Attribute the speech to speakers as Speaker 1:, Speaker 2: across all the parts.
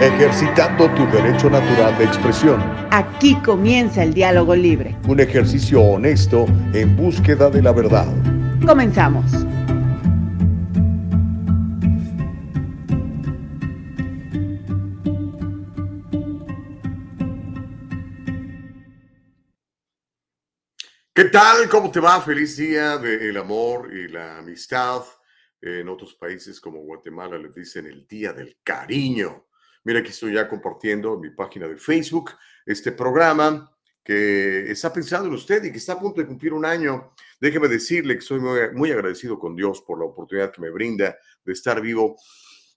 Speaker 1: ejercitando tu derecho natural de expresión.
Speaker 2: Aquí comienza el diálogo libre.
Speaker 1: Un ejercicio honesto en búsqueda de la verdad.
Speaker 2: Comenzamos.
Speaker 3: ¿Qué tal? ¿Cómo te va? Feliz día del amor y la amistad. En otros países como Guatemala les dicen el día del cariño. Mira, aquí estoy ya compartiendo en mi página de Facebook este programa que está pensado en usted y que está a punto de cumplir un año. Déjeme decirle que estoy muy, muy agradecido con Dios por la oportunidad que me brinda de estar vivo,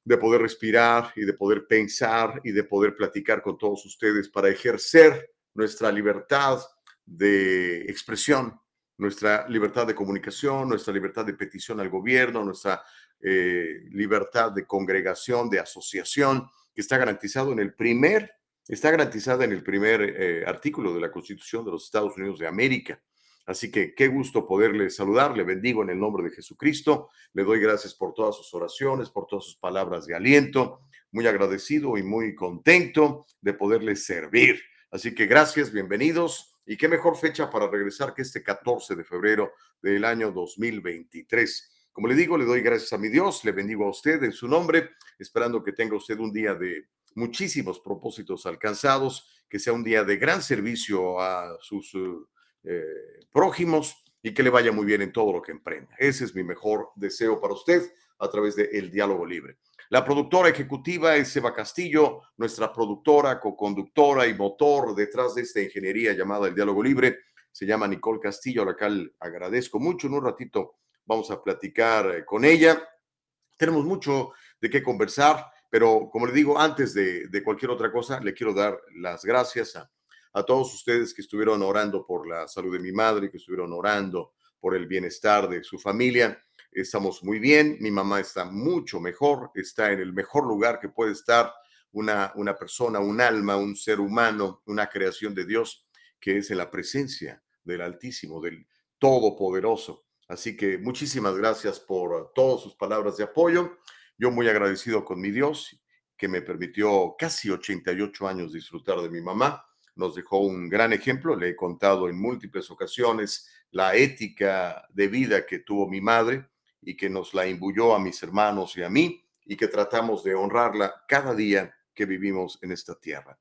Speaker 3: de poder respirar y de poder pensar y de poder platicar con todos ustedes para ejercer nuestra libertad de expresión, nuestra libertad de comunicación, nuestra libertad de petición al gobierno, nuestra eh, libertad de congregación, de asociación que está garantizado en el primer, está garantizada en el primer eh, artículo de la Constitución de los Estados Unidos de América. Así que qué gusto poderle saludar, le bendigo en el nombre de Jesucristo, le doy gracias por todas sus oraciones, por todas sus palabras de aliento, muy agradecido y muy contento de poderle servir. Así que gracias, bienvenidos y qué mejor fecha para regresar que este 14 de febrero del año 2023. Como le digo, le doy gracias a mi Dios, le bendigo a usted en su nombre, esperando que tenga usted un día de muchísimos propósitos alcanzados, que sea un día de gran servicio a sus eh, prójimos y que le vaya muy bien en todo lo que emprenda. Ese es mi mejor deseo para usted a través de El Diálogo Libre. La productora ejecutiva es Eva Castillo, nuestra productora, co-conductora y motor detrás de esta ingeniería llamada El Diálogo Libre. Se llama Nicole Castillo, a la cual agradezco mucho. En un ratito vamos a platicar eh, con ella. Tenemos mucho de qué conversar, pero como le digo, antes de, cualquier otra cosa, le quiero dar las gracias a, a todos ustedes que estuvieron orando por la salud de mi madre, que estuvieron orando por el bienestar de su familia. Estamos muy bien, mi mamá está mucho mejor, está en el mejor lugar que puede estar una, una persona, un alma, un ser humano, una creación de Dios, que es en la presencia del Altísimo, del Todopoderoso. Así que muchísimas gracias por todas sus palabras de apoyo. Yo muy agradecido con mi Dios que me permitió casi 88 años disfrutar de mi mamá. Nos dejó un gran ejemplo, le he contado en múltiples ocasiones la ética de vida que tuvo mi madre y que nos la imbuyó a mis hermanos y a mí y que tratamos de honrarla cada día que vivimos en esta tierra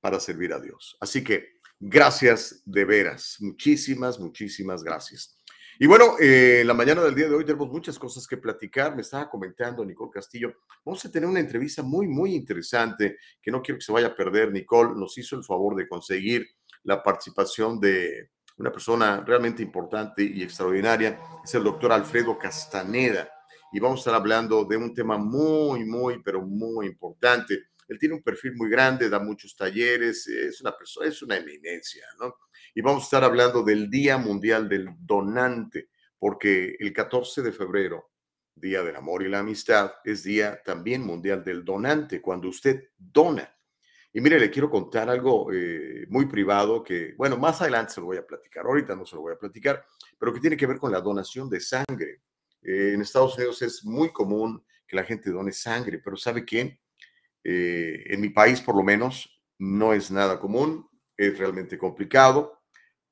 Speaker 3: para servir a Dios. Así que gracias de veras, muchísimas, muchísimas gracias. Y bueno, eh, la mañana del día de hoy tenemos muchas cosas que platicar. Me estaba comentando Nicole Castillo. Vamos a tener una entrevista muy, muy interesante que no quiero que se vaya a perder. Nicole nos hizo el favor de conseguir la participación de una persona realmente importante y extraordinaria. Es el doctor Alfredo Castaneda. Y vamos a estar hablando de un tema muy, muy, pero muy importante. Él tiene un perfil muy grande, da muchos talleres, es una persona, es una eminencia, ¿no? Y vamos a estar hablando del Día Mundial del Donante, porque el 14 de febrero, Día del Amor y la Amistad, es Día también Mundial del Donante, cuando usted dona. Y mire, le quiero contar algo eh, muy privado que, bueno, más adelante se lo voy a platicar, ahorita no se lo voy a platicar, pero que tiene que ver con la donación de sangre. Eh, en Estados Unidos es muy común que la gente done sangre, pero ¿sabe qué? Eh, en mi país, por lo menos, no es nada común, es realmente complicado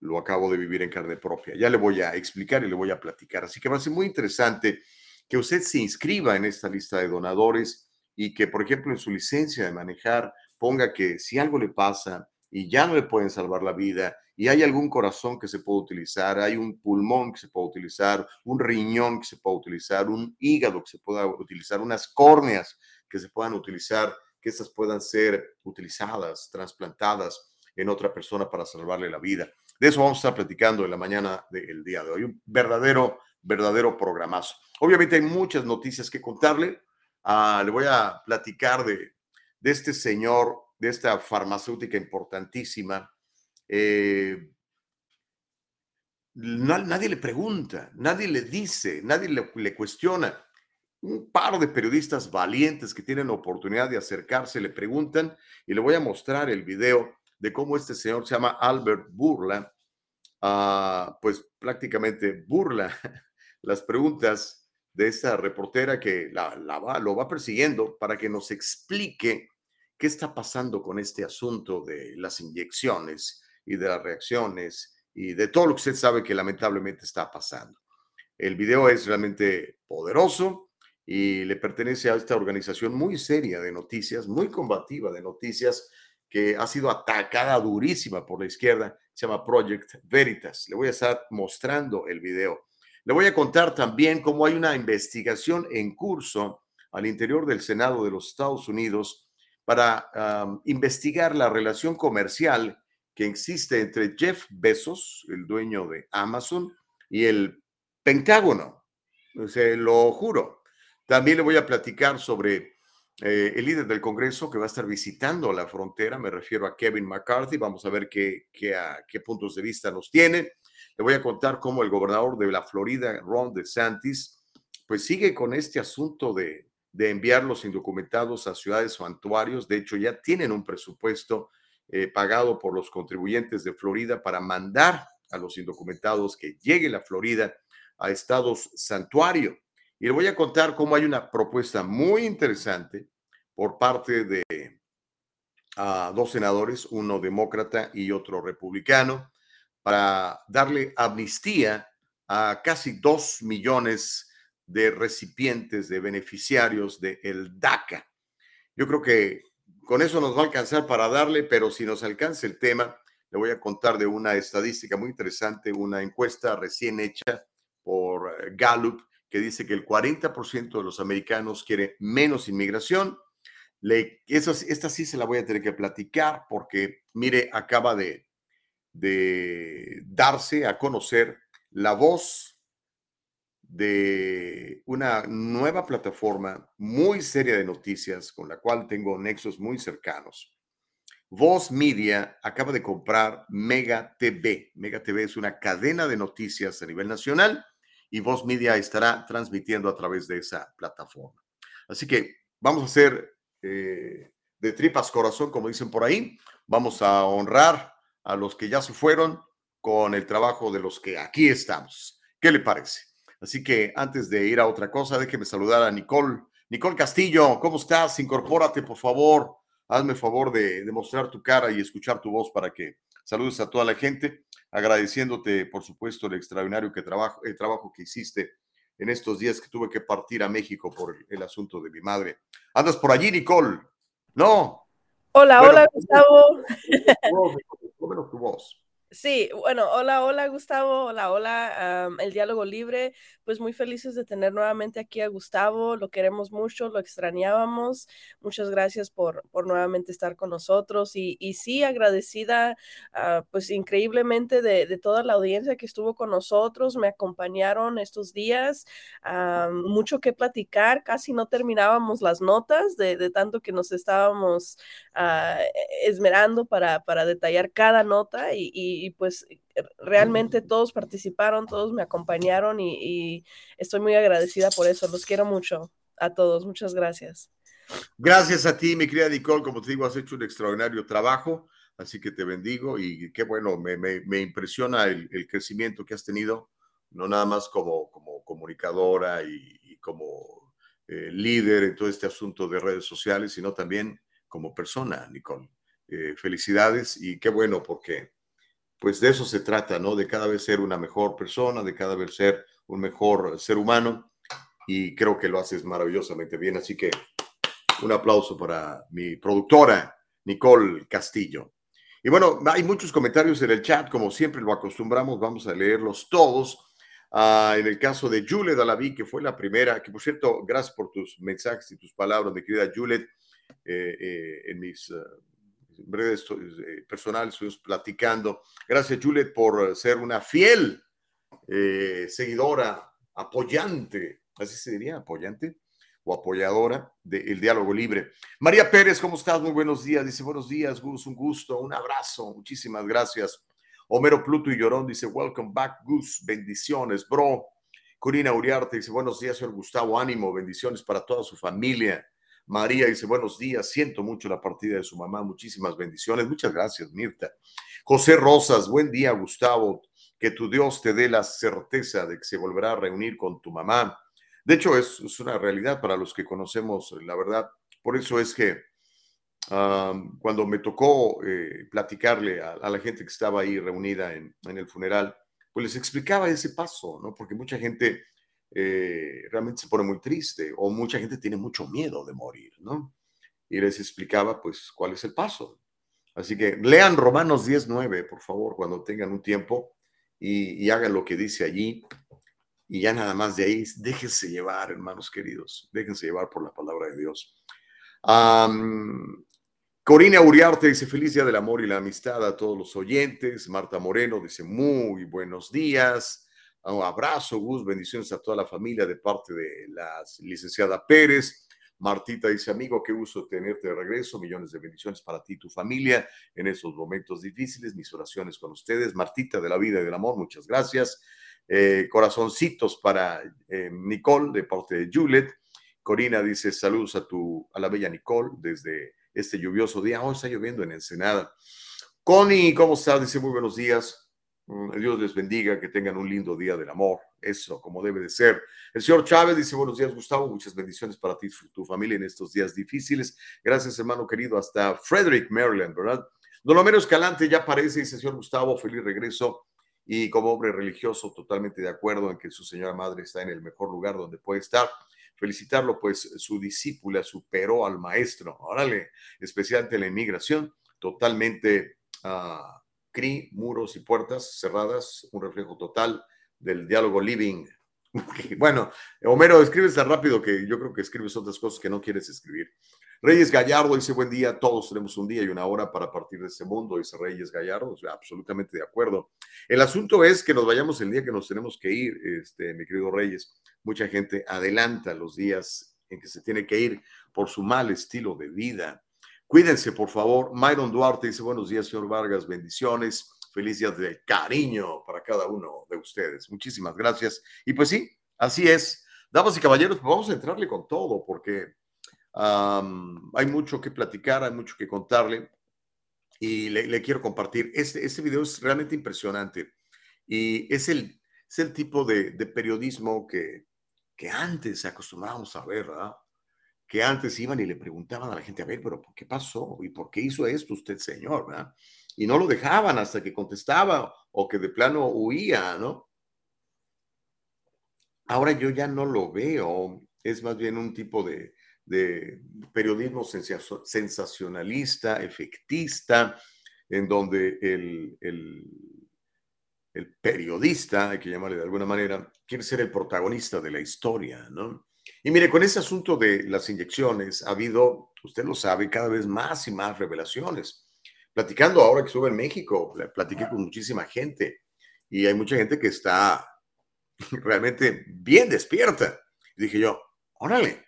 Speaker 3: lo acabo de vivir en carne propia. Ya le voy a explicar y le voy a platicar. Así que va a ser muy interesante que usted se inscriba en esta lista de donadores y que, por ejemplo, en su licencia de manejar ponga que si algo le pasa y ya no le pueden salvar la vida y hay algún corazón que se puede utilizar, hay un pulmón que se puede utilizar, un riñón que se puede utilizar, un hígado que se pueda utilizar, unas córneas que se puedan utilizar, que estas puedan ser utilizadas, trasplantadas en otra persona para salvarle la vida. De eso vamos a estar platicando en la mañana del día de hoy. Un verdadero, verdadero programazo. Obviamente hay muchas noticias que contarle. Ah, le voy a platicar de, de, este señor, de esta farmacéutica importantísima. Eh, nadie le pregunta, nadie le dice, nadie le, le cuestiona. Un par de periodistas valientes que tienen la oportunidad de acercarse le preguntan y le voy a mostrar el video de cómo este señor se llama Albert Burla, uh, pues prácticamente burla las preguntas de esta reportera que la, la lo va persiguiendo para que nos explique qué está pasando con este asunto de las inyecciones y de las reacciones y de todo lo que usted sabe que lamentablemente está pasando. El video es realmente poderoso y le pertenece a esta organización muy seria de noticias, muy combativa de noticias, que ha sido atacada durísima por la izquierda, se llama Project Veritas. Le voy a estar mostrando el video. Le voy a contar también cómo hay una investigación en curso al interior del Senado de los Estados Unidos para investigar la relación comercial que existe entre Jeff Bezos, el dueño de Amazon, y el Pentágono. Se lo juro. También le voy a platicar sobre eh, el líder del Congreso que va a estar visitando la frontera. Me refiero a Kevin McCarthy. Vamos a ver qué, qué, qué puntos de vista nos tiene. Le voy a contar cómo el gobernador de la Florida, Ron DeSantis, pues sigue con este asunto de, de enviar los indocumentados a ciudades santuarios. De hecho, ya tienen un presupuesto eh, pagado por los contribuyentes de Florida para mandar a los indocumentados que lleguen a Florida a estados santuario. Y le voy a contar cómo hay una propuesta muy interesante por parte de ah, dos senadores, uno demócrata y otro republicano, para darle amnistía a casi dos millones de recipientes, de beneficiarios del el DACA. Yo creo que con eso nos va a alcanzar para darle, pero si nos alcanza el tema, le voy a contar de una estadística muy interesante, una encuesta recién hecha por Gallup que dice que el 40% de los americanos quiere menos inmigración. Le, eso, esta sí se la voy a tener que platicar porque, mire, acaba de de darse a conocer la voz de una nueva plataforma muy seria de noticias con la cual tengo nexos muy cercanos. Voz Media acaba de comprar Mega TV. Mega TV es una cadena de noticias a nivel nacional y Voz Media estará transmitiendo a través de esa plataforma. Así que vamos a hacer eh, de tripas corazón, como dicen por ahí. Vamos a honrar a los que ya se fueron con el trabajo de los que aquí estamos. ¿Qué le parece? Así que antes de ir a otra cosa, déjeme saludar a Nicole. Nicole Castillo, ¿cómo estás? Incorpórate, por favor. Hazme favor de, mostrar tu cara y escuchar tu voz para que saludes a toda la gente, agradeciéndote, por supuesto, el extraordinario que trabajo, el trabajo que hiciste en estos días que tuve que partir a México por el asunto de mi madre. ¿Andas por allí, Nicole? No.
Speaker 4: Hola, hola, Gustavo.
Speaker 3: Cómenos tu voz.
Speaker 4: Sí, bueno, hola, hola Gustavo, hola, hola, el diálogo libre, pues muy felices de tener nuevamente aquí a Gustavo, lo queremos mucho, lo extrañábamos, muchas gracias por, por nuevamente estar con nosotros y, y sí, agradecida ah, pues increíblemente de, de, toda la audiencia que estuvo con nosotros, me acompañaron estos días, mucho que platicar, casi no terminábamos las notas de, de tanto que nos estábamos uh, esmerando para, para detallar cada nota y pues eh, realmente todos participaron, todos me acompañaron y, estoy muy agradecida por eso. Los quiero mucho a todos. Muchas gracias.
Speaker 3: Gracias a ti, mi querida Nicole. Como te digo, has hecho un extraordinario trabajo, así que te bendigo y qué bueno, me, impresiona el, crecimiento que has tenido, no nada más como, como comunicadora y, como eh, líder en todo este asunto de redes sociales, sino también como persona, Nicole. Eh, felicidades y qué bueno porque pues de eso se trata, ¿no? De cada vez ser una mejor persona, de cada vez ser un mejor ser humano y creo que lo haces maravillosamente bien. Así que un aplauso para mi productora, Nicole Castillo. Y bueno, hay muchos comentarios en el chat, como siempre lo acostumbramos, vamos a leerlos todos. Ah, en el caso de Juliet Alaví, que fue la primera, que por cierto, gracias por tus mensajes y tus palabras, mi querida Juliet, eh, eh, en mis uh, breves eh, personal estuvimos platicando. Gracias, Juliet, por ser una fiel eh, seguidora, apoyante, así se diría, apoyante o apoyadora del diálogo libre. María Pérez, ¿cómo estás? Muy buenos días. Dice, buenos días, Gus, un gusto, un abrazo, muchísimas gracias. Homero Pluto y Llorón dice, welcome back, Gus, bendiciones, bro. Corina Uriarte dice, buenos días, señor Gustavo, ánimo, bendiciones para toda su familia. María dice, buenos días, siento mucho la partida de su mamá, muchísimas bendiciones. Muchas gracias, Mirta. José Rosas, buen día, Gustavo. Que tu Dios te dé la certeza de que se volverá a reunir con tu mamá. De hecho, es, una realidad para los que conocemos la verdad. Por eso es que cuando me tocó eh, platicarle a, la gente que estaba ahí reunida en, el funeral, pues les explicaba ese paso, ¿no? Porque mucha gente eh, realmente se pone muy triste o mucha gente tiene mucho miedo de morir, ¿no? Y les explicaba, pues, cuál es el paso. Así que lean Romanos 19, por favor, cuando tengan un tiempo y, hagan lo que dice allí. Y ya nada más de ahí, déjense llevar, hermanos queridos, déjense llevar por la palabra de Dios. Corina Uriarte dice feliz día del amor y la amistad a todos los oyentes. Marta Moreno dice muy buenos días. Un abrazo, Gus, bendiciones a toda la familia de parte de la licenciada Pérez. Martita dice, amigo, qué gusto tenerte de regreso. Millones de bendiciones para ti y tu familia en esos momentos difíciles. Mis oraciones con ustedes. Martita de la vida y del amor, muchas gracias. Eh, corazoncitos para eh, Nicole de parte de Juliet. Corina dice, saludos a, tu, a la bella Nicole desde este lluvioso día. Hoy está lloviendo en Ensenada. Connie, ¿cómo estás? Dice muy buenos días. Mm, Dios les bendiga, que tengan un lindo día del amor. Eso, como debe de ser. El señor Chávez dice buenos días, Gustavo. Muchas bendiciones para ti y tu familia en estos días difíciles. Gracias, hermano querido, hasta Frederick, Maryland, ¿verdad? Don Homero Escalante ya aparece, dice señor Gustavo, feliz regreso. Y como hombre religioso, totalmente de acuerdo en que su señora madre está en el mejor lugar donde puede estar felicitarlo, pues su discípula superó al maestro. Órale, especialmente la inmigración, totalmente uh, CRI, muros y puertas cerradas, un reflejo total del diálogo living. bueno, Homero, escribes tan rápido que yo creo que escribes otras cosas que no quieres escribir. Reyes Gallardo dice, buen día, todos tenemos un día y una hora para partir de este mundo, dice Reyes Gallardo, absolutamente de acuerdo. El asunto es que nos vayamos el día que nos tenemos que ir, este, mi querido Reyes. Mucha gente adelanta los días en que se tiene que ir por su mal estilo de vida. Cuídense, por favor. Myron Duarte dice, buenos días, señor Vargas, bendiciones. Feliz día de cariño para cada uno de ustedes. Muchísimas gracias. Y pues sí, así es. Damas y caballeros, pues vamos a entrarle con todo porque hay mucho que platicar, hay mucho que contarle y le, quiero compartir. Este, este video es realmente impresionante y es el, es el tipo de, periodismo que, que antes acostumbrábamos a ver, ¿verdad? Que antes iban y le preguntaban a la gente, a ver, pero ¿por qué pasó? ¿Y por qué hizo esto usted, señor? ¿verdad? Y no lo dejaban hasta que contestaba o que de plano huía, ¿no? Ahora yo ya no lo veo, es más bien un tipo de, de periodismo sensacionalista, efectista, en donde el, el, el, periodista, hay que llamarle de alguna manera, quiere ser el protagonista de la historia, ¿no? Y mire, con ese asunto de las inyecciones ha habido, usted lo sabe, cada vez más y más revelaciones. Platicando ahora que estuve en México, platiqué con muchísima gente y hay mucha gente que está realmente bien despierta. dije yo, órale,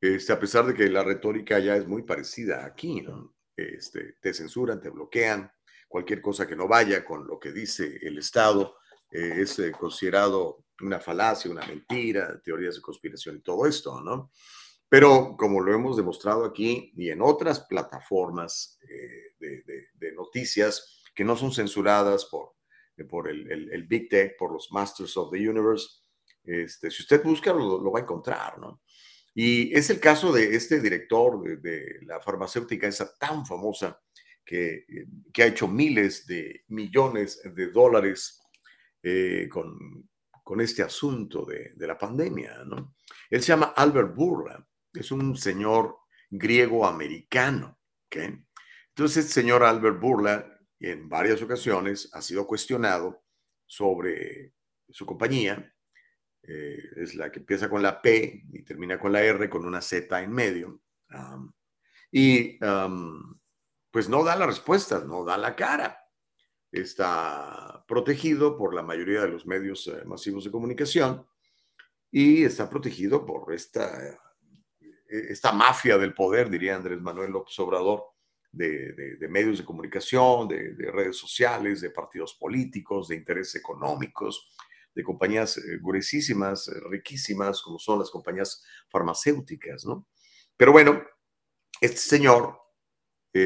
Speaker 3: este, a pesar de que la retórica ya es muy parecida aquí, ¿no? Este, te censuran, te bloquean, cualquier cosa que no vaya con lo que dice el Estado eh, es eh, considerado una falacia, una mentira, teorías de conspiración y todo esto, ¿no? Pero como lo hemos demostrado aquí y en otras plataformas eh, de, noticias que no son censuradas por, por el, Big Tech, por los Masters of the Universe, este, si usted busca lo, va a encontrar, ¿no? Y es el caso de este director de, la farmacéutica, esa tan famosa, que, eh, que, ha hecho miles de millones de dólares eh, con, con, este asunto de, la pandemia. ¿no? Él se llama Albert Burla, es un señor griego-americano. ¿okay? Entonces, el señor Albert Burla en varias ocasiones ha sido cuestionado sobre su compañía eh, es la que empieza con la P y termina con la R con una Z en medio. y pues no da la respuesta, no da la cara. Está protegido por la mayoría de los medios eh, masivos de comunicación y está protegido por esta, eh, esta mafia del poder, diría Andrés Manuel López Obrador, de, medios de comunicación, de, redes sociales, de partidos políticos, de intereses económicos, de compañías eh, gruesísimas, riquísimas, como son las compañías farmacéuticas, ¿no? Pero bueno, este señor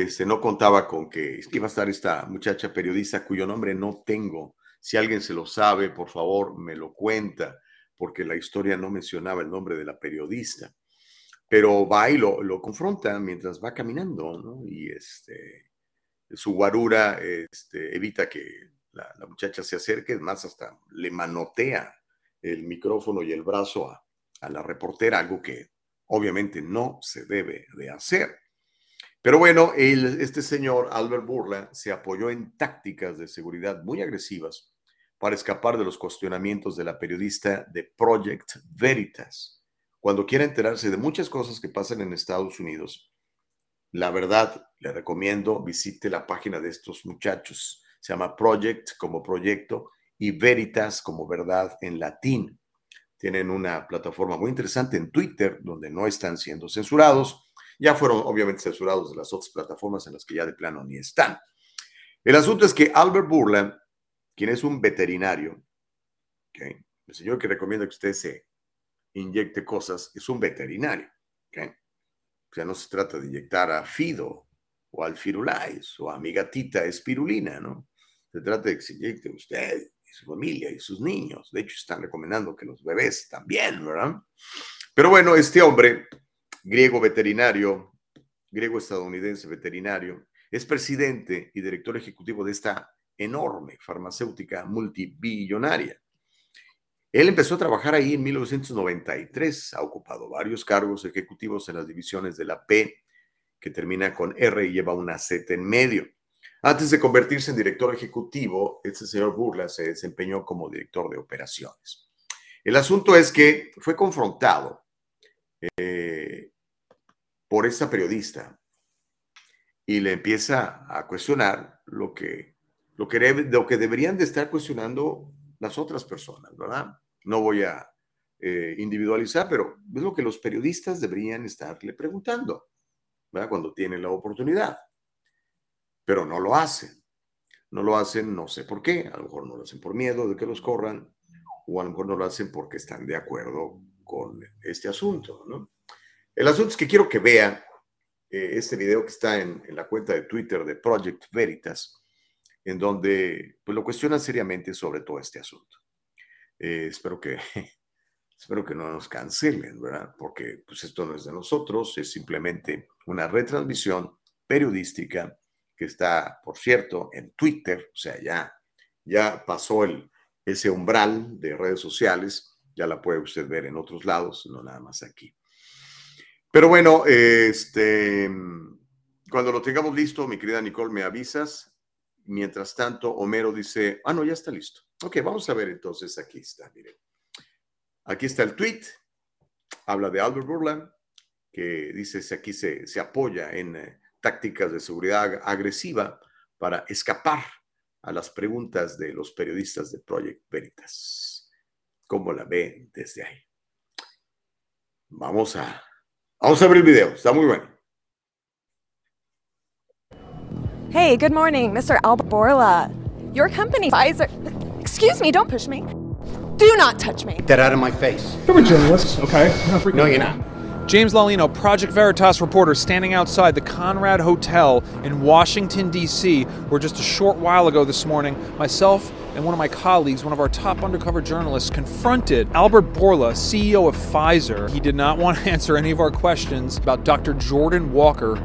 Speaker 3: este, no contaba con que iba a estar esta muchacha periodista cuyo nombre no tengo. Si alguien se lo sabe, por favor, me lo cuenta, porque la historia no mencionaba el nombre de la periodista. pero va y lo, lo confronta mientras va caminando. Y este, su guarura este, evita que la, muchacha se acerque, más, hasta le manotea el micrófono y el brazo a, a la reportera, algo que obviamente no se debe de hacer. Pero bueno, este señor Albert Burla se apoyó en tácticas de seguridad muy agresivas para escapar de los cuestionamientos de la periodista de Project Veritas. Cuando quiera enterarse de muchas cosas que pasan en Estados Unidos, la verdad, le recomiendo visite la página de estos muchachos. Se llama Project como proyecto y Veritas como verdad en latín. Tienen una plataforma muy interesante en Twitter donde no están siendo censurados ya fueron obviamente censurados de las otras plataformas en las que ya de plano ni están. El asunto es que Albert Burland, quien es un veterinario, el señor que recomienda que usted se inyecte cosas, es un veterinario. O sea, no se trata de inyectar a Fido o al Firulais o a mi gatita espirulina, ¿no? Se trata de que se inyecte usted y su familia y sus niños. De hecho, están recomendando que los bebés también, ¿verdad? Pero bueno, este hombre griego veterinario, griego estadounidense veterinario, es presidente y director ejecutivo de esta enorme farmacéutica multibillonaria. Él empezó a trabajar ahí en 1993, ha ocupado varios cargos ejecutivos en las divisiones de la P, que termina con R y lleva una Z en medio. Antes de convertirse en director ejecutivo, este señor Burla se desempeñó como director de operaciones. El asunto es que fue confrontado eh, por esta periodista y le empieza a cuestionar lo que, lo que, lo que deberían de estar cuestionando las otras personas, ¿verdad? No voy a eh, individualizar, pero es lo que los periodistas deberían estarle preguntando, ¿verdad? Cuando tienen la oportunidad. Pero no lo hacen. No lo hacen, no sé por qué. A lo mejor no lo hacen por miedo de que los corran, o a lo mejor no lo hacen porque están de acuerdo con este asunto, ¿no? El asunto es que quiero que vean eh, este video que está en, la cuenta de Twitter de Project Veritas, en donde pues, lo cuestionan seriamente sobre todo este asunto. Eh, espero que espero que no nos cancelen, ¿verdad? Porque pues esto no es de nosotros, es simplemente una retransmisión periodística que está, por cierto, en Twitter, o sea, ya, ya pasó el, ese umbral de redes sociales, ya la puede usted ver en otros lados, no nada más aquí. Pero bueno, este, cuando lo tengamos listo, mi querida Nicole, me avisas. Mientras tanto, Homero dice, ah, no, ya está listo. Ok, vamos a ver entonces, aquí está, miren. Aquí está el tweet, habla de Albert Burland, que dice, aquí se, se apoya en eh, tácticas de seguridad agresiva para escapar a las preguntas de los periodistas de Project Veritas. ¿Cómo la ve desde ahí? Vamos a Vamos a ver el video, está muy bueno.
Speaker 5: Hey, good morning, Mr. Albert Borla. Your company, Pfizer. Excuse me, don't push me. Do not touch me.
Speaker 6: Get that out of my face.
Speaker 7: You're a journalist, okay?
Speaker 6: No, you're not.
Speaker 7: James Lalino, Project Veritas reporter, standing outside the Conrad Hotel in Washington, D.C., where just a short while ago this morning, myself and one of my colleagues, one of our top undercover journalists, confronted Albert Borla, CEO of Pfizer. He did not want to answer any of our questions about Dr. Jordan Walker.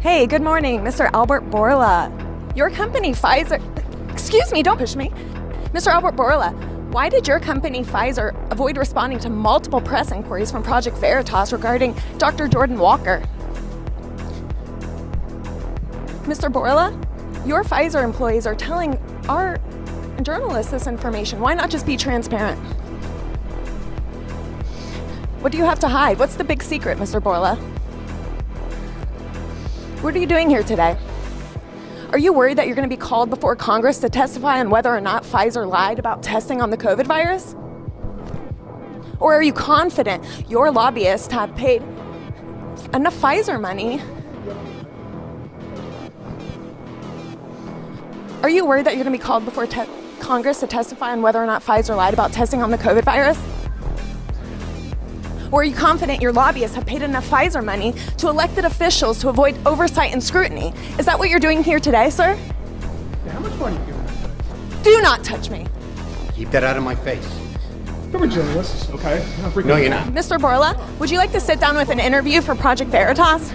Speaker 5: Hey, good morning, Mr. Albert Borla. Your company, Pfizer. Excuse me, don't push me. Mr. Albert Borla, why did your company, Pfizer, avoid responding to multiple press inquiries from Project Veritas regarding Dr. Jordan Walker? Mr. Borla, your Pfizer employees are telling our journalists this information. Why not just be transparent? What do you have to hide? What's the big secret, Mr. Borla? What are you doing here today? Are you worried that you're going to be called before Congress to testify on whether or not Pfizer lied about testing on the COVID virus? Or are you confident your lobbyists have paid enough Pfizer money? Are you worried that you're going to be called before te- Congress to testify on whether or not Pfizer lied about testing on the COVID virus? Or are you confident your lobbyists have paid enough Pfizer money to elected officials to avoid oversight and scrutiny? Is that what you're doing here today, sir?
Speaker 7: Yeah, how much money are you giving
Speaker 5: Do not touch me.
Speaker 6: Keep that out of my face.
Speaker 7: We're journalists, okay?
Speaker 3: No, you're not.
Speaker 5: Mr. Borla, would you like to sit down with an interview for Project Veritas?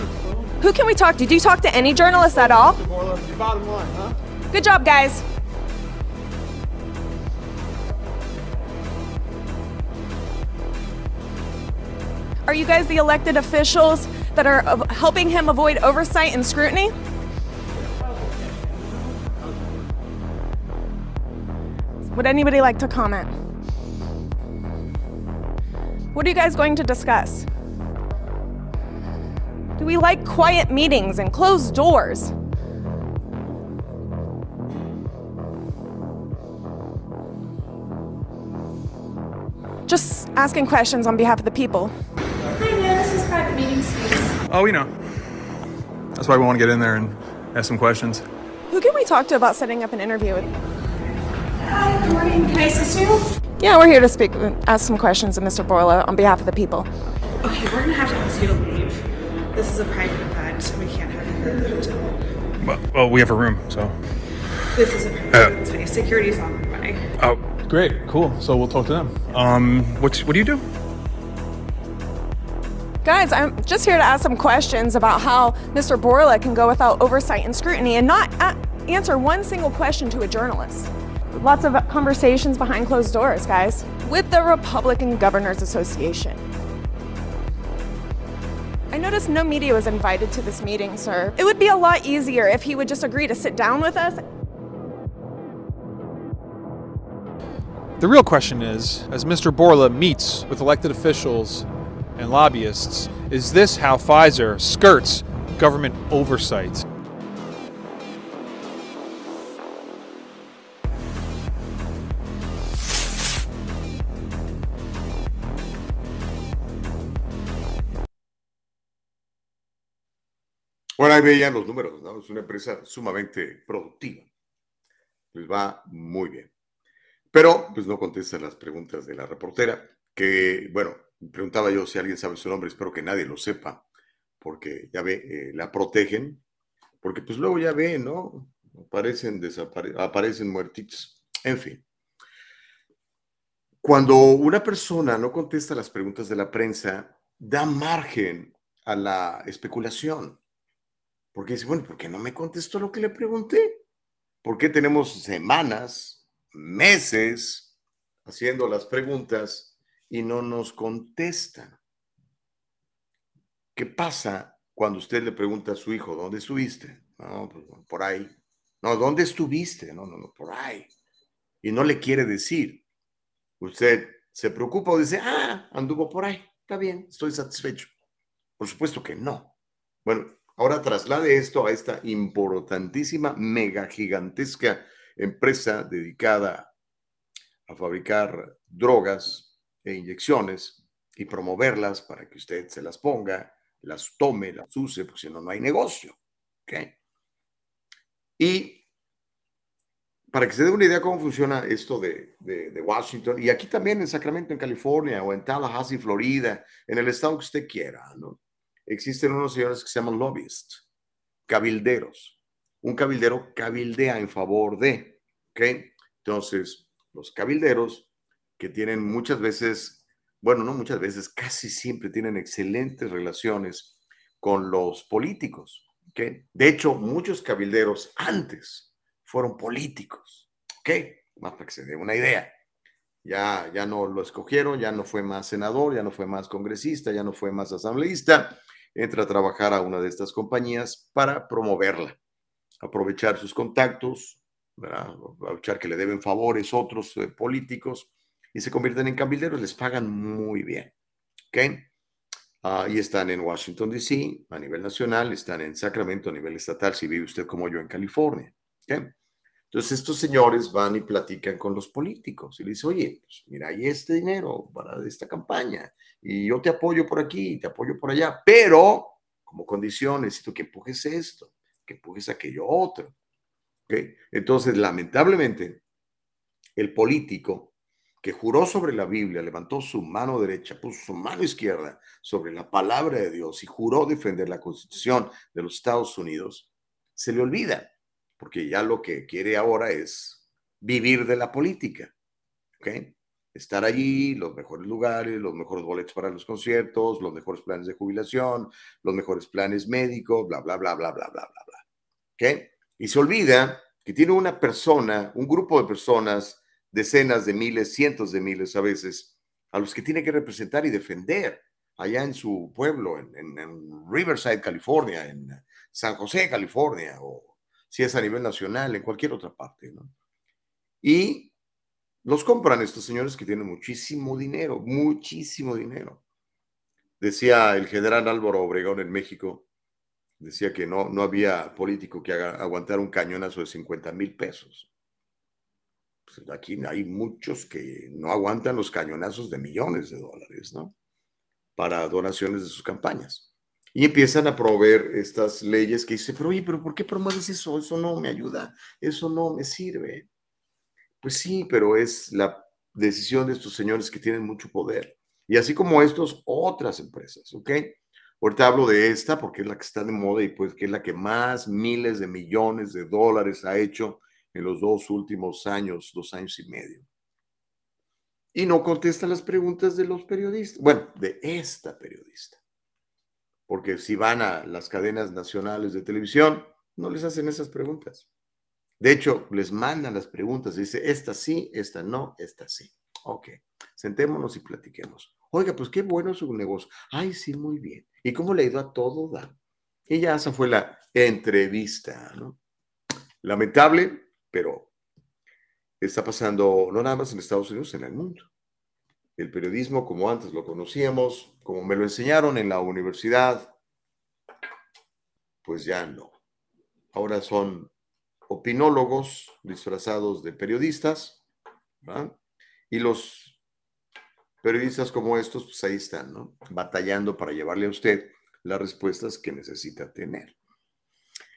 Speaker 5: Who can we talk to? Do you talk to any journalists at all?
Speaker 7: Borla, your bottom line, huh?
Speaker 5: Good job, guys. Are you guys the elected officials that are helping him avoid oversight and scrutiny? Would anybody like to comment? What are you guys going to discuss? Do we like quiet meetings and closed doors? Just asking questions on behalf of the people.
Speaker 7: Oh, we know. That's why we want to get in there and ask some questions.
Speaker 5: Who can we talk to about setting up an interview with?
Speaker 6: Hi, good morning. Can I assist you?
Speaker 5: Yeah, we're here to speak, ask some questions of Mr. Borla on behalf of the people.
Speaker 6: Okay, we're gonna have to ask you to leave. This is a private event. So we can't have you here in the hotel.
Speaker 7: Well, well we have a room, so.
Speaker 6: This is a private event space. Security's on the way.
Speaker 7: Oh, great, cool. So we'll talk to them. Um, what's what do you do?
Speaker 5: Guys, I'm just here to ask some questions about how Mr. Borla can go without oversight and scrutiny and not answer one single question to a journalist. Lots of conversations behind closed doors, guys, with the Republican Governors Association. I noticed no media was invited to this meeting, sir. It would be a lot easier if he would just agree to sit down with us
Speaker 7: The real question is, as Mr. Borla meets with elected officials and lobbyists, is this how Pfizer skirts government oversight?
Speaker 3: Bueno, ahí veían los números, ¿no? Es una empresa sumamente productiva. Les va muy bien. Pero, pues no contestan las preguntas de la reportera, que, bueno, preguntaba yo si alguien sabe su nombre, espero que nadie lo sepa, porque ya ve, eh, la protegen, porque pues luego ya ve, ¿no? Aparecen, aparecen muertitos. En fin. Cuando una persona no contesta las preguntas de la prensa, da margen a la especulación. Porque dice, bueno, ¿por qué no me contestó lo que le pregunté? ¿Por qué tenemos semanas, meses haciendo las preguntas y no nos contestan? ¿Qué pasa cuando usted le pregunta a su hijo, ¿dónde estuviste? No, pues, por ahí. No, ¿dónde estuviste? No, no, no, por ahí. Y no le quiere decir. Usted se preocupa o dice, ah, anduvo por ahí. Está bien, estoy satisfecho. Por supuesto que no. Bueno, Ahora traslade esto a esta importantísima, mega gigantesca empresa dedicada a fabricar drogas e inyecciones y promoverlas para que usted se las ponga, las tome, las use, porque si no, no hay negocio. ¿okay? Y para que se dé una idea cómo funciona esto de, de, de, Washington, y aquí también en Sacramento, en California, o en Tallahassee, Florida, en el estado que usted quiera, ¿no? existen unos señores que se llaman lobbyists, cabilderos. Un cabildero cabildea en favor de, ¿ok? Entonces, los cabilderos que tienen muchas veces, bueno, no muchas veces, casi siempre tienen excelentes relaciones con los políticos, ¿ok? De hecho, muchos cabilderos antes fueron políticos, ¿ok? Más para que se dé una idea. Ya, ya no lo escogieron, ya no fue más senador, ya no fue más congresista, ya no fue más asambleísta, entra a trabajar a una de estas compañías para promoverla, aprovechar sus contactos, ¿verdad? aprovechar que le deben favores otros eh, políticos y se convierten en cabilderos, les pagan muy bien. ¿Ok? Uh, y están en Washington, D.C. a nivel nacional, están en Sacramento a nivel estatal, si vive usted como yo en California. ¿ok? Entonces estos señores van y platican con los políticos y le dicen, oye, pues mira, hay este dinero para esta campaña y yo te apoyo por aquí, te apoyo por allá, pero como condición necesito que empujes esto, que empujes aquello otro. ¿Okay? Entonces, lamentablemente, el político que juró sobre la Biblia, levantó su mano derecha, puso su mano izquierda sobre la palabra de Dios y juró defender la constitución de los Estados Unidos, se le olvida porque ya lo que quiere ahora es vivir de la política. ¿ok? estar allí, los mejores lugares, los mejores boletos para los conciertos, los mejores planes de jubilación, los mejores planes médicos, bla, bla, bla, bla, bla, bla, bla, bla. Y se olvida que tiene una persona, un grupo de personas, decenas de miles, cientos de miles a veces, a los que tiene que representar y defender allá en su pueblo, en, Riverside, California, en San José, California, o si es a nivel nacional, en cualquier otra parte. ¿no? Y los compran estos señores que tienen muchísimo dinero, muchísimo dinero. Decía el general Álvaro Obregón en México, decía que no, no había político que haga, aguantar un cañonazo de 50 mil pesos. Pues aquí hay muchos que no aguantan los cañonazos de millones de dólares, ¿no? Para donaciones de sus campañas. Y empiezan a proveer estas leyes que dicen, pero oye, pero ¿por qué promueves eso? Eso no me ayuda, eso no me sirve. Pues sí, pero es la decisión de estos señores que tienen mucho poder. Y así como estos, otras empresas, ¿ok? Ahorita hablo de esta porque es la que está de moda y pues que es la que más miles de millones de dólares ha hecho en los dos últimos años, dos años y medio. Y no contesta las preguntas de los periodistas, bueno, de esta periodista. Porque si van a las cadenas nacionales de televisión, no les hacen esas preguntas. De hecho, les mandan las preguntas, dice, esta sí, esta no, esta sí. Ok, sentémonos y platiquemos. Oiga, pues qué bueno su negocio. Ay, sí, muy bien. ¿Y cómo le ha ido a todo dar? Y ya esa fue la entrevista, ¿no? Lamentable, pero está pasando no nada más en Estados Unidos, en el mundo. El periodismo, como antes lo conocíamos, como me lo enseñaron en la universidad, pues ya no. Ahora son opinólogos disfrazados de periodistas, y los periodistas como estos, pues ahí están, ¿no? Batallando para llevarle a usted las respuestas que necesita tener.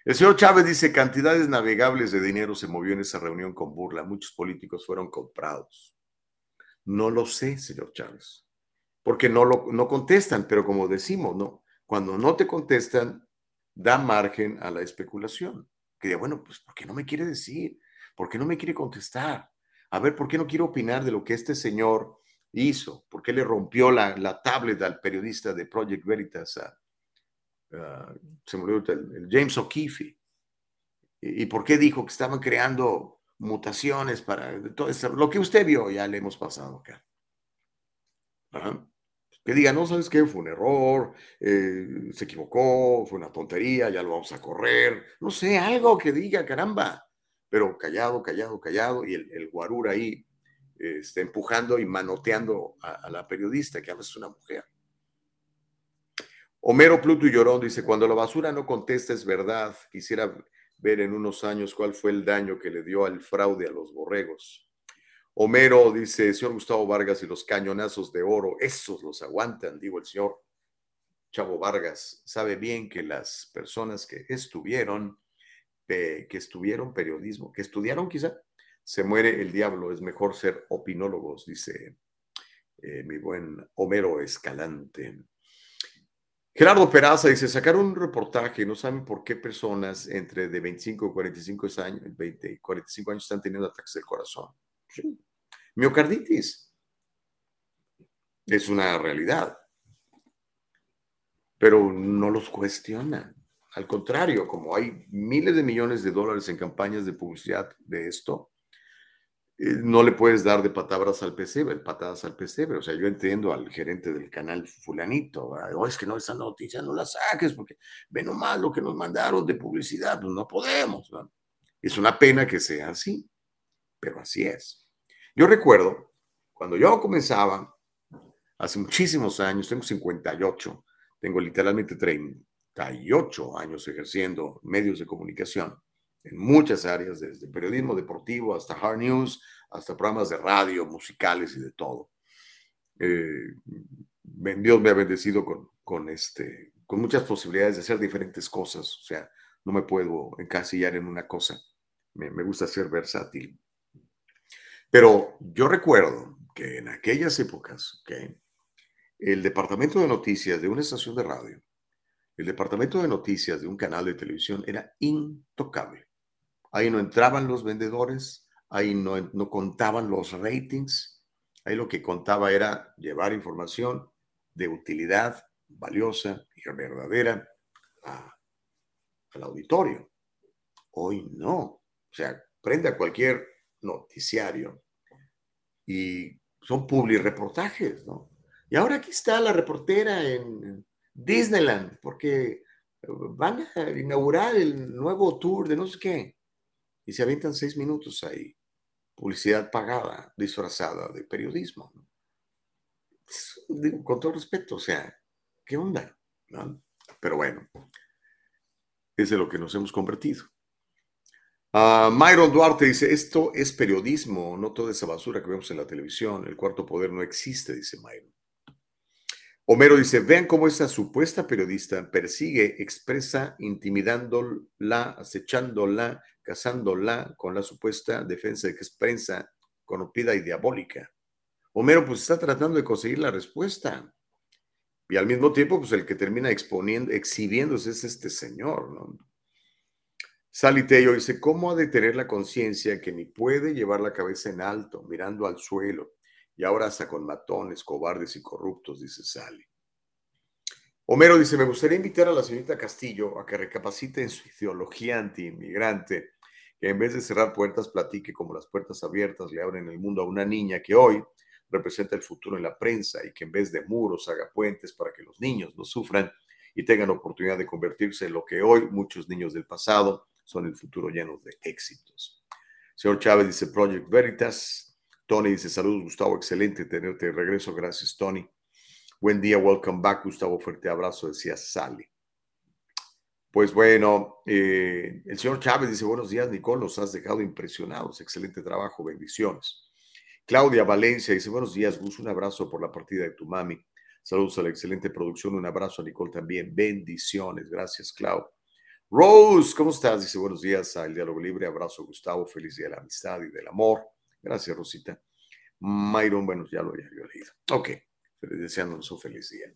Speaker 3: El señor Chávez dice, cantidades navegables de dinero se movió en esa reunión con burla. Muchos políticos fueron comprados. No lo sé, señor Chávez, porque no, lo, no contestan, pero como decimos, no, cuando no te contestan, da margen a la especulación que bueno, pues ¿por qué no me quiere decir? ¿Por qué no me quiere contestar? A ver, ¿por qué no quiere opinar de lo que este señor hizo? ¿Por qué le rompió la, la tablet al periodista de Project Veritas, se me olvidó el, James O'Keefe? ¿Y, por qué dijo que estaban creando mutaciones para todo eso? Lo que usted vio ya le hemos pasado acá. Que diga, no, ¿sabes qué? Fue un error, eh, se equivocó, fue una tontería, ya lo vamos a correr, no sé, algo que diga, caramba, pero callado, callado, callado, y el, el guarura ahí está empujando y manoteando a, la periodista, que a veces es una mujer. Homero Pluto y Llorón dice, cuando la basura no contesta es verdad, quisiera ver en unos años cuál fue el daño que le dio al fraude a los borregos. Homero dice, señor Gustavo Vargas y los cañonazos de oro, esos los aguantan, digo el señor Chavo Vargas. Sabe bien que las personas que estuvieron, que estuvieron periodismo, que estudiaron quizá, se muere el diablo, es mejor ser opinólogos, dice eh, mi buen Homero Escalante. Gerardo Peraza dice, sacaron un reportaje, no saben por qué personas entre de 25 y 45 años, 20 45 años están teniendo ataques del corazón. Sí, miocarditis. Es una realidad. Pero no los cuestionan. Al contrario, como hay miles de millones de dólares en campañas de publicidad de esto, no le puedes dar de patadas al pesebre, patadas al pesebre. O sea, yo entiendo al gerente del canal fulanito, oh, es que no, esa noticia no la saques porque ve nomás lo que nos mandaron de publicidad, pues no podemos. Es una pena que sea así, pero así es. Yo recuerdo, cuando yo comenzaba, hace muchísimos años, tengo 58, tengo literalmente 38 años ejerciendo medios de comunicación en muchas áreas, desde periodismo deportivo hasta hard news, hasta programas de radio, musicales y de todo. Eh, Dios me ha bendecido con, con, este, con muchas posibilidades de hacer diferentes cosas, o sea, no me puedo encasillar en una cosa, me, me gusta ser versátil. Pero yo recuerdo que en aquellas épocas, el departamento de noticias de una estación de radio, el departamento de noticias de un canal de televisión era intocable. Ahí no entraban los vendedores, ahí no, no contaban los ratings, Ahí lo que contaba era llevar información de utilidad valiosa y verdadera al auditorio. Hoy no. O sea, prende a cualquier noticiario y son reportajes, ¿no? Y ahora aquí está la reportera en Disneyland, porque van a inaugurar el nuevo tour de no sé qué. Y se avientan seis minutos ahí. Publicidad pagada, disfrazada de periodismo. Con todo respeto, o sea, ¿qué onda? Pero bueno, es de lo que nos hemos convertido. Uh, Myron Duarte dice, esto es periodismo, no toda esa basura que vemos en la televisión. El cuarto poder no existe, dice Myron. Homero dice, vean cómo esa supuesta periodista persigue, expresa, intimidándola, acechándola, cazándola con la supuesta defensa de que es prensa corrompida y diabólica. Homero pues está tratando de conseguir la respuesta. Y al mismo tiempo, pues el que termina exponiendo, exhibiéndose es este señor, ¿no? Tello dice, ¿cómo ha de tener la conciencia que ni puede llevar la cabeza en alto, mirando al suelo, y ahora hasta con matones, cobardes y corruptos, dice Sally. Homero dice, me gustaría invitar a la señorita Castillo a que recapacite en su ideología anti-inmigrante, que en vez de cerrar puertas, platique como las puertas abiertas le abren el mundo a una niña que hoy representa el futuro en la prensa y que en vez de muros haga puentes para que los niños no sufran y tengan oportunidad de convertirse en lo que hoy muchos niños del pasado son el futuro llenos de éxitos. Señor Chávez dice Project Veritas, Tony dice, saludos Gustavo, excelente tenerte de regreso. Gracias, Tony. Buen día, welcome back, Gustavo. Fuerte abrazo, decía Sally. Pues bueno, eh, el señor Chávez dice, buenos días, Nicole, nos has dejado impresionados. Excelente trabajo, bendiciones. Claudia Valencia dice, buenos días, Gus, un abrazo por la partida de tu mami. Saludos a la excelente producción, un abrazo a Nicole también. Bendiciones, gracias, Clau. Rose, ¿cómo estás? Dice, buenos días al Diálogo Libre. Abrazo, Gustavo. Feliz día de la amistad y del amor. Gracias, Rosita. Myron, bueno, ya lo había leído. Ok, deseándonos un feliz día.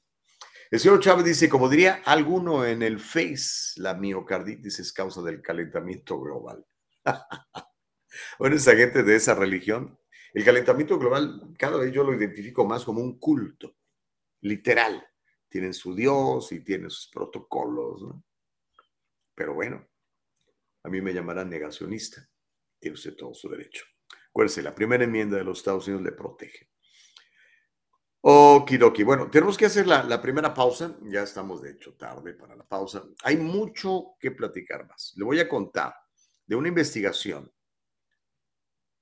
Speaker 3: El señor Chávez dice, como diría alguno en el Face, la miocarditis es causa del calentamiento global. bueno, esa gente de esa religión, el calentamiento global, cada vez yo lo identifico más como un culto, literal. Tienen su Dios y tienen sus protocolos, ¿no? Pero bueno, a mí me llamarán negacionista. Tiene usted todo su derecho. Acuérdense, la primera enmienda de los Estados Unidos le protege. Okidoki. Bueno, tenemos que hacer la, primera pausa. Ya estamos, de hecho, tarde para la pausa. Hay mucho que platicar más. Le voy a contar de una investigación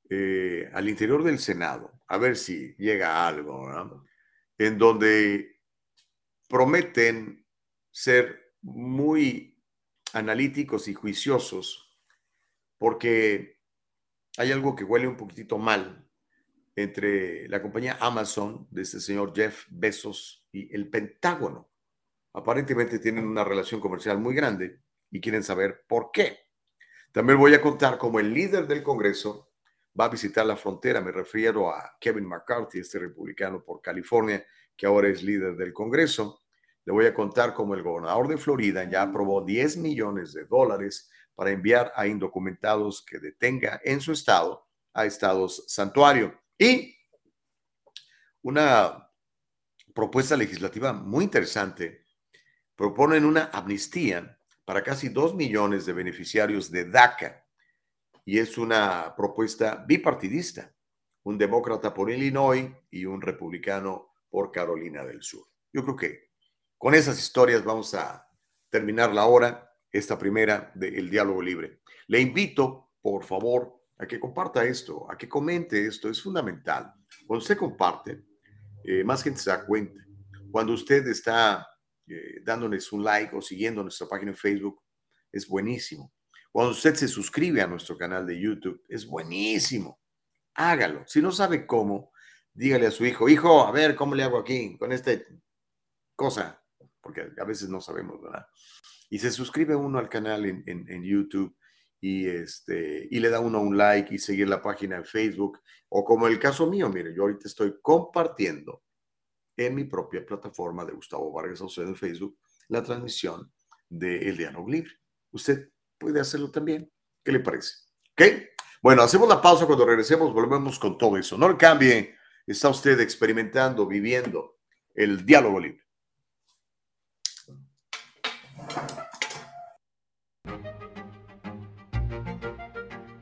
Speaker 3: eh, al interior del Senado, a ver si llega algo, en donde prometen ser muy analíticos y juiciosos, porque hay algo que huele un poquitito mal entre la compañía Amazon de este señor Jeff Bezos y el Pentágono. Aparentemente tienen una relación comercial muy grande y quieren saber por qué. También voy a contar cómo el líder del Congreso va a visitar la frontera. Me refiero a Kevin McCarthy, este republicano por California, que ahora es líder del Congreso. Le voy a contar cómo el gobernador de Florida ya aprobó 10 millones de dólares para enviar a indocumentados que detenga en su estado a estados santuario. Y una propuesta legislativa muy interesante. Proponen una amnistía para casi dos millones de beneficiarios de DACA. Y es una propuesta bipartidista. Un demócrata por Illinois y un republicano por Carolina del Sur. Yo creo que con esas historias vamos a terminar la hora esta primera del diálogo libre. Le invito, por favor, a que comparta esto, a que comente esto. Es fundamental. Cuando usted comparte, eh, más gente se da cuenta. Cuando usted está eh, dándoles un like o siguiendo nuestra página en Facebook, es buenísimo. Cuando usted se suscribe a nuestro canal de YouTube, es buenísimo. Hágalo. Si no sabe cómo, dígale a su hijo, hijo, a ver, ¿cómo le hago aquí con esta cosa? Porque a veces no sabemos, ¿verdad? y se suscribe uno al canal en, YouTube y, este, y le da uno un like y seguir la página en Facebook. O como el caso mío, mire, yo ahorita estoy compartiendo en mi propia plataforma de Gustavo Vargas Aucedo en Facebook la transmisión de El Diálogo Libre. Usted puede hacerlo también. ¿Qué le parece? ¿Ok? Bueno, hacemos la pausa. Cuando regresemos, volvemos con todo eso. No le cambie. está usted experimentando, viviendo el diálogo libre.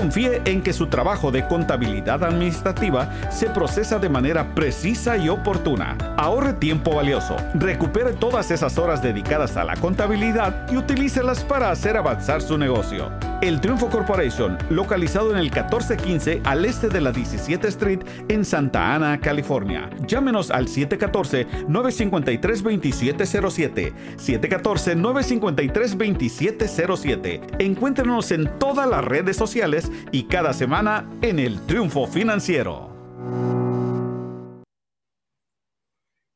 Speaker 8: Confíe en que su trabajo de contabilidad administrativa se procesa de manera precisa y oportuna. Ahorre tiempo valioso, recupere todas esas horas dedicadas a la contabilidad y utilícelas para hacer avanzar su negocio. El Triunfo Corporation, localizado en el 1415 al este de la 17 Street en Santa Ana, California. Llámenos al 714-953-2707. 714-953-2707. Encuéntrenos en todas las redes sociales y cada semana en el Triunfo Financiero.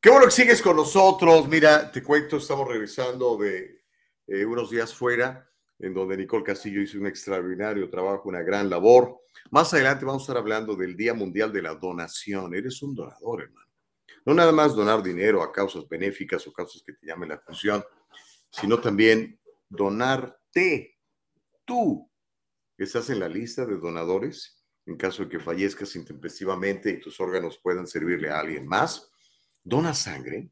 Speaker 3: Qué bueno que sigues con nosotros. Mira, te cuento, estamos regresando de eh, unos días fuera, en donde Nicole Castillo hizo un extraordinario trabajo, una gran labor. Más adelante vamos a estar hablando del Día Mundial de la Donación. Eres un donador, hermano. No nada más donar dinero a causas benéficas o causas que te llamen la atención, sino también donarte. Tú estás en la lista de donadores en caso de que fallezcas intempestivamente y tus órganos puedan servirle a alguien más. ¿Dona sangre?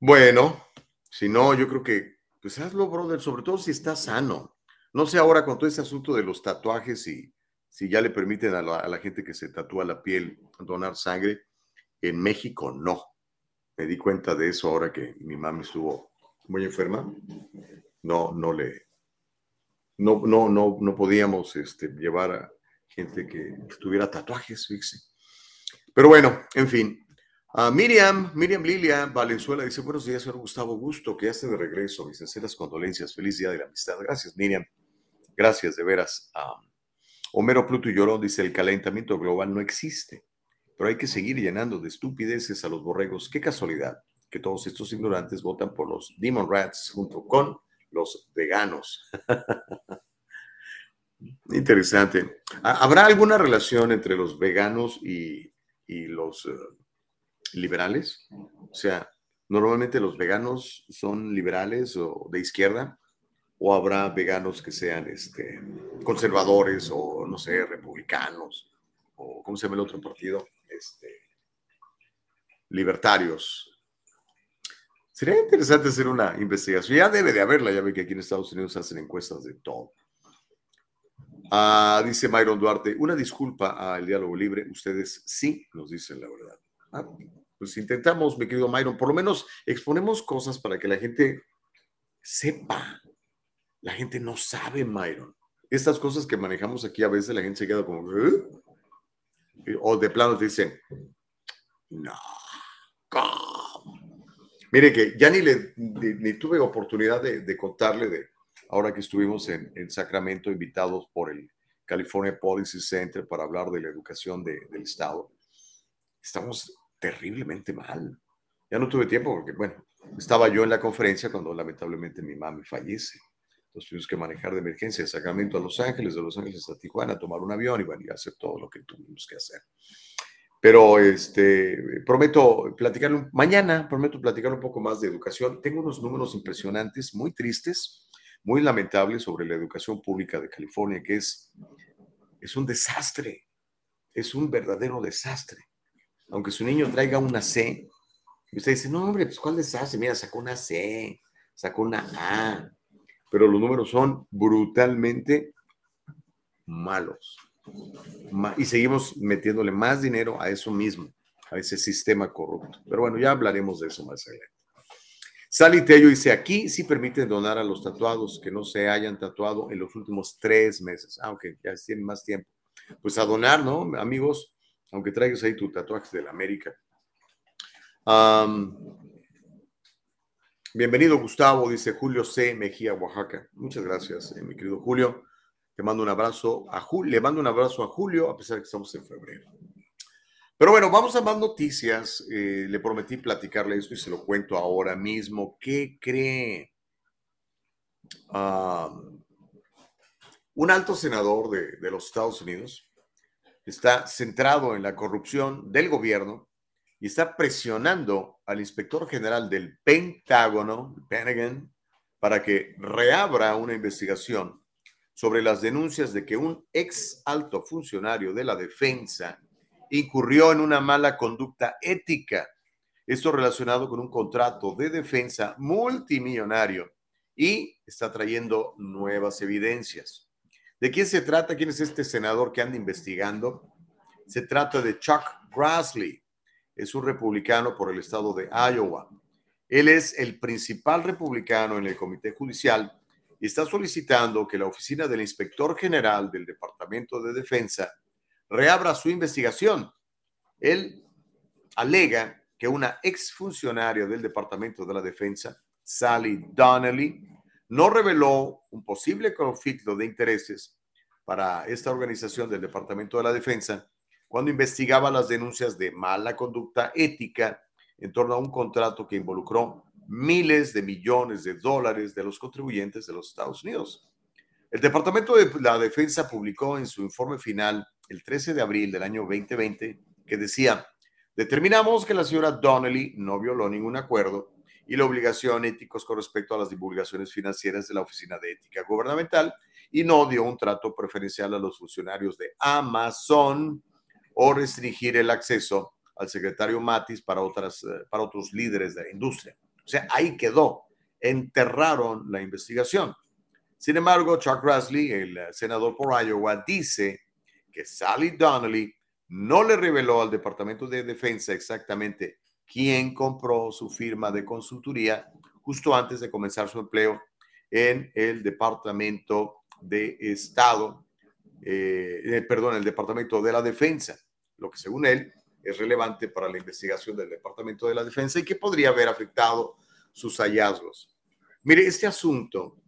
Speaker 3: Bueno, si no, yo creo que, pues hazlo, brother, sobre todo si estás sano. No sé ahora con todo este asunto de los tatuajes y si ya le permiten a la, gente que se tatúa la piel donar sangre. En México no. Me di cuenta de eso ahora que mi mami estuvo muy enferma. No, no le, no, no, no, no podíamos este, llevar a gente que tuviera tatuajes, fíjese. Pero bueno, en fin. Ah, Miriam, Miriam Lilia Valenzuela dice, buenos días, señor Gustavo Gusto, que esté de regreso. Mis sinceras condolencias. Feliz Día de la Amistad. Gracias, Miriam. Gracias, de veras. Ah, Homero Pluto y Llorón dice, el calentamiento global no existe, pero hay que seguir llenando de estupideces a los borregos. Qué casualidad que todos estos ignorantes votan por los Demon Rats junto con los veganos. Interesante. ¿Habrá alguna relación entre los veganos y, y los uh, liberales? O sea, normalmente los veganos son liberales o de izquierda, o habrá veganos que sean este, conservadores o, no sé, republicanos, o ¿cómo se llama el otro partido? Este, libertarios. Sería interesante hacer una investigación. Ya debe de haberla, ya ve que aquí en Estados Unidos hacen encuestas de todo. Ah, dice Myron Duarte, una disculpa al diálogo libre, ustedes sí nos dicen la verdad. Ah, pues intentamos, mi querido Myron, por lo menos exponemos cosas para que la gente sepa. La gente no sabe, Myron. Estas cosas que manejamos aquí a veces la gente se queda como, ¿Eh? o de plano te dicen, no, ¿cómo? Mire que ya ni, le, ni, ni tuve oportunidad de, de, contarle de ahora que estuvimos en, en, Sacramento invitados por el California Policy Center para hablar de la educación de, del Estado. Estamos terriblemente mal. Ya no tuve tiempo porque, bueno, estaba yo en la conferencia cuando lamentablemente mi mami fallece. Entonces tuvimos que manejar de emergencia de Sacramento a Los Ángeles, de Los Ángeles a Tijuana, tomar un avión y, bueno, y hacer todo lo que tuvimos que hacer. Pero este, prometo platicar, mañana prometo platicar un poco más de educación. Tengo unos números impresionantes, muy tristes, muy lamentables sobre la educación pública de California, que es, es un desastre, es un verdadero desastre. Aunque su niño traiga una C, y usted dice, no, hombre, pues ¿cuál desastre? Mira, sacó una C, sacó una A, pero los números son brutalmente malos. Y seguimos metiéndole más dinero a eso mismo, a ese sistema corrupto. Pero bueno, ya hablaremos de eso más adelante. Sally Tello dice, aquí sí permiten donar a los tatuados que no se hayan tatuado en los últimos tres meses, aunque ya tienen más tiempo. Pues a donar, ¿no? Amigos, aunque traigas ahí tu tatuaje de la América. bienvenido, Gustavo, dice Julio C. Mejía, Oaxaca. Muchas gracias, eh, mi querido Julio. Te mando un abrazo a Julio, le mando un abrazo a Julio, a pesar de que estamos en febrero. Pero bueno, vamos a más noticias. Eh, le prometí platicarle esto y se lo cuento ahora mismo. ¿Qué cree? un alto senador de, de los Estados Unidos está centrado en la corrupción del gobierno y está presionando al inspector general del Pentágono, Pentagon, para que reabra una investigación sobre las denuncias de que un ex alto funcionario de la defensa incurrió en una mala conducta ética. Esto relacionado con un contrato de defensa multimillonario y está trayendo nuevas evidencias. ¿De quién se trata? ¿Quién es este senador que anda investigando? Se trata de Chuck Grassley. Es un republicano por el estado de Iowa. Él es el principal republicano en el comité judicial y está solicitando que la oficina del inspector general del Departamento de Defensa reabra su investigación. Él alega que una exfuncionaria del Departamento de la Defensa, Sally Donnelly, no reveló un posible conflicto de intereses para esta organización del Departamento de la Defensa cuando investigaba las denuncias de mala conducta ética en torno a un contrato que involucró miles de millones de dólares de los contribuyentes de los Estados Unidos. El Departamento de la Defensa publicó en su informe final el 13 de abril del año 2020 que decía, determinamos que la señora Donnelly no violó ningún acuerdo y la obligación éticos con respecto a las divulgaciones financieras de la Oficina de Ética Gubernamental y no dio un trato preferencial a los funcionarios de Amazon o restringir el acceso al secretario Matis para, otras, eh, para otros líderes de la industria. O sea, ahí quedó. Enterraron la investigación. Sin embargo, Chuck Grassley, el eh, senador por Iowa, dice que Sally Donnelly no le reveló al Departamento de Defensa exactamente quién compró su firma de consultoría justo antes de comenzar su empleo en el Departamento de Estado, eh, eh, perdón, el Departamento de la Defensa, lo que según él es relevante para la investigación del Departamento de la Defensa y que podría haber afectado sus hallazgos. Mire, este asunto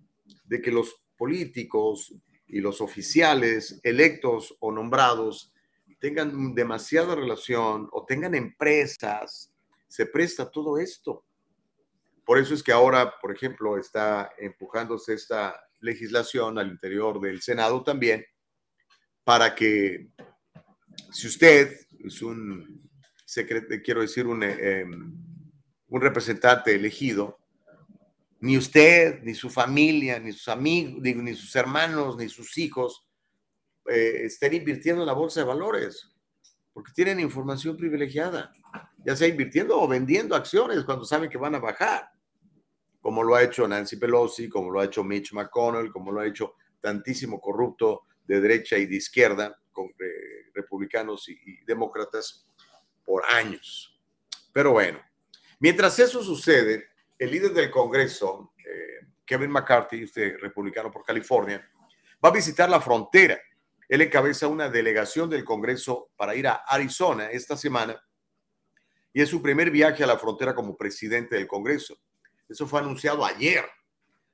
Speaker 3: de que los políticos y los oficiales electos o nombrados tengan demasiada relación o tengan empresas, se presta todo esto. Por eso es que ahora, por ejemplo, está empujándose esta legislación al interior del Senado también, para que si usted es un quiero decir, un, eh, un representante elegido, ni usted, ni su familia, ni sus amigos, ni sus hermanos, ni sus hijos eh, estén invirtiendo en la bolsa de valores, porque tienen información privilegiada, ya sea invirtiendo o vendiendo acciones cuando saben que van a bajar, como lo ha hecho Nancy Pelosi, como lo ha hecho Mitch McConnell, como lo ha hecho tantísimo corrupto de derecha y de izquierda, con eh, republicanos y, demócratas, por años. Pero bueno, mientras eso sucede, el líder del Congreso, eh, Kevin McCarthy, este republicano por California, va a visitar la frontera. Él encabeza una delegación del Congreso para ir a Arizona esta semana y es su primer viaje a la frontera como presidente del Congreso. Eso fue anunciado ayer.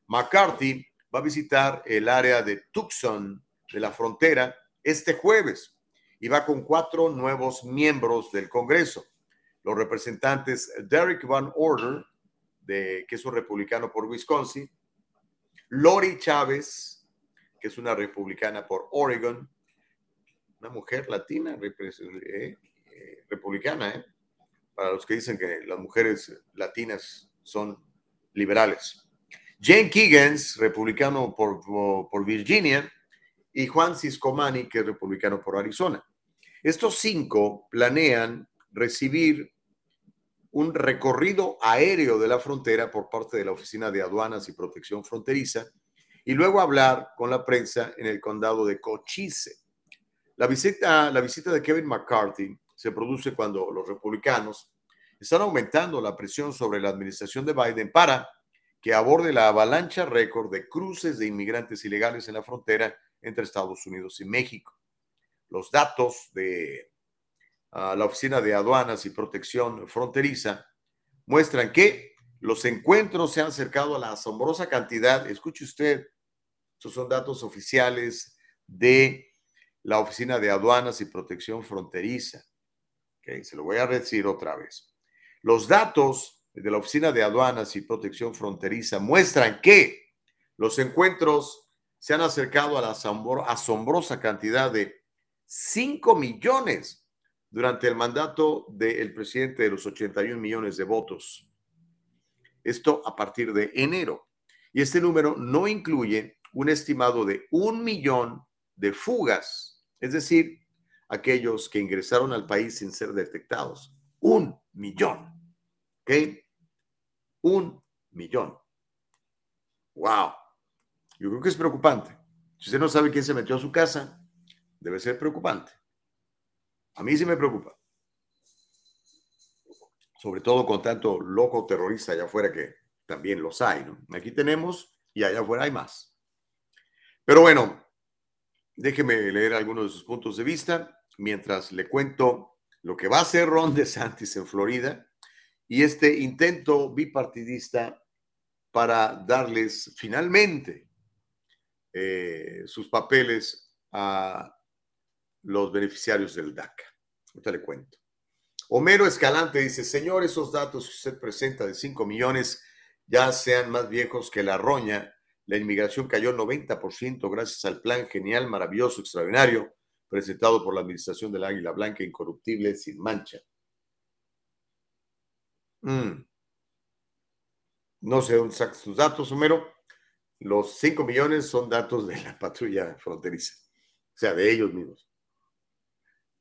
Speaker 3: McCarthy va a visitar el área de Tucson de la frontera este jueves y va con cuatro nuevos miembros del Congreso. Los representantes Derek Van Order, de, que es un republicano por Wisconsin, Lori Chávez, que es una republicana por Oregon, una mujer latina, eh, eh, republicana, eh, para los que dicen que las mujeres latinas son liberales. Jane Keegans, republicano por, por, Virginia, y Juan Ciscomani, que es republicano por Arizona. Estos cinco planean recibir un recorrido aéreo de la frontera por parte de la Oficina de Aduanas y Protección Fronteriza y luego hablar con la prensa en el condado de Cochise. La visita, la visita de Kevin McCarthy se produce cuando los republicanos están aumentando la presión sobre la administración de Biden para que aborde la avalancha récord de cruces de inmigrantes ilegales en la frontera entre Estados Unidos y México. Los datos de uh, la Oficina de Aduanas y Protección Fronteriza muestran que los encuentros se han acercado a la asombrosa cantidad, escuche usted, estos son datos oficiales de la Oficina de Aduanas y Protección Fronteriza. Se lo voy a decir otra vez. Los datos de la Oficina de Aduanas y Protección Fronteriza muestran que los encuentros se han acercado a la asombrosa cantidad de 5 millones durante el mandato del presidente de los 81 millones de votos. Esto a partir de enero. Y este número no incluye un estimado de un millón de fugas, es decir, aquellos que ingresaron al país sin ser detectados. Un millón. ¿Ok? Un millón. ¡Wow! Yo creo que es preocupante. Si usted no sabe quién se metió a su casa, debe ser preocupante. A mí sí me preocupa sobre todo con tanto loco terrorista allá afuera que también los hay. ¿no? Aquí tenemos y allá afuera hay más. Pero bueno, déjeme leer algunos de sus puntos de vista mientras le cuento lo que va a hacer Ron DeSantis en Florida y este intento bipartidista para darles finalmente eh, sus papeles a los beneficiarios del DACA. Ahorita le cuento. Homero Escalante dice, señor, esos datos que usted presenta de 5 millones ya sean más viejos que la roña. La inmigración cayó 90% gracias al plan genial, maravilloso, extraordinario, presentado por la Administración del Águila Blanca, incorruptible, sin mancha. Mm. No sé dónde sacas tus datos, Homero. Los 5 millones son datos de la patrulla fronteriza, o sea, de ellos mismos.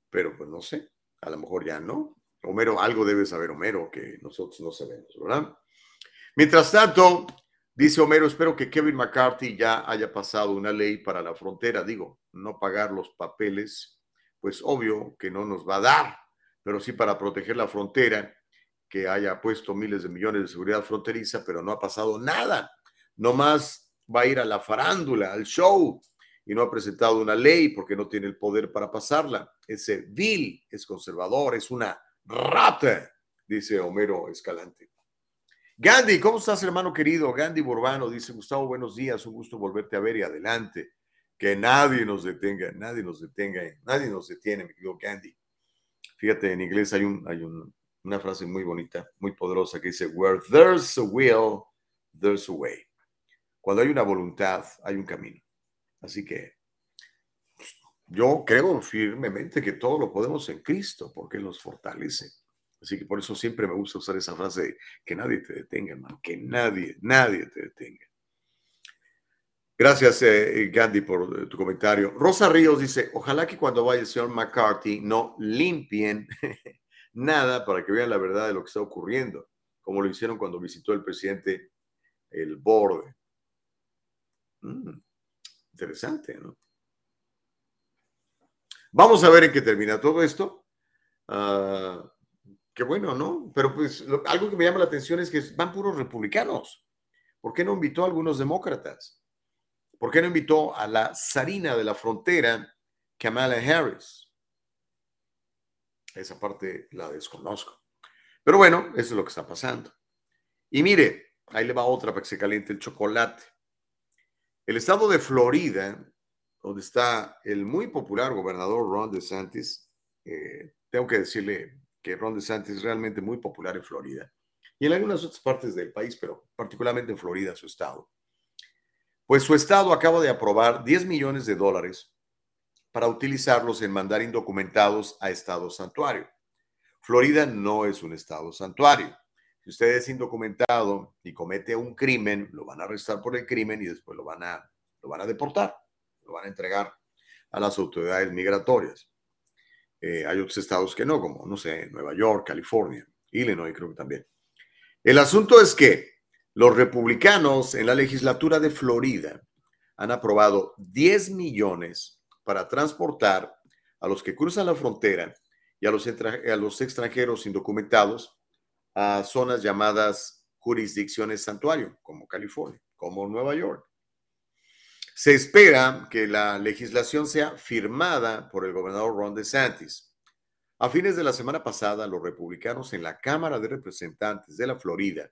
Speaker 3: Pero pues no sé, a lo mejor ya no. Homero, algo debe saber Homero que nosotros no sabemos, ¿verdad? Mientras tanto, dice Homero, espero que Kevin McCarthy ya haya pasado una ley para la frontera, digo, no pagar los papeles, pues obvio que no nos va a dar, pero sí para proteger la frontera, que haya puesto miles de millones de seguridad fronteriza, pero no ha pasado nada. Nomás va a ir a la farándula, al show, y no ha presentado una ley porque no tiene el poder para pasarla. Ese Bill es conservador, es una rata, dice Homero Escalante. Gandhi, ¿cómo estás, hermano querido? Gandhi Burbano dice, Gustavo, buenos días, un gusto volverte a ver y adelante. Que nadie nos detenga, nadie nos detenga, nadie nos detiene, mi querido Gandhi. Fíjate, en inglés hay, un, hay una frase muy bonita, muy poderosa que dice, Where there's a will, there's a way. Cuando hay una voluntad, hay un camino. Así que yo creo firmemente que todo lo podemos en Cristo porque nos fortalece. Así que por eso siempre me gusta usar esa frase de que nadie te detenga, hermano, que nadie, nadie te detenga. Gracias, eh, Gandhi, por eh, tu comentario. Rosa Ríos dice, ojalá que cuando vaya el señor McCarthy no limpien nada para que vean la verdad de lo que está ocurriendo, como lo hicieron cuando visitó el presidente el borde. Mm, interesante, ¿no? Vamos a ver en qué termina todo esto. Uh, bueno, ¿no? Pero pues algo que me llama la atención es que van puros republicanos. ¿Por qué no invitó a algunos demócratas? ¿Por qué no invitó a la zarina de la frontera, Kamala Harris? Esa parte la desconozco. Pero bueno, eso es lo que está pasando. Y mire, ahí le va otra para que se caliente el chocolate. El estado de Florida donde está el muy popular gobernador Ron DeSantis. Eh, tengo que decirle que Ron DeSantis es realmente muy popular en Florida y en algunas otras partes del país, pero particularmente en Florida, su estado. Pues su estado acaba de aprobar 10 millones de dólares para utilizarlos en mandar indocumentados a estado santuario. Florida no es un estado santuario. Si usted es indocumentado y comete un crimen, lo van a arrestar por el crimen y después lo van a, lo van a deportar lo van a entregar a las autoridades migratorias. Eh, hay otros estados que no, como, no sé, Nueva York, California, Illinois creo que también. El asunto es que los republicanos en la legislatura de Florida han aprobado 10 millones para transportar a los que cruzan la frontera y a los, a los extranjeros indocumentados a zonas llamadas jurisdicciones santuario, como California, como Nueva York. Se espera que la legislación sea firmada por el gobernador Ron DeSantis. A fines de la semana pasada, los republicanos en la Cámara de Representantes de la Florida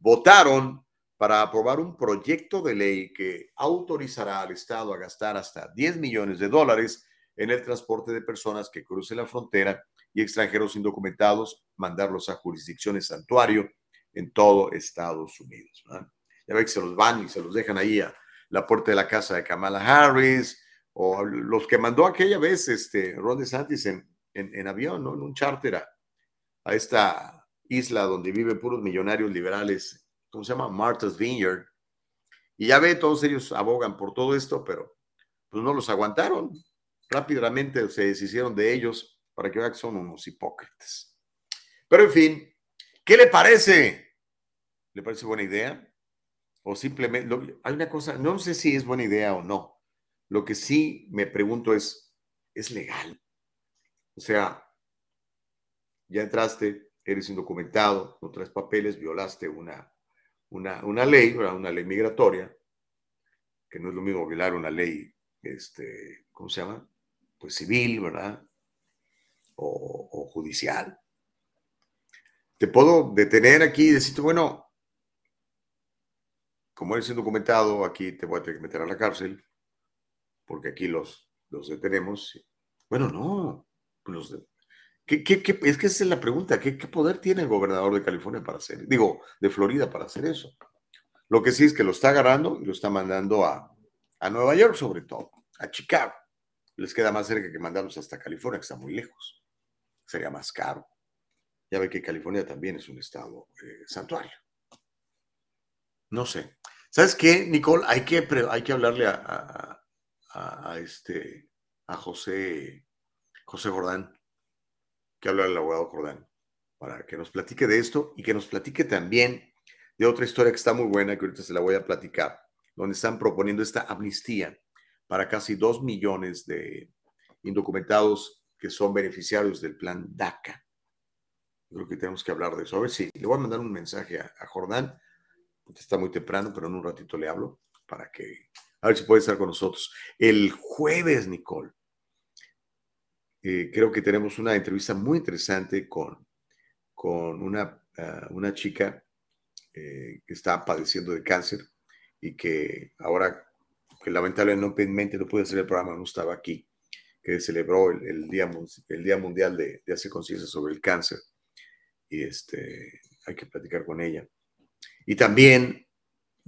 Speaker 3: votaron para aprobar un proyecto de ley que autorizará al Estado a gastar hasta 10 millones de dólares en el transporte de personas que crucen la frontera y extranjeros indocumentados, mandarlos a jurisdicciones santuario en todo Estados Unidos. Ya ve que se los van y se los dejan ahí a la puerta de la casa de Kamala Harris o los que mandó aquella vez este, Ron DeSantis en, en, avión, ¿no? en un charter a, a esta isla donde viven puros millonarios liberales ¿cómo se llama? Martha's Vineyard. Y ya ve, todos ellos abogan por todo esto, pero pues no los aguantaron. Rápidamente se deshicieron de ellos para que vean que son unos hipócritas. Pero en fin, ¿qué le parece? ¿Le parece buena idea? O simplemente, hay una cosa, no sé si es buena idea o no. Lo que sí me pregunto es, ¿es legal? O sea, ya entraste, eres indocumentado, no traes papeles, violaste una una, una ley, una ley migratoria, que no es lo mismo violar una ley, este, ¿cómo se llama? Pues civil, ¿verdad? O, judicial. Te puedo detener aquí y decirte, bueno, como eres indocumentado, aquí te voy a tener que meter a la cárcel, porque aquí los, los detenemos. Bueno, no, los, es que esa es la pregunta. ¿Qué, poder tiene el gobernador de California para hacer? Digo, de Florida para hacer eso. Lo que sí es que lo está agarrando y lo está mandando a, a Nueva York, sobre todo, a Chicago. Les queda más cerca que mandarlos hasta California, que está muy lejos. Sería más caro. Ya ve que California también es un estado eh, santuario. No sé. ¿Sabes qué, Nicole? Hay que, hay que hablarle a, este, a José, José Jordán que habla el abogado Jordán, para que nos platique de esto y que nos platique también de otra historia que está muy buena, que ahorita se la voy a platicar, donde están proponiendo esta amnistía para casi dos millones de indocumentados que son beneficiarios del plan DACA. creo que tenemos que hablar de eso. A ver si le voy a mandar un mensaje a Jordán. Está muy temprano, pero en un ratito le hablo para que, a ver si puede estar con nosotros. El jueves, Nicole, eh, creo que tenemos una entrevista muy interesante con, con una, ah, una chica eh, que está padeciendo de cáncer y que ahora, que lamentablemente no pude hacer el programa, no estaba aquí, que celebró el, día, el día Mundial de, de Hacer Conciencia sobre el Cáncer. Y este, hay que platicar con ella. Y también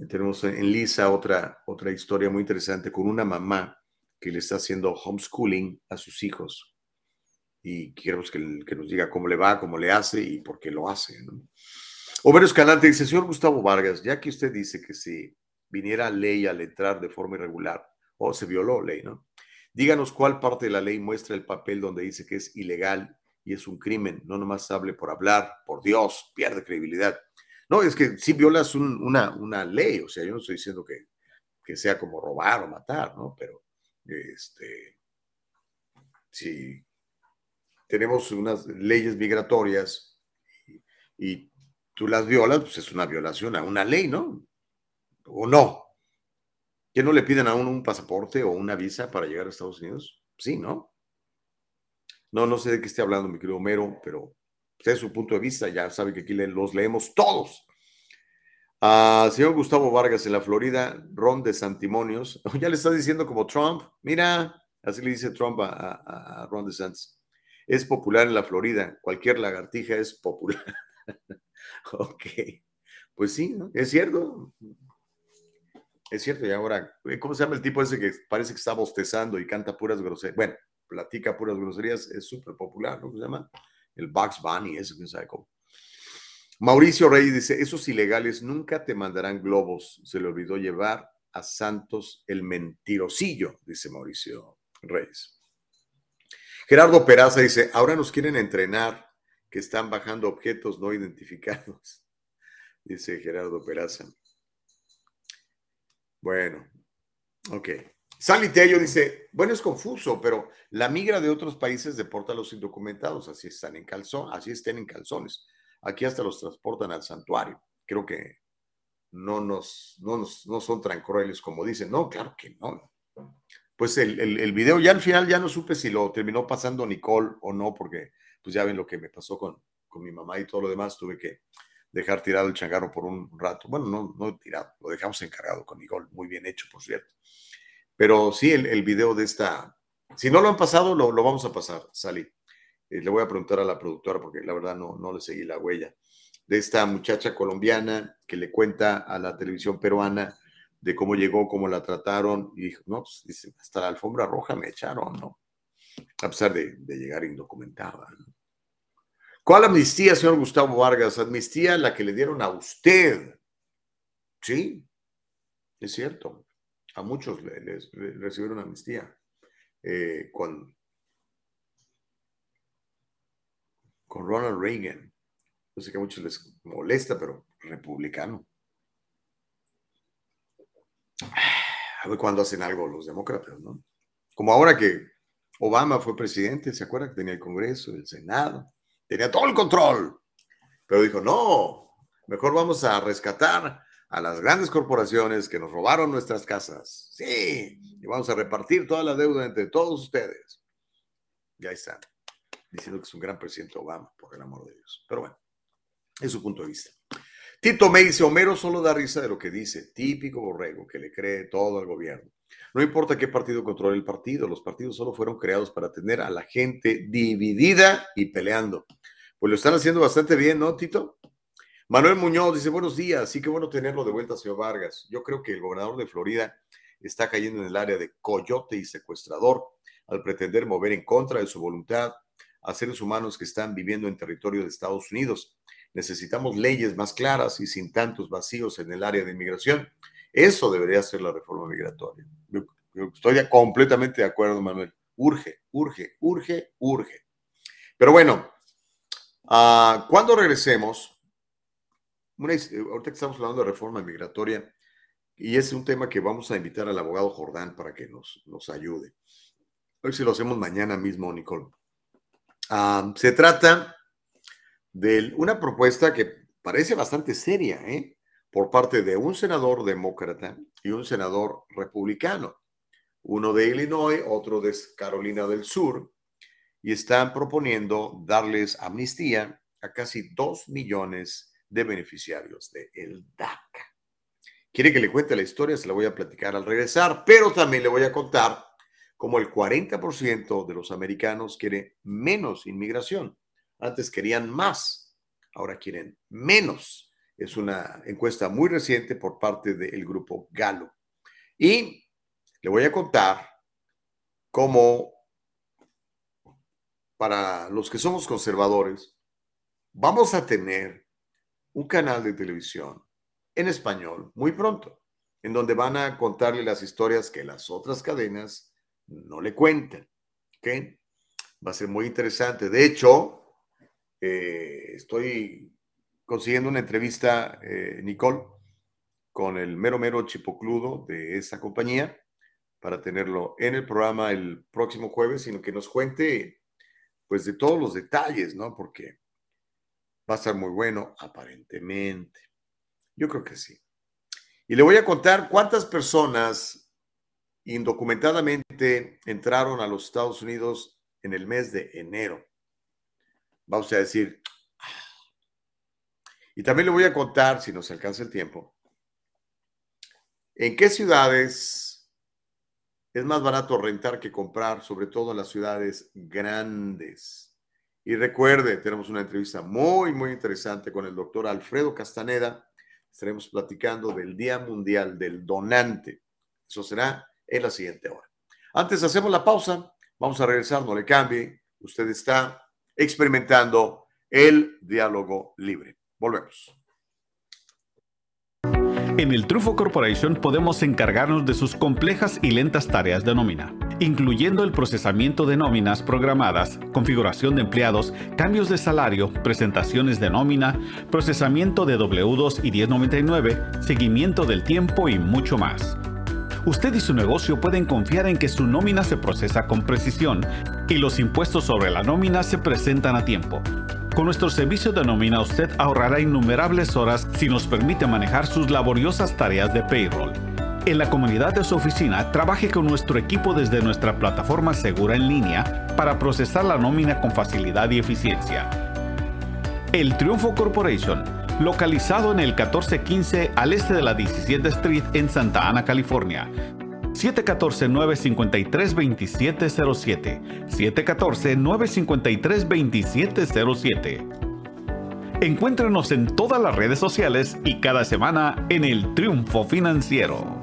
Speaker 3: tenemos en Lisa otra, otra historia muy interesante con una mamá que le está haciendo homeschooling a sus hijos y queremos que, nos diga cómo le va, cómo le hace y por qué lo hace. ¿no? Homero Escalante dice, señor Gustavo Vargas, ya que usted dice que si viniera ley al entrar de forma irregular, o se violó ley, ¿no? Díganos cuál parte de la ley muestra el papel donde dice que es ilegal y es un crimen. No nomás hable por hablar, por Dios, pierde credibilidad. No, es que si violas una, una ley, o sea, yo no estoy diciendo que, que sea como robar o matar, ¿no? Pero, este, si tenemos unas leyes migratorias y, tú las violas, pues es una violación a una ley, ¿no? ¿O no? ¿Que no le piden a uno un pasaporte o una visa para llegar a Estados Unidos? Sí, ¿no? No, no sé de qué esté hablando, mi querido Homero, pero usted es su punto de vista, ya sabe que aquí los leemos todos. Uh, señor Gustavo Vargas en la Florida, Ron de Santimonios, ya le está diciendo como Trump, mira, así le dice Trump a, a, a Ron es popular en la Florida. Cualquier lagartija es popular. ok, pues sí, es cierto. Es cierto, y ahora, eh, ¿cómo se llama el tipo ese que parece que está bostezando y canta puras groserías? Bueno, platica puras groserías, es súper popular, ¿no? ¿Cómo se llama? El Bugs Bunny, ese que sabe cómo. Mauricio Reyes dice, esos ilegales nunca te mandarán globos. Se le olvidó llevar a Santos el mentirosillo, dice Mauricio Reyes. Gerardo Peraza dice, ahora nos quieren entrenar que están bajando objetos no identificados, dice Gerardo Peraza. Bueno, ok. Sally Tello dice, bueno, es confuso, pero la migra de otros países deporta a los indocumentados, así están en calzón, así estén en calzones. Aquí hasta los transportan al santuario. Creo que no nos, no, no son tan crueles como dicen. No, claro que no. Pues el, el, el, video ya al final ya no supe si lo terminó pasando Nicole o no, porque pues ya ven lo que me pasó con, con mi mamá y todo lo demás. Tuve que dejar tirado el changarro por un rato. Bueno, no, no tirado, lo dejamos encargado con Nicole, muy bien hecho, por cierto. Pero sí, el, video de esta, si no lo han pasado, lo, vamos a pasar, Sally. Eh, le voy a preguntar a la productora porque la verdad no, no le seguí la huella de esta muchacha colombiana que le cuenta a la televisión peruana de cómo llegó, cómo la trataron, y dijo, no, pues, dice, hasta la alfombra roja me echaron, ¿no? A pesar de, llegar indocumentada. ¿Cuál amnistía, señor Gustavo Vargas? Amnistía la que le dieron a usted. Sí, es cierto. A muchos les, recibieron amnistía. Eh, con, con Ronald Reagan. Yo sé que a muchos les molesta, pero republicano. A ver cuándo hacen algo los demócratas, ¿no? Como ahora que Obama fue presidente, ¿se acuerda que tenía el Congreso, el Senado? Tenía todo el control. Pero dijo, no, mejor vamos a rescatar a las grandes corporaciones que nos robaron nuestras casas. Sí, y vamos a repartir toda la deuda entre todos ustedes. Ya está. Diciendo que es un gran presidente Obama, por el amor de Dios. Pero bueno, es su punto de vista. Tito me dice, Homero solo da risa de lo que dice, típico borrego que le cree todo al gobierno. No importa qué partido controle el partido, los partidos solo fueron creados para tener a la gente dividida y peleando. Pues lo están haciendo bastante bien, ¿no, Tito? Manuel Muñoz dice, buenos días, sí que bueno tenerlo de vuelta, señor Vargas. Yo creo que el gobernador de Florida está cayendo en el área de coyote y secuestrador al pretender mover en contra de su voluntad a seres humanos que están viviendo en territorio de Estados Unidos. Necesitamos leyes más claras y sin tantos vacíos en el área de inmigración. Eso debería ser la reforma migratoria. Estoy completamente de acuerdo, Manuel. Urge, urge, urge, urge. Pero bueno, uh, cuando regresemos, una, ahorita que estamos hablando de reforma migratoria, y es un tema que vamos a invitar al abogado Jordán para que nos, nos ayude. Ver si lo hacemos mañana mismo, Nicole. Se trata de una propuesta que parece bastante seria, ¿eh? por parte de un senador demócrata y un senador republicano, uno de Illinois, otro de Carolina del Sur, y están proponiendo darles amnistía a casi dos millones de beneficiarios de el DACA. Quiere que le cuente la historia, se la voy a platicar al regresar, pero también le voy a contar cómo el 40% de los americanos quiere menos inmigración. Antes querían más, ahora quieren menos. Es una encuesta muy reciente por parte del grupo Galo. Y le voy a contar cómo para los que somos conservadores vamos a tener un canal de televisión en español muy pronto, en donde van a contarle las historias que las otras cadenas no le cuentan. ¿okay? Va a ser muy interesante. De hecho, eh, estoy consiguiendo una entrevista, eh, Nicole, con el mero mero chipocludo de esa compañía para tenerlo en el programa el próximo jueves, sino que nos cuente pues de todos los detalles, ¿no? Porque va a estar muy bueno, aparentemente. Yo creo que sí. Y le voy a contar cuántas personas indocumentadamente entraron a los Estados Unidos en el mes de enero. Vamos a decir, y también le voy a contar, si nos alcanza el tiempo, en qué ciudades es más barato rentar que comprar, sobre todo en las ciudades grandes. Y recuerde, tenemos una entrevista muy, muy interesante con el doctor Alfredo Castaneda. Estaremos platicando del Día Mundial del Donante. Eso será en la siguiente hora. Antes hacemos la pausa, vamos a regresar, no le cambie. Usted está experimentando el diálogo libre. Volvemos.
Speaker 8: En el Trufo Corporation podemos encargarnos de sus complejas y lentas tareas de nómina, incluyendo el procesamiento de nóminas programadas, configuración de empleados, cambios de salario, presentaciones de nómina, procesamiento de W2 y 1099, seguimiento del tiempo y mucho más. usted y su negocio pueden confiar en que su nómina se procesa con precisión y los impuestos sobre la nómina se presentan a tiempo. Con nuestro servicio de nómina usted ahorrará innumerables horas si nos permite manejar sus laboriosas tareas de payroll. En la comunidad de su oficina, trabaje con nuestro equipo desde nuestra plataforma segura en línea para procesar la nómina con facilidad y eficiencia. El Triunfo Corporation, localizado en el 1415 al este de la 17 Street en Santa Ana, California. 714-953-2707. 714-953-2707. Encuéntrenos en todas las redes sociales y cada semana en el Triunfo Financiero.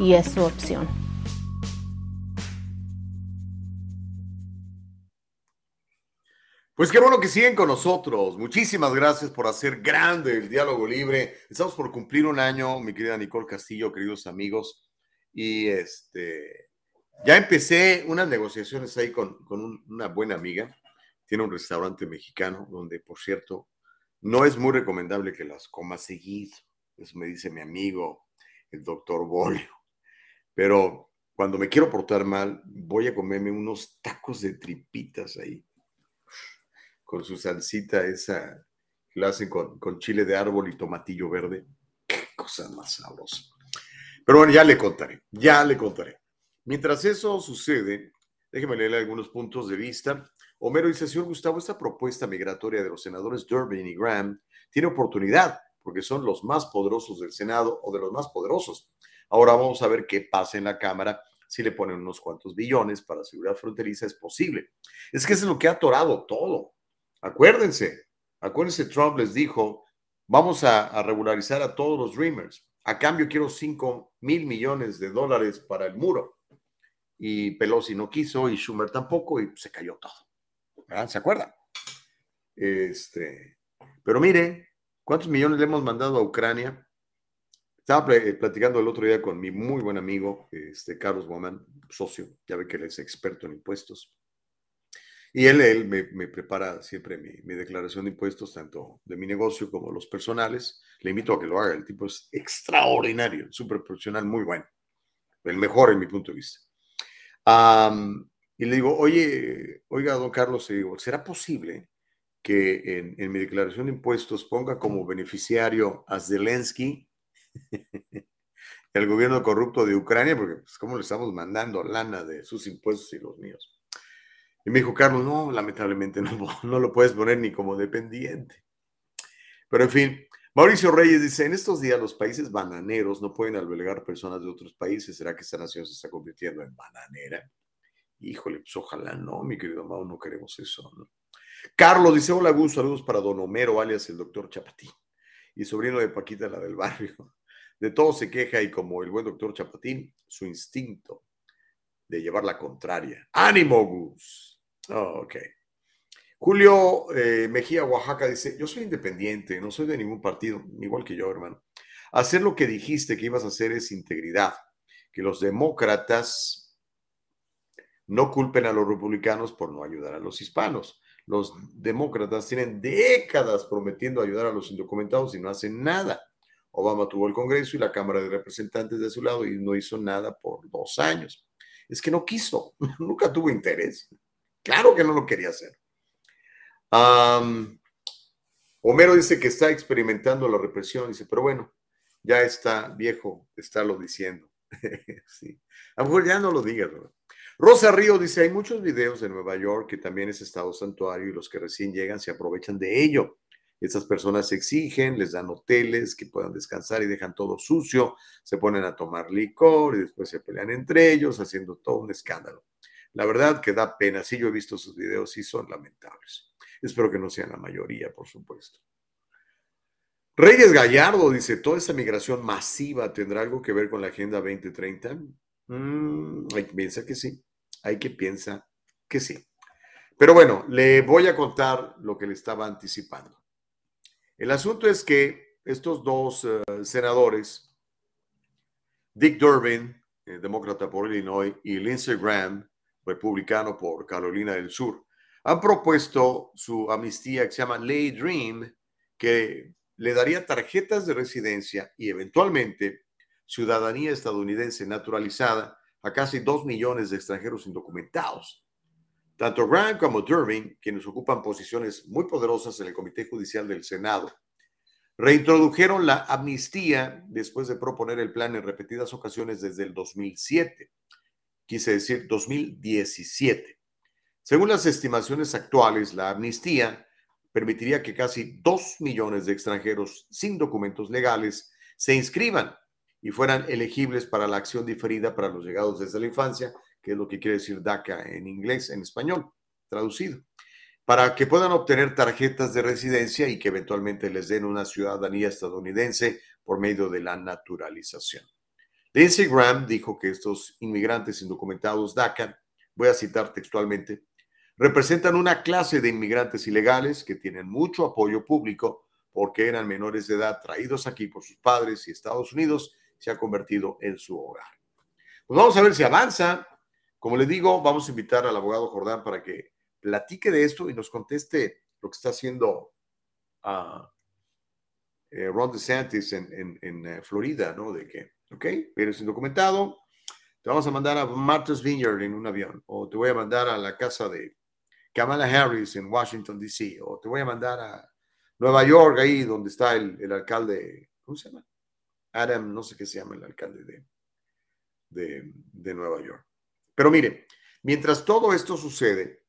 Speaker 9: y es su opción.
Speaker 3: Pues qué bueno que siguen con nosotros. Muchísimas gracias por hacer grande el diálogo libre. Estamos por cumplir un año, mi querida Nicole Castillo, queridos amigos. Y este, ya empecé unas negociaciones ahí con, con una buena amiga. Tiene un restaurante mexicano donde, por cierto, no es muy recomendable que las comas seguido. Eso me dice mi amigo, el doctor Bolio. Pero cuando me quiero portar mal, voy a comerme unos tacos de tripitas ahí, con su salsita esa que la hacen con, con chile de árbol y tomatillo verde. Qué cosa más sabrosa. Pero bueno, ya le contaré, ya le contaré. Mientras eso sucede, déjeme leerle algunos puntos de vista. Homero dice, señor Gustavo, esta propuesta migratoria de los senadores Durbin y Graham tiene oportunidad porque son los más poderosos del Senado o de los más poderosos. Ahora vamos a ver qué pasa en la Cámara si le ponen unos cuantos billones para seguridad fronteriza, es posible. Es que es lo que ha atorado todo. Acuérdense, acuérdense, Trump les dijo, vamos a, regularizar a todos los Dreamers. A cambio quiero 5 mil millones de dólares para el muro. Y Pelosi no quiso y Schumer tampoco y se cayó todo. ¿Se acuerdan? Este, pero mire, ¿cuántos millones le hemos mandado a Ucrania? Estaba eh, platicando el otro día con mi muy buen amigo, este, Carlos Woman, socio, ya ve que él es experto en impuestos. Y él, él me, prepara siempre mi, mi, declaración de impuestos, tanto de mi negocio como los personales. Le invito a que lo haga. El tipo es extraordinario, súper profesional, muy bueno. El mejor en mi punto de vista. y le digo, oye, oiga, don Carlos, digo, ¿será posible que en, en mi declaración de impuestos ponga como beneficiario a Zelensky el gobierno corrupto de Ucrania, porque pues, ¿cómo le estamos mandando lana de sus impuestos y los míos? Y me dijo, Carlos, no, lamentablemente no, no lo puedes poner ni como dependiente. Pero en fin, Mauricio Reyes dice, en estos días los países bananeros no pueden albergar personas de otros países. ¿Será que esta nación se está convirtiendo en bananera? Híjole, pues ojalá no, mi querido Mau, no queremos eso. Carlos dice, hola Gus, saludos para don Homero, alias el doctor Chapatín, y sobrino de Paquita, la del barrio. De todo se queja y como el buen doctor Chapatín, su instinto de llevar la contraria. ¡Ánimo, Gus! Oh, ok. Julio eh, Mejía, Oaxaca, dice, yo soy independiente, no soy de ningún partido, igual que yo, hermano. Hacer lo que dijiste que ibas a hacer es integridad. Que los demócratas no culpen a los republicanos por no ayudar a los hispanos. Los demócratas tienen décadas prometiendo ayudar a los indocumentados y no hacen nada. Obama tuvo el Congreso y la Cámara de Representantes de su lado y no hizo nada por dos años. es que no quiso, nunca tuvo interés. Claro que no lo quería hacer. Homero dice que está experimentando la represión, dice, pero bueno, ya está viejo estarlo diciendo. sí. A lo mejor ya no lo digas, Rosa Río dice, hay muchos videos de Nueva York que también es estado santuario y los que recién llegan se aprovechan de ello. Estas personas exigen, les dan hoteles que puedan descansar y dejan todo sucio, se ponen a tomar licor y después se pelean entre ellos, haciendo todo un escándalo. La verdad que da pena, sí yo he visto sus videos y son lamentables. Espero que no sean la mayoría, por supuesto. Reyes Gallardo dice, ¿toda esa migración masiva tendrá algo que ver con la Agenda 2030? Mm, hay que pensar que sí, hay que pensar que sí. Pero bueno, le voy a contar lo que le estaba anticipando. El asunto es que estos dos eh, senadores, Dick Durbin, eh, demócrata por Illinois, y Lindsey Graham, republicano por Carolina del Sur, han propuesto su amnistía que se llama Lay Dream, que le daría tarjetas de residencia y eventualmente ciudadanía estadounidense naturalizada a casi dos millones de extranjeros indocumentados. Tanto Graham como Durbin, quienes ocupan posiciones muy poderosas en el Comité Judicial del Senado, reintrodujeron la amnistía después de proponer el plan en repetidas ocasiones desde el 2007, quise decir 2017. Según las estimaciones actuales, la amnistía permitiría que casi dos millones de extranjeros sin documentos legales se inscriban y fueran elegibles para la acción diferida para los llegados desde la infancia, que es lo que quiere decir DACA en inglés, en español, traducido, para que puedan obtener tarjetas de residencia y que eventualmente les den una ciudadanía estadounidense por medio de la naturalización. Lindsey Graham dijo que estos inmigrantes indocumentados DACA, voy a citar textualmente, representan una clase de inmigrantes ilegales que tienen mucho apoyo público porque eran menores de edad traídos aquí por sus padres y Estados Unidos se ha convertido en su hogar. Pues vamos a ver si avanza. Como le digo, vamos a invitar al abogado Jordán para que platique de esto y nos conteste lo que está haciendo uh, Ron DeSantis en, eh, Florida, ¿no? De que, ok, eres indocumentado, te vamos a mandar a Martha's Vineyard en un avión, o te voy a mandar a la casa de Kamala Harris en Washington, D.C., o te voy a mandar a Nueva York, ahí donde está el, alcalde, ¿cómo se llama? Adam, no sé qué se llama el alcalde de, de, de Nueva York. Pero mire, mientras todo esto sucede,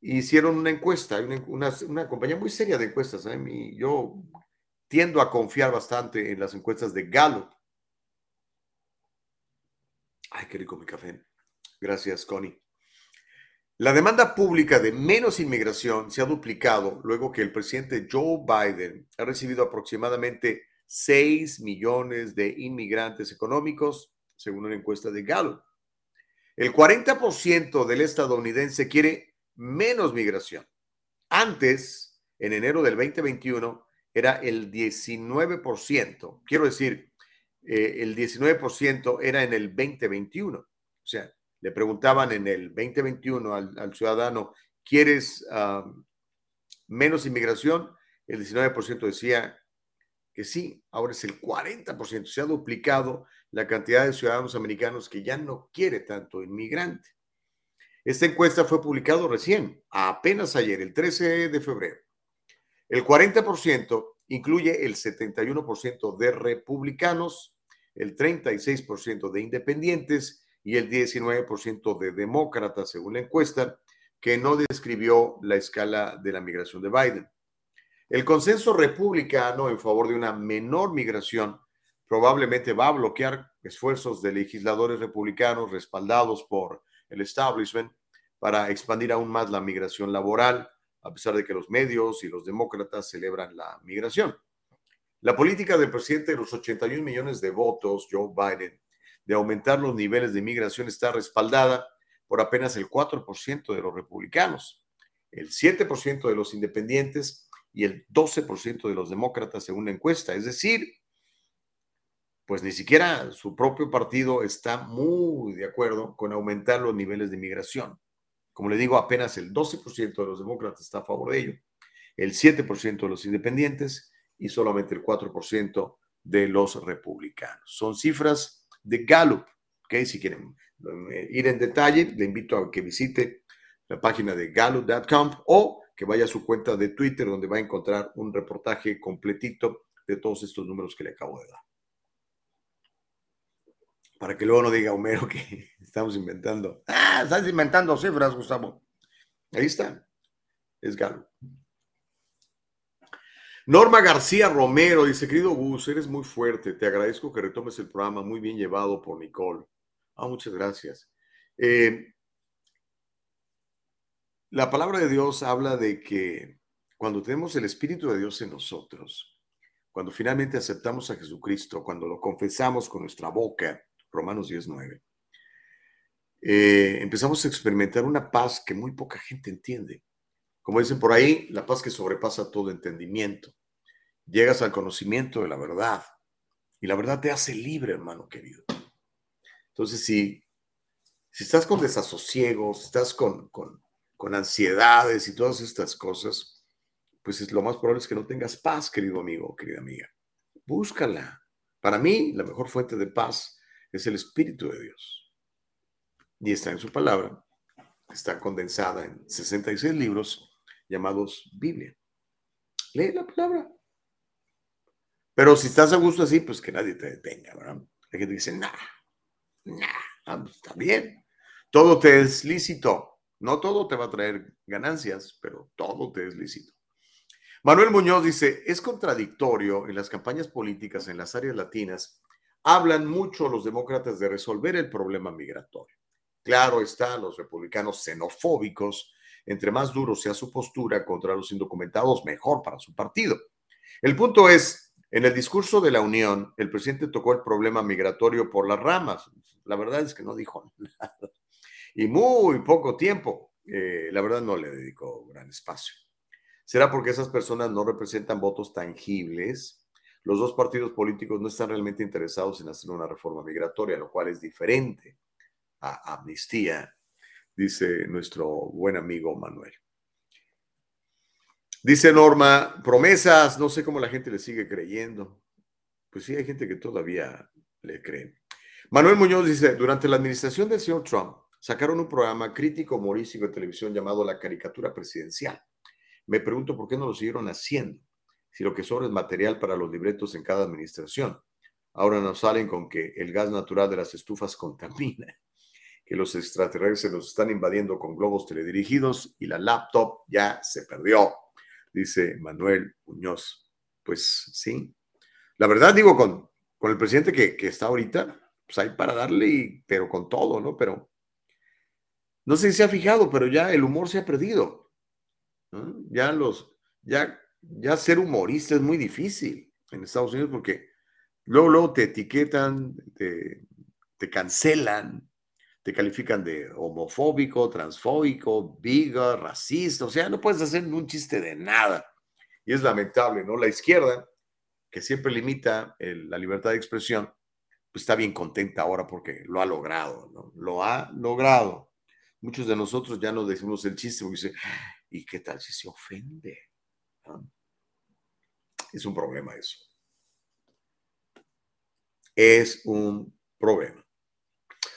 Speaker 3: hicieron una encuesta, una, compañía muy seria de encuestas. ¿eh? yo tiendo a confiar bastante en las encuestas de Gallup. Ay, qué rico mi café. Gracias, Connie. La demanda pública de menos inmigración se ha duplicado luego que el presidente Joe Biden ha recibido aproximadamente 6 millones de inmigrantes económicos, según una encuesta de Gallup. El 40% del estadounidense quiere menos migración. Antes, en enero del 2021, era el 19%. Quiero decir, eh, el 19% era en el 2021. O sea, le preguntaban en el 2021 al, ciudadano, ¿quieres menos inmigración? El 19% decía que sí, ahora es el 40%, se ha duplicado la cantidad de ciudadanos americanos que ya no quiere tanto inmigrante. Esta encuesta fue publicada recién, apenas ayer, el 13 de febrero. El 40% incluye el 71% de republicanos, el 36% de independientes y el 19% de demócratas, según la encuesta, que no describió la escala de la migración de Biden. El consenso republicano en favor de una menor migración probablemente va a bloquear esfuerzos de legisladores republicanos respaldados por el establishment para expandir aún más la migración laboral, a pesar de que los medios y los demócratas celebran la migración. La política del presidente de los 81 millones de votos, Joe Biden, de aumentar los niveles de migración está respaldada por apenas el 4% de los republicanos, el 7% de los independientes y el 12% de los demócratas según la encuesta. Es decir, pues ni siquiera su propio partido está muy de acuerdo con aumentar los niveles de migración. Como le digo, apenas el 12% de los demócratas está a favor de ello, el 7% de los independientes y solamente el 4% de los republicanos. Son cifras de Gallup, ¿ok? Si quieren eh, ir en detalle, le invito a que visite la página de gallup.com o que vaya a su cuenta de Twitter donde va a encontrar un reportaje completito de todos estos números que le acabo de dar. Para que luego no diga Homero que estamos inventando. Ah, estás inventando cifras, Gustavo. Ahí está. Es Gallup. Norma García Romero dice, querido Gus, eres muy fuerte, te agradezco que retomes el programa, muy bien llevado por Nicole. Ah, muchas gracias. Eh, la palabra de Dios habla de que cuando tenemos el Espíritu de Dios en nosotros, cuando finalmente aceptamos a Jesucristo, cuando lo confesamos con nuestra boca, Romanos 19, eh, empezamos a experimentar una paz que muy poca gente entiende. Como dicen por ahí, la paz que sobrepasa todo entendimiento. Llegas al conocimiento de la verdad y la verdad te hace libre, hermano querido. Entonces, si, si estás con desasosiegos, estás con, con, con ansiedades y todas estas cosas, pues es, lo más probable es que no tengas paz, querido amigo querida amiga. Búscala. Para mí, la mejor fuente de paz es el Espíritu de Dios. Y está en su palabra. Está condensada en 66 libros llamados Biblia. Lee la palabra. Pero si estás a gusto así, pues que nadie te detenga, ¿verdad? Hay gente dice, nah, nah, ah, pues, está bien. Todo te es lícito. No todo te va a traer ganancias, pero todo te es lícito. Manuel Muñoz dice, es contradictorio en las campañas políticas en las áreas latinas, hablan mucho los demócratas de resolver el problema migratorio. Claro está, los republicanos xenofóbicos entre más duro sea su postura contra los indocumentados, mejor para su partido. El punto es, en el discurso de la Unión, el presidente tocó el problema migratorio por las ramas. La verdad es que no dijo nada. Y muy poco tiempo, eh, la verdad no le dedicó gran espacio. ¿Será porque esas personas no representan votos tangibles? Los dos partidos políticos no están realmente interesados en hacer una reforma migratoria, lo cual es diferente a amnistía dice nuestro buen amigo Manuel. Dice Norma, promesas, no sé cómo la gente le sigue creyendo. Pues sí, hay gente que todavía le cree. Manuel Muñoz dice, durante la administración del señor Trump, sacaron un programa crítico humorístico de televisión llamado La Caricatura Presidencial. Me pregunto por qué no lo siguieron haciendo, si lo que sobra es material para los libretos en cada administración. Ahora nos salen con que el gas natural de las estufas contamina que los extraterrestres nos están invadiendo con globos teledirigidos y la laptop ya se perdió, dice Manuel Muñoz. Pues sí, la verdad digo, con, con el presidente que, que está ahorita, pues hay para darle, pero con todo, ¿no? Pero no sé si se ha fijado, pero ya el humor se ha perdido. Ya los, ya, ya ser humorista es muy difícil en Estados Unidos porque luego, luego te etiquetan, te, te cancelan, te califican de homofóbico, transfóbico, biga, racista, o sea, no puedes hacer un chiste de nada. Y es lamentable, ¿no? La izquierda, que siempre limita la libertad de expresión, pues está bien contenta ahora porque lo ha logrado, ¿no? Lo ha logrado. Muchos de nosotros ya no decimos el chiste porque dice, ¿y qué tal si se ofende? Es un problema eso. Es un problema.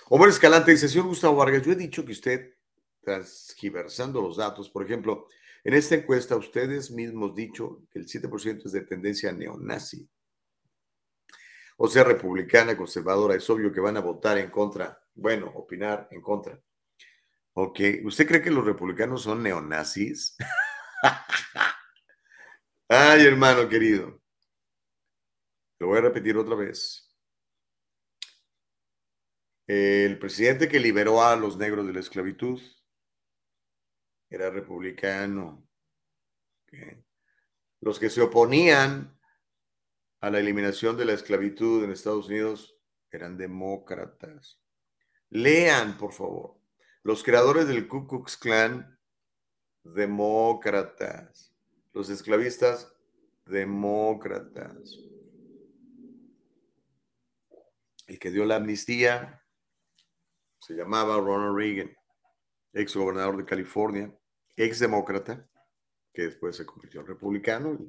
Speaker 3: Omar Escalante dice, señor Gustavo Vargas, yo he dicho que usted, transgiversando los datos, por ejemplo, en esta encuesta ustedes mismos dicho que el 7% es de tendencia neonazi. O sea, republicana, conservadora, es obvio que van a votar en contra. Bueno, opinar en contra. Ok, ¿usted cree que los republicanos son neonazis? Ay, hermano querido. Lo voy a repetir otra vez el presidente que liberó a los negros de la esclavitud era republicano. Los que se oponían a la eliminación de la esclavitud en Estados Unidos eran demócratas. Lean, por favor. Los creadores del Ku Klux Klan, demócratas. Los esclavistas, demócratas. El que dio la amnistía, se llamaba Ronald Reagan, ex gobernador de California, ex demócrata, que después se convirtió en republicano,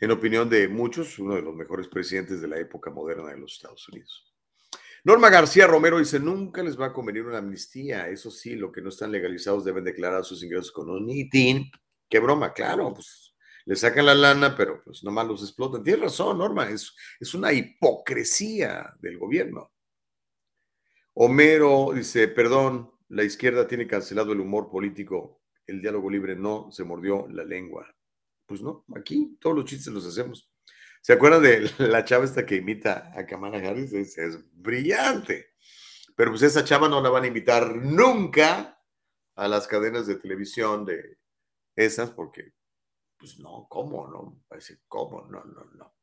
Speaker 3: en opinión de muchos, uno de los mejores presidentes de la época moderna de los Estados Unidos. Norma García Romero dice, nunca les va a convenir una amnistía. Eso sí, lo que no están legalizados deben declarar sus ingresos con un ITIN. Qué broma, claro, pues le sacan la lana, pero pues nomás los explotan. Tienes razón, Norma, es, es una hipocresía del gobierno. Homero dice, perdón, la izquierda tiene cancelado el humor político, el diálogo libre no se mordió la lengua. Pues no, aquí todos los chistes los hacemos. ¿Se acuerdan de la chava esta que imita a Kamala Harris? Es, brillante. Pero pues esa chava no la van a invitar nunca a las cadenas de televisión de esas porque, pues no, ¿cómo? No, ¿cómo? No, no, no.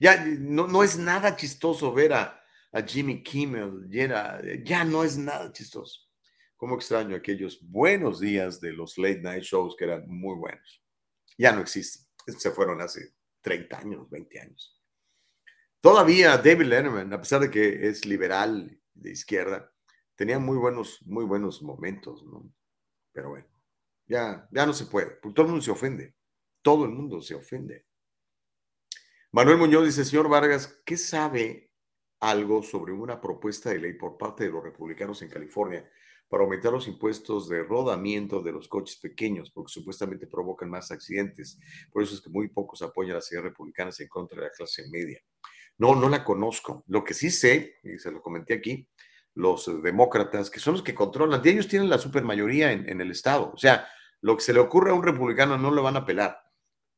Speaker 3: Ya no, no es nada chistoso ver a, Jimmy Kimmel, ya, ya no es nada chistoso. Cómo extraño aquellos buenos días de los late night shows que eran muy buenos. Ya no existen. Se fueron hace 30 años, 20 años. Todavía David Letterman, a pesar de que es liberal de izquierda, tenía muy buenos, muy buenos momentos, ¿no? Pero bueno, ya, ya no se puede, todo el mundo se ofende. Todo el mundo se ofende. Manuel Muñoz dice, señor Vargas, ¿qué sabe algo sobre una propuesta de ley por parte de los republicanos en California para aumentar los impuestos de rodamiento de los coches pequeños, porque supuestamente provocan más accidentes. Por eso es que muy pocos apoyan a las ideas republicanas en contra de la clase media. No, no la conozco. Lo que sí sé, y se lo comenté aquí, los demócratas, que son los que controlan, ellos tienen la supermayoría en, en el Estado. O sea, lo que se le ocurre a un republicano no lo van a pelar.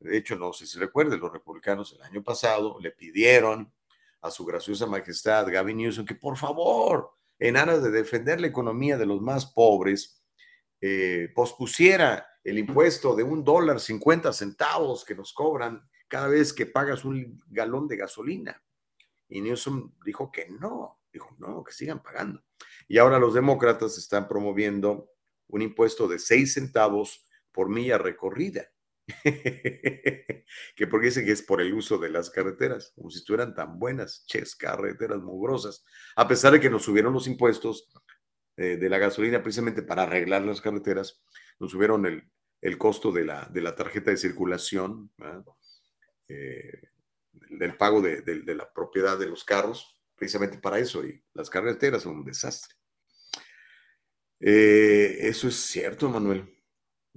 Speaker 3: De hecho, no sé si recuerden, los republicanos el año pasado le pidieron a su graciosa majestad Gavin Newsom que por favor en aras de defender la economía de los más pobres, eh, pospusiera el impuesto de un dólar cincuenta centavos que nos cobran cada vez que pagas un galón de gasolina. Y Newsom dijo que no, dijo no, que sigan pagando. Y ahora los demócratas están promoviendo un impuesto de seis centavos por milla recorrida. que porque dicen que es por el uso de las carreteras, como si estuvieran tan buenas, ches, carreteras mugrosas, a pesar de que nos subieron los impuestos eh, de la gasolina precisamente para arreglar las carreteras, nos subieron el, el costo de la, de la, tarjeta de circulación, eh, del pago de, de, la propiedad de los carros, precisamente para eso, y las carreteras son un desastre. Eh, eso es cierto, Manuel,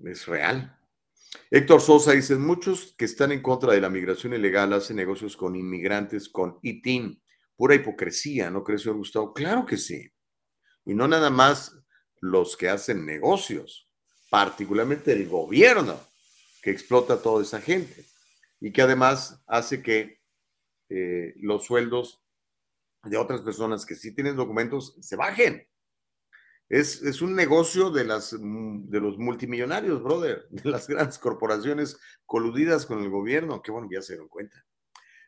Speaker 3: es real. Héctor Sosa dice, muchos que están en contra de la migración ilegal hacen negocios con inmigrantes con ITIN. Pura hipocresía, ¿no crees, señor Gustavo? Claro que sí. Y no nada más los que hacen negocios, particularmente el gobierno que explota a toda esa gente y que además hace que eh, los sueldos de otras personas que sí tienen documentos se bajen. Es, un negocio de, las, mm, de los multimillonarios, brother, de las grandes corporaciones coludidas con el gobierno. Qué bueno que ya se dieron cuenta.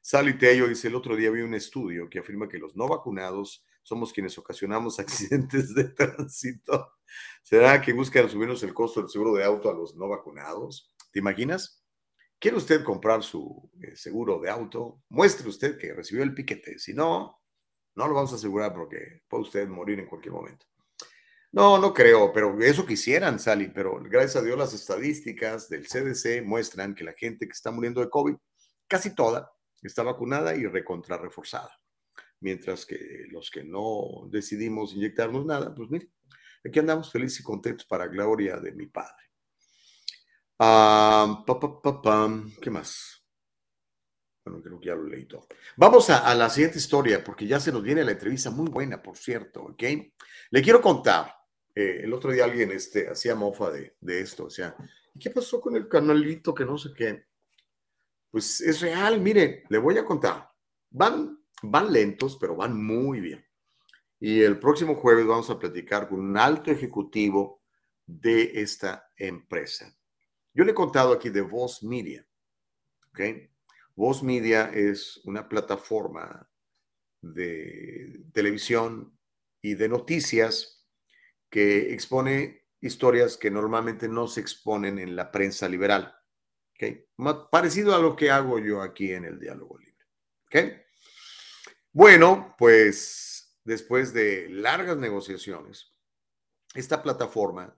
Speaker 3: Sally Tello dice, el otro día vi un estudio que afirma que los no vacunados somos quienes ocasionamos accidentes de tránsito. ¿Será que buscan subirnos el costo del seguro de auto a los no vacunados? ¿Te imaginas? ¿Quiere usted comprar su eh, seguro de auto? Muestre usted que recibió el piquete. Si no, no lo vamos a asegurar porque puede usted morir en cualquier momento. No, no creo, pero eso quisieran, Sally, pero gracias a Dios las estadísticas del CDC muestran que la gente que está muriendo de COVID, casi toda, está vacunada y recontra reforzada. Mientras que los que no decidimos inyectarnos nada, pues mire, aquí andamos felices y contentos para gloria de mi Padre. Ah, ¿Qué más? Bueno, creo que ya lo leí todo. Vamos a, a, la siguiente historia, porque ya se nos viene la entrevista muy buena, por cierto, ¿ok? Le quiero contar eh, el otro día alguien este, hacía mofa de, esto, o sea, ¿qué pasó con el canalito que no sé qué? Pues es real, mire, le voy a contar. Van, van lentos, pero van muy bien. Y el próximo jueves vamos a platicar con un alto ejecutivo de esta empresa. Yo le he contado aquí de Voz Media. ¿ok? Voz Media es una plataforma de televisión y de noticias que expone historias que normalmente no se exponen en la prensa liberal. Parecido a lo que hago yo aquí en el diálogo libre. Bueno, pues después de largas negociaciones, esta plataforma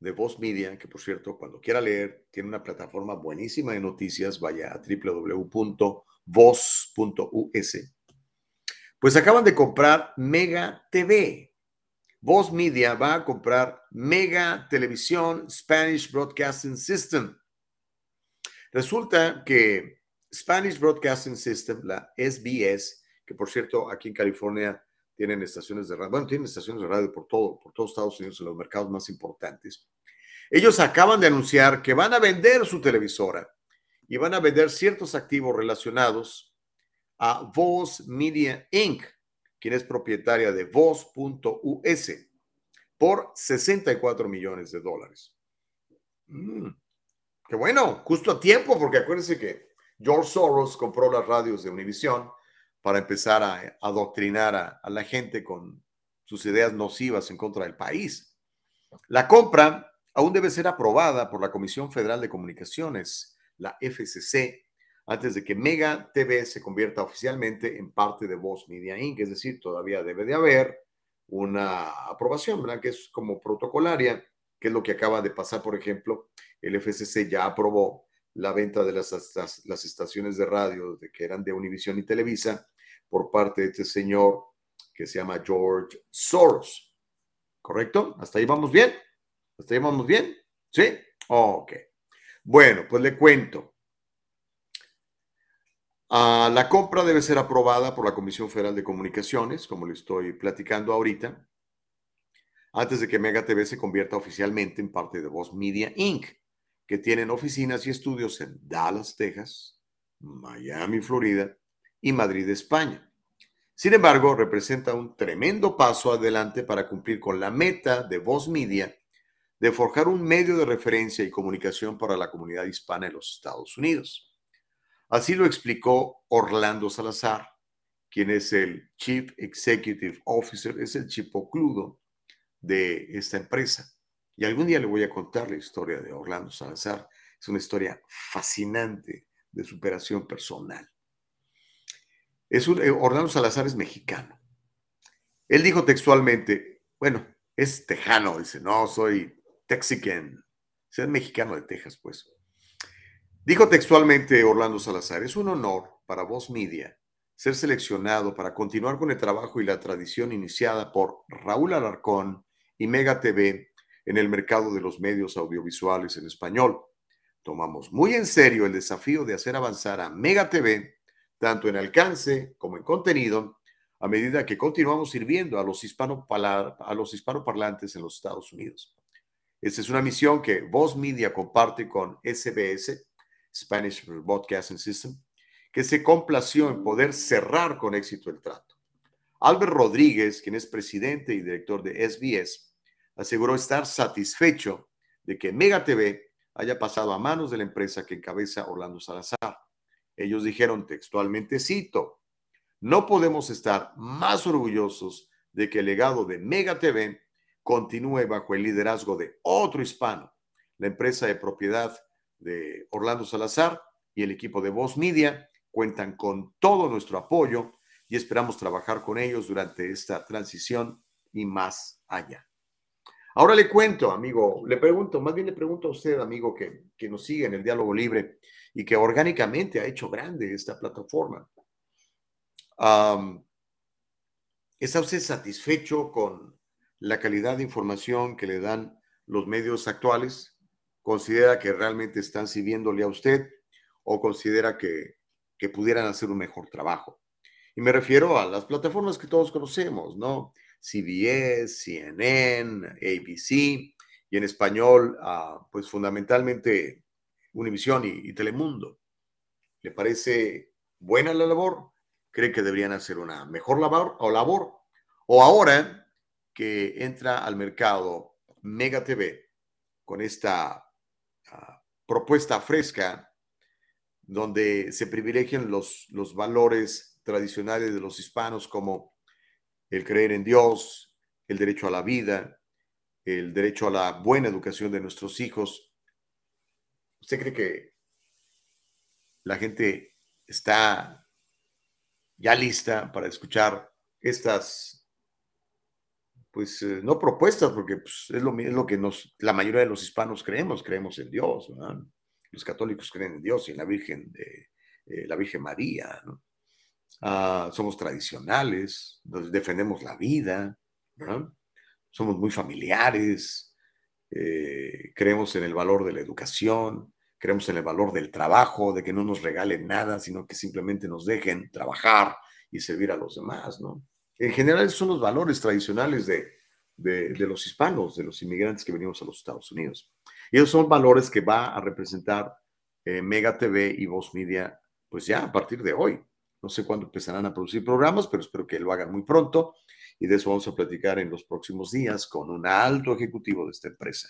Speaker 3: de Voz Media, que por cierto, cuando quiera leer, tiene una plataforma buenísima de noticias, vaya a www.voz.us Pues acaban de comprar Mega TV. Voz Media va a comprar Mega Televisión Spanish Broadcasting System. Resulta que Spanish Broadcasting System, la SBS, que por cierto aquí en California tienen estaciones de radio, bueno, tienen estaciones de radio por todo, por todos Estados Unidos en los mercados más importantes. Ellos acaban de anunciar que van a vender su televisora y van a vender ciertos activos relacionados a Voz Media Inc., quien es propietaria de Voz.us, por 64 millones de dólares. Mm, qué bueno, justo a tiempo, porque acuérdense que George Soros compró las radios de Univision para empezar a adoctrinar a, a la gente con sus ideas nocivas en contra del país. La compra aún debe ser aprobada por la Comisión Federal de Comunicaciones, la FCC, antes de que Mega TV se convierta oficialmente en parte de Voz Media Inc. Es decir, todavía debe de haber una aprobación, ¿verdad? Que es como protocolaria, que es lo que acaba de pasar, por ejemplo, el FCC ya aprobó la venta de las, estaciones de radio de, que eran de Univision y Televisa por parte de este señor que se llama George Soros. ¿Correcto? ¿Hasta ahí vamos bien? ¿Hasta ahí vamos bien? ¿Sí? Ok. Bueno, pues le cuento. Ah, la compra debe ser aprobada por la Comisión Federal de Comunicaciones, como le estoy platicando ahorita, antes de que Mega TV se convierta oficialmente en parte de Voz Media Inc., que tienen oficinas y estudios en Dallas, Texas, Miami, Florida y Madrid, España. Sin embargo, representa un tremendo paso adelante para cumplir con la meta de Voz Media de forjar un medio de referencia y comunicación para la comunidad hispana en los Estados Unidos. Así lo explicó Orlando Salazar, quien es el Chief Executive Officer, es el chipocludo de esta empresa. Y algún día le voy a contar la historia de Orlando Salazar. Es una historia fascinante de superación personal. Es un, eh, Orlando Salazar es mexicano. Él dijo textualmente, bueno, es tejano, dice, no, soy texican, es mexicano de Texas, pues. Dijo textualmente Orlando Salazar, es un honor para Voz Media ser seleccionado para continuar con el trabajo y la tradición iniciada por Raúl Alarcón y Mega TV en el mercado de los medios audiovisuales en español. Tomamos muy en serio el desafío de hacer avanzar a Mega TV, tanto en alcance como en contenido, a medida que continuamos sirviendo a los, a los hispanoparlantes en los Estados Unidos. Esta es una misión que Voz Media comparte con SBS Spanish Broadcasting System, que se complació en poder cerrar con éxito el trato. Albert Rodríguez, quien es presidente y director de SBS, aseguró estar satisfecho de que Mega TV haya pasado a manos de la empresa que encabeza Orlando Salazar. Ellos dijeron textualmente, cito, no podemos estar más orgullosos de que el legado de Mega TV continúe bajo el liderazgo de otro hispano, la empresa de propiedad de Orlando Salazar y el equipo de Voz Media cuentan con todo nuestro apoyo y esperamos trabajar con ellos durante esta transición y más allá. Ahora le cuento, amigo, le pregunto, más bien le pregunto a usted, amigo, que, que nos sigue en el diálogo libre y que orgánicamente ha hecho grande esta plataforma. ¿Está usted satisfecho con la calidad de información que le dan los medios actuales? considera que realmente están sirviéndole a usted o considera que, que pudieran hacer un mejor trabajo. Y me refiero a las plataformas que todos conocemos, ¿no? CBS, CNN, ABC y en español, uh, pues fundamentalmente Univisión y, Telemundo. ¿Le parece buena la labor? ¿Cree que deberían hacer una mejor labor o labor? O ahora que entra al mercado Mega TV con esta propuesta fresca donde se privilegian los, los valores tradicionales de los hispanos como el creer en Dios, el derecho a la vida, el derecho a la buena educación de nuestros hijos. ¿Usted cree que la gente está ya lista para escuchar estas pues eh, no propuestas, porque pues, es, lo, es, lo, que nos, la mayoría de los hispanos creemos, creemos en Dios, los católicos creen en Dios y en la Virgen, de, eh, la Virgen María, ah, somos tradicionales, defendemos la vida, somos muy familiares, eh, creemos en el valor de la educación, creemos en el valor del trabajo, de que no nos regalen nada, sino que simplemente nos dejen trabajar y servir a los demás, ¿no? En general, esos son los valores tradicionales de, de, los hispanos, de los inmigrantes que venimos a los Estados Unidos. Y esos son valores que va a representar eh, Mega TV y Voz Media, pues ya a partir de hoy. No sé cuándo empezarán a producir programas, pero espero que lo hagan muy pronto. Y de eso vamos a platicar en los próximos días con un alto ejecutivo de esta empresa.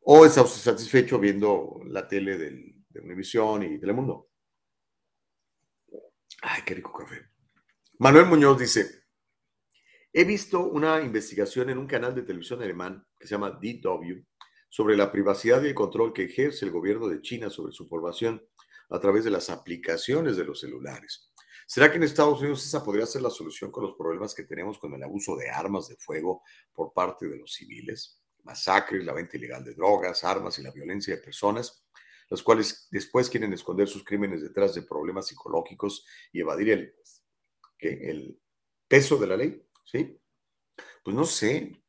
Speaker 3: ¿O está usted satisfecho viendo la tele de Univisión y Telemundo? Ay, qué rico café. Manuel Muñoz dice, he visto una investigación en un canal de televisión alemán que se llama DW sobre la privacidad y el control que ejerce el gobierno de China sobre su población a través de las aplicaciones de los celulares. ¿Será que en Estados Unidos esa podría ser la solución con los problemas que tenemos con el abuso de armas de fuego por parte de los civiles? Masacres, la venta ilegal de drogas, armas y la violencia de personas, las cuales después quieren esconder sus crímenes detrás de problemas psicológicos y evadir el, peso de la ley, ¿sí? Pues no sé.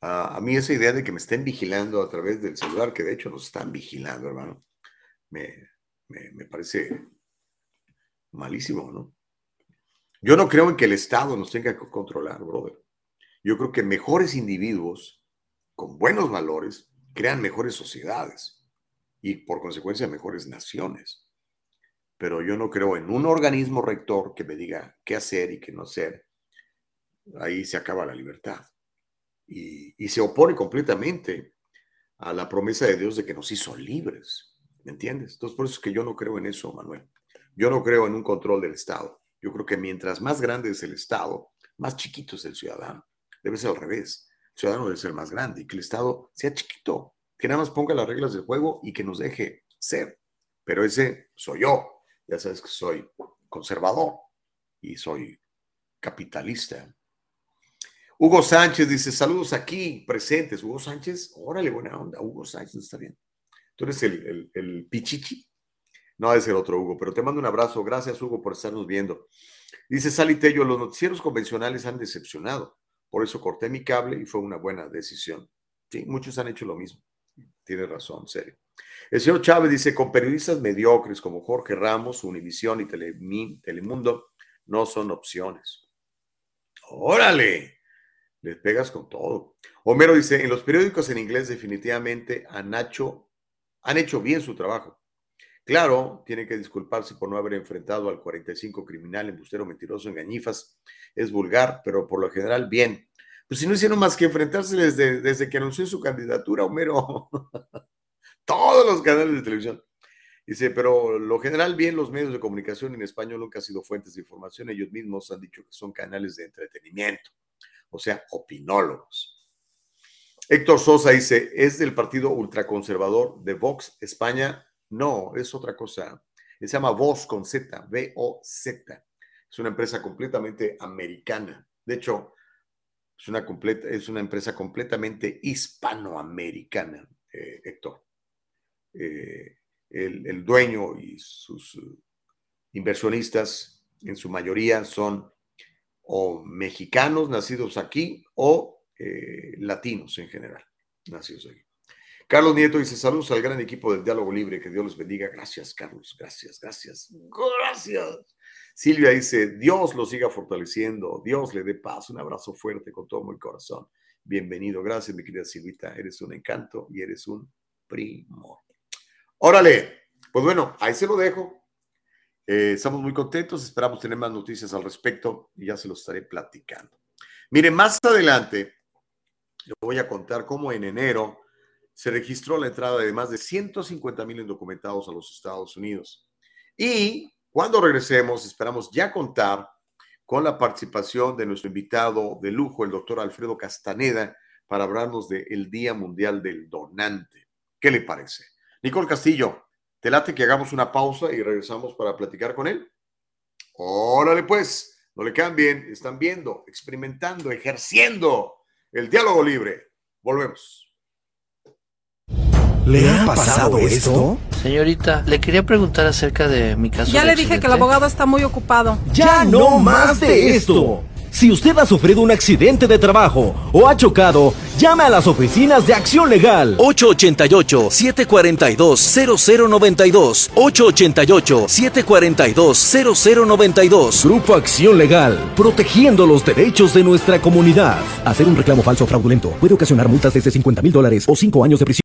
Speaker 3: a mí esa idea de que me estén vigilando a través del celular, que de hecho nos están vigilando, hermano, me, me parece malísimo, ¿no? Yo no creo en que el Estado nos tenga que controlar, brother. Yo creo que mejores individuos con buenos valores crean mejores sociedades y por consecuencia mejores naciones. Pero yo no creo en un organismo rector que me diga qué hacer y qué no hacer. Ahí se acaba la libertad. Y, se opone completamente a la promesa de Dios de que nos hizo libres. ¿Me entiendes? Entonces, por eso es que yo no creo en eso, Manuel. Yo no creo en un control del Estado. Yo creo que mientras más grande es el Estado, más chiquito es el ciudadano. Debe ser al revés. El ciudadano debe ser más grande y que el Estado sea chiquito, que nada más ponga las reglas del juego y que nos deje ser. Pero ese soy yo. Ya sabes que soy conservador y soy capitalista. Hugo Sánchez dice, saludos aquí, presentes. Hugo Sánchez, órale, buena onda. Hugo Sánchez, está bien. Tú eres el, el, el pichichi. No de ser otro Hugo, pero te mando un abrazo. Gracias, Hugo, por estarnos viendo. Dice Sally Tello, los noticieros convencionales han decepcionado. Por eso corté mi cable y fue una buena decisión. Sí, muchos han hecho lo mismo. Tiene razón, serio. El señor Chávez dice, con periodistas mediocres como Jorge Ramos, Univisión y Telemundo, no son opciones. Órale, les pegas con todo. Homero dice, en los periódicos en inglés definitivamente han hecho, han hecho bien su trabajo. Claro, tiene que disculparse por no haber enfrentado al 45 criminal, embustero, mentiroso, engañifas. Es vulgar, pero por lo general bien. Pues si no hicieron más que enfrentarse desde, desde que anunció su candidatura, Homero. Todos los canales de televisión. Dice, pero lo general bien, los medios de comunicación en español nunca han sido fuentes de información. Ellos mismos han dicho que son canales de entretenimiento, o sea, opinólogos. Héctor Sosa dice, es del partido ultraconservador de Vox España no, es otra cosa. Se llama Voz con Z, V-O-Z. Es una empresa completamente americana. De hecho, es una, completa, es una empresa completamente hispanoamericana, eh, Héctor. Eh, el, dueño y sus uh, inversionistas, en su mayoría, son o mexicanos nacidos aquí o eh, latinos en general, nacidos. Carlos Nieto dice saludos al gran equipo del Diálogo Libre, que Dios les bendiga. Gracias, Carlos, gracias, gracias, gracias. Silvia dice, Dios lo siga fortaleciendo, Dios le dé paz. Un abrazo fuerte con todo mi corazón. Bienvenido, gracias mi querida Silvita, eres un encanto y eres un primor. Órale, pues bueno, ahí se lo dejo. Eh, estamos muy contentos, esperamos tener más noticias al respecto y ya se los estaré platicando. Miren, más adelante le voy a contar cómo en enero se registró la entrada de más de 150 mil indocumentados a los Estados Unidos. Y cuando regresemos, esperamos ya contar con la participación de nuestro invitado de lujo, el doctor Alfredo Castaneda, para hablarnos del Día Mundial del Donante. ¿Qué le parece? Nicole Castillo, ¿te late que hagamos una pausa y regresamos para platicar con él? Órale pues, no le cambien, están viendo, experimentando, ejerciendo el diálogo libre. Volvemos.
Speaker 10: ¿Le ha pasado esto?
Speaker 11: Señorita, le quería preguntar acerca de mi caso.
Speaker 12: Ya
Speaker 11: de
Speaker 12: le dije que el abogado está muy ocupado.
Speaker 10: ¡Ya no más de esto! Si usted ha sufrido un accidente de trabajo o ha chocado, llame a las oficinas de Acción Legal.
Speaker 13: 888-742-0092. 888-742-0092.
Speaker 10: Grupo Acción Legal, protegiendo los derechos de nuestra comunidad. Hacer un reclamo falso o fraudulento puede ocasionar multas desde 50 mil dólares o 5 años de prisión.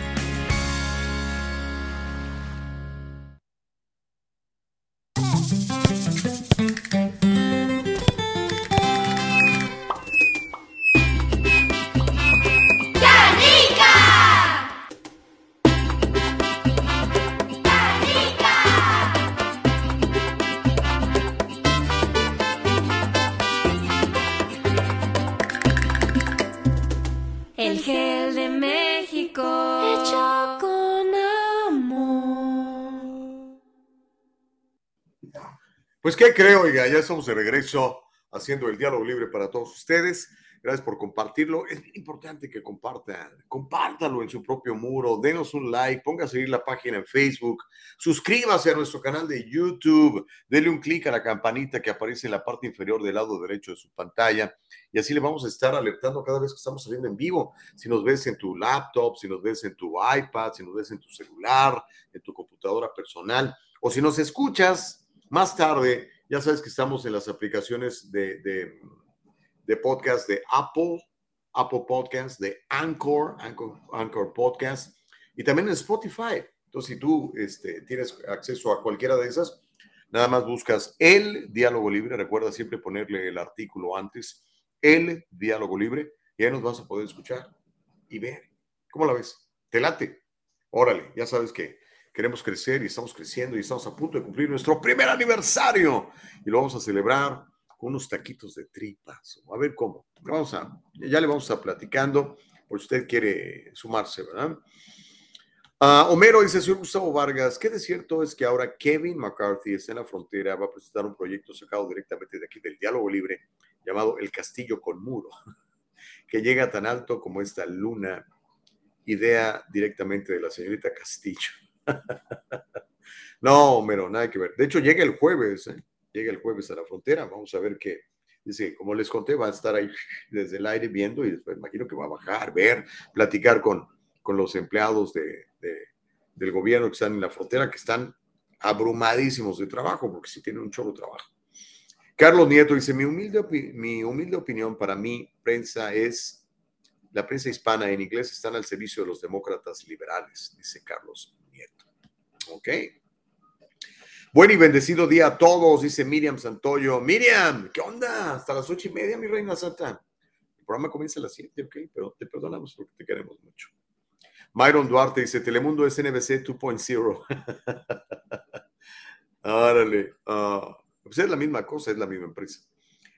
Speaker 3: Pues, ¿qué creo? Oiga, ya estamos de regreso haciendo el diálogo libre para todos ustedes. Gracias por compartirlo. Es importante que compartan. Compártalo en su propio muro. Denos un like. Ponga a seguir la página en Facebook. Suscríbase a nuestro canal de YouTube. Dele un clic a la campanita que aparece en la parte inferior del lado derecho de su pantalla. Y así le vamos a estar alertando cada vez que estamos saliendo en vivo. Si nos ves en tu laptop, si nos ves en tu iPad, si nos ves en tu celular, en tu computadora personal, o si nos escuchas más tarde, ya sabes que estamos en las aplicaciones de, de, podcast de Apple, Apple Podcast, de Anchor, Anchor, Anchor Podcast, y también en Spotify. Entonces, si tú este, tienes acceso a cualquiera de esas, nada más buscas el diálogo libre. Recuerda siempre ponerle el artículo antes, el diálogo libre, y ahí nos vas a poder escuchar y ver. ¿Cómo la ves? ¿Te late? Órale, ya sabes que queremos crecer y estamos creciendo y estamos a punto de cumplir nuestro primer aniversario y lo vamos a celebrar con unos taquitos de tripas. A ver cómo. Vamos a, ya le vamos a estar platicando por si usted quiere sumarse, ¿verdad? Ah, Homero dice, señor Gustavo Vargas, ¿qué de cierto es que ahora Kevin McCarthy está en la frontera, va a presentar un proyecto sacado directamente de aquí del diálogo libre llamado El Castillo con Muro, que llega tan alto como esta luna, idea directamente de la señorita Castillo. no, Homero, nada que ver. De hecho, llega el jueves, ¿eh? llega el jueves a la frontera, vamos a ver qué. Dice, como les conté, va a estar ahí desde el aire viendo y después imagino que va a bajar, ver, platicar con, con los empleados de, del gobierno que están en la frontera, que están abrumadísimos de trabajo, porque sí tienen un chorro de trabajo. Carlos Nieto dice, mi humilde, mi humilde opinión para mí, prensa es, la prensa hispana en inglés están al servicio de los demócratas liberales, dice Carlos Nieto. Ok. Buen y bendecido día a todos, dice Miriam Santoyo. Miriam, ¿qué onda? Hasta las ocho y media, mi reina santa. El programa comienza a las siete, ok, pero te perdonamos porque te queremos mucho. Myron Duarte dice, Telemundo es NBC 2.0. Árale. Uh, pues es la misma cosa, es la misma empresa.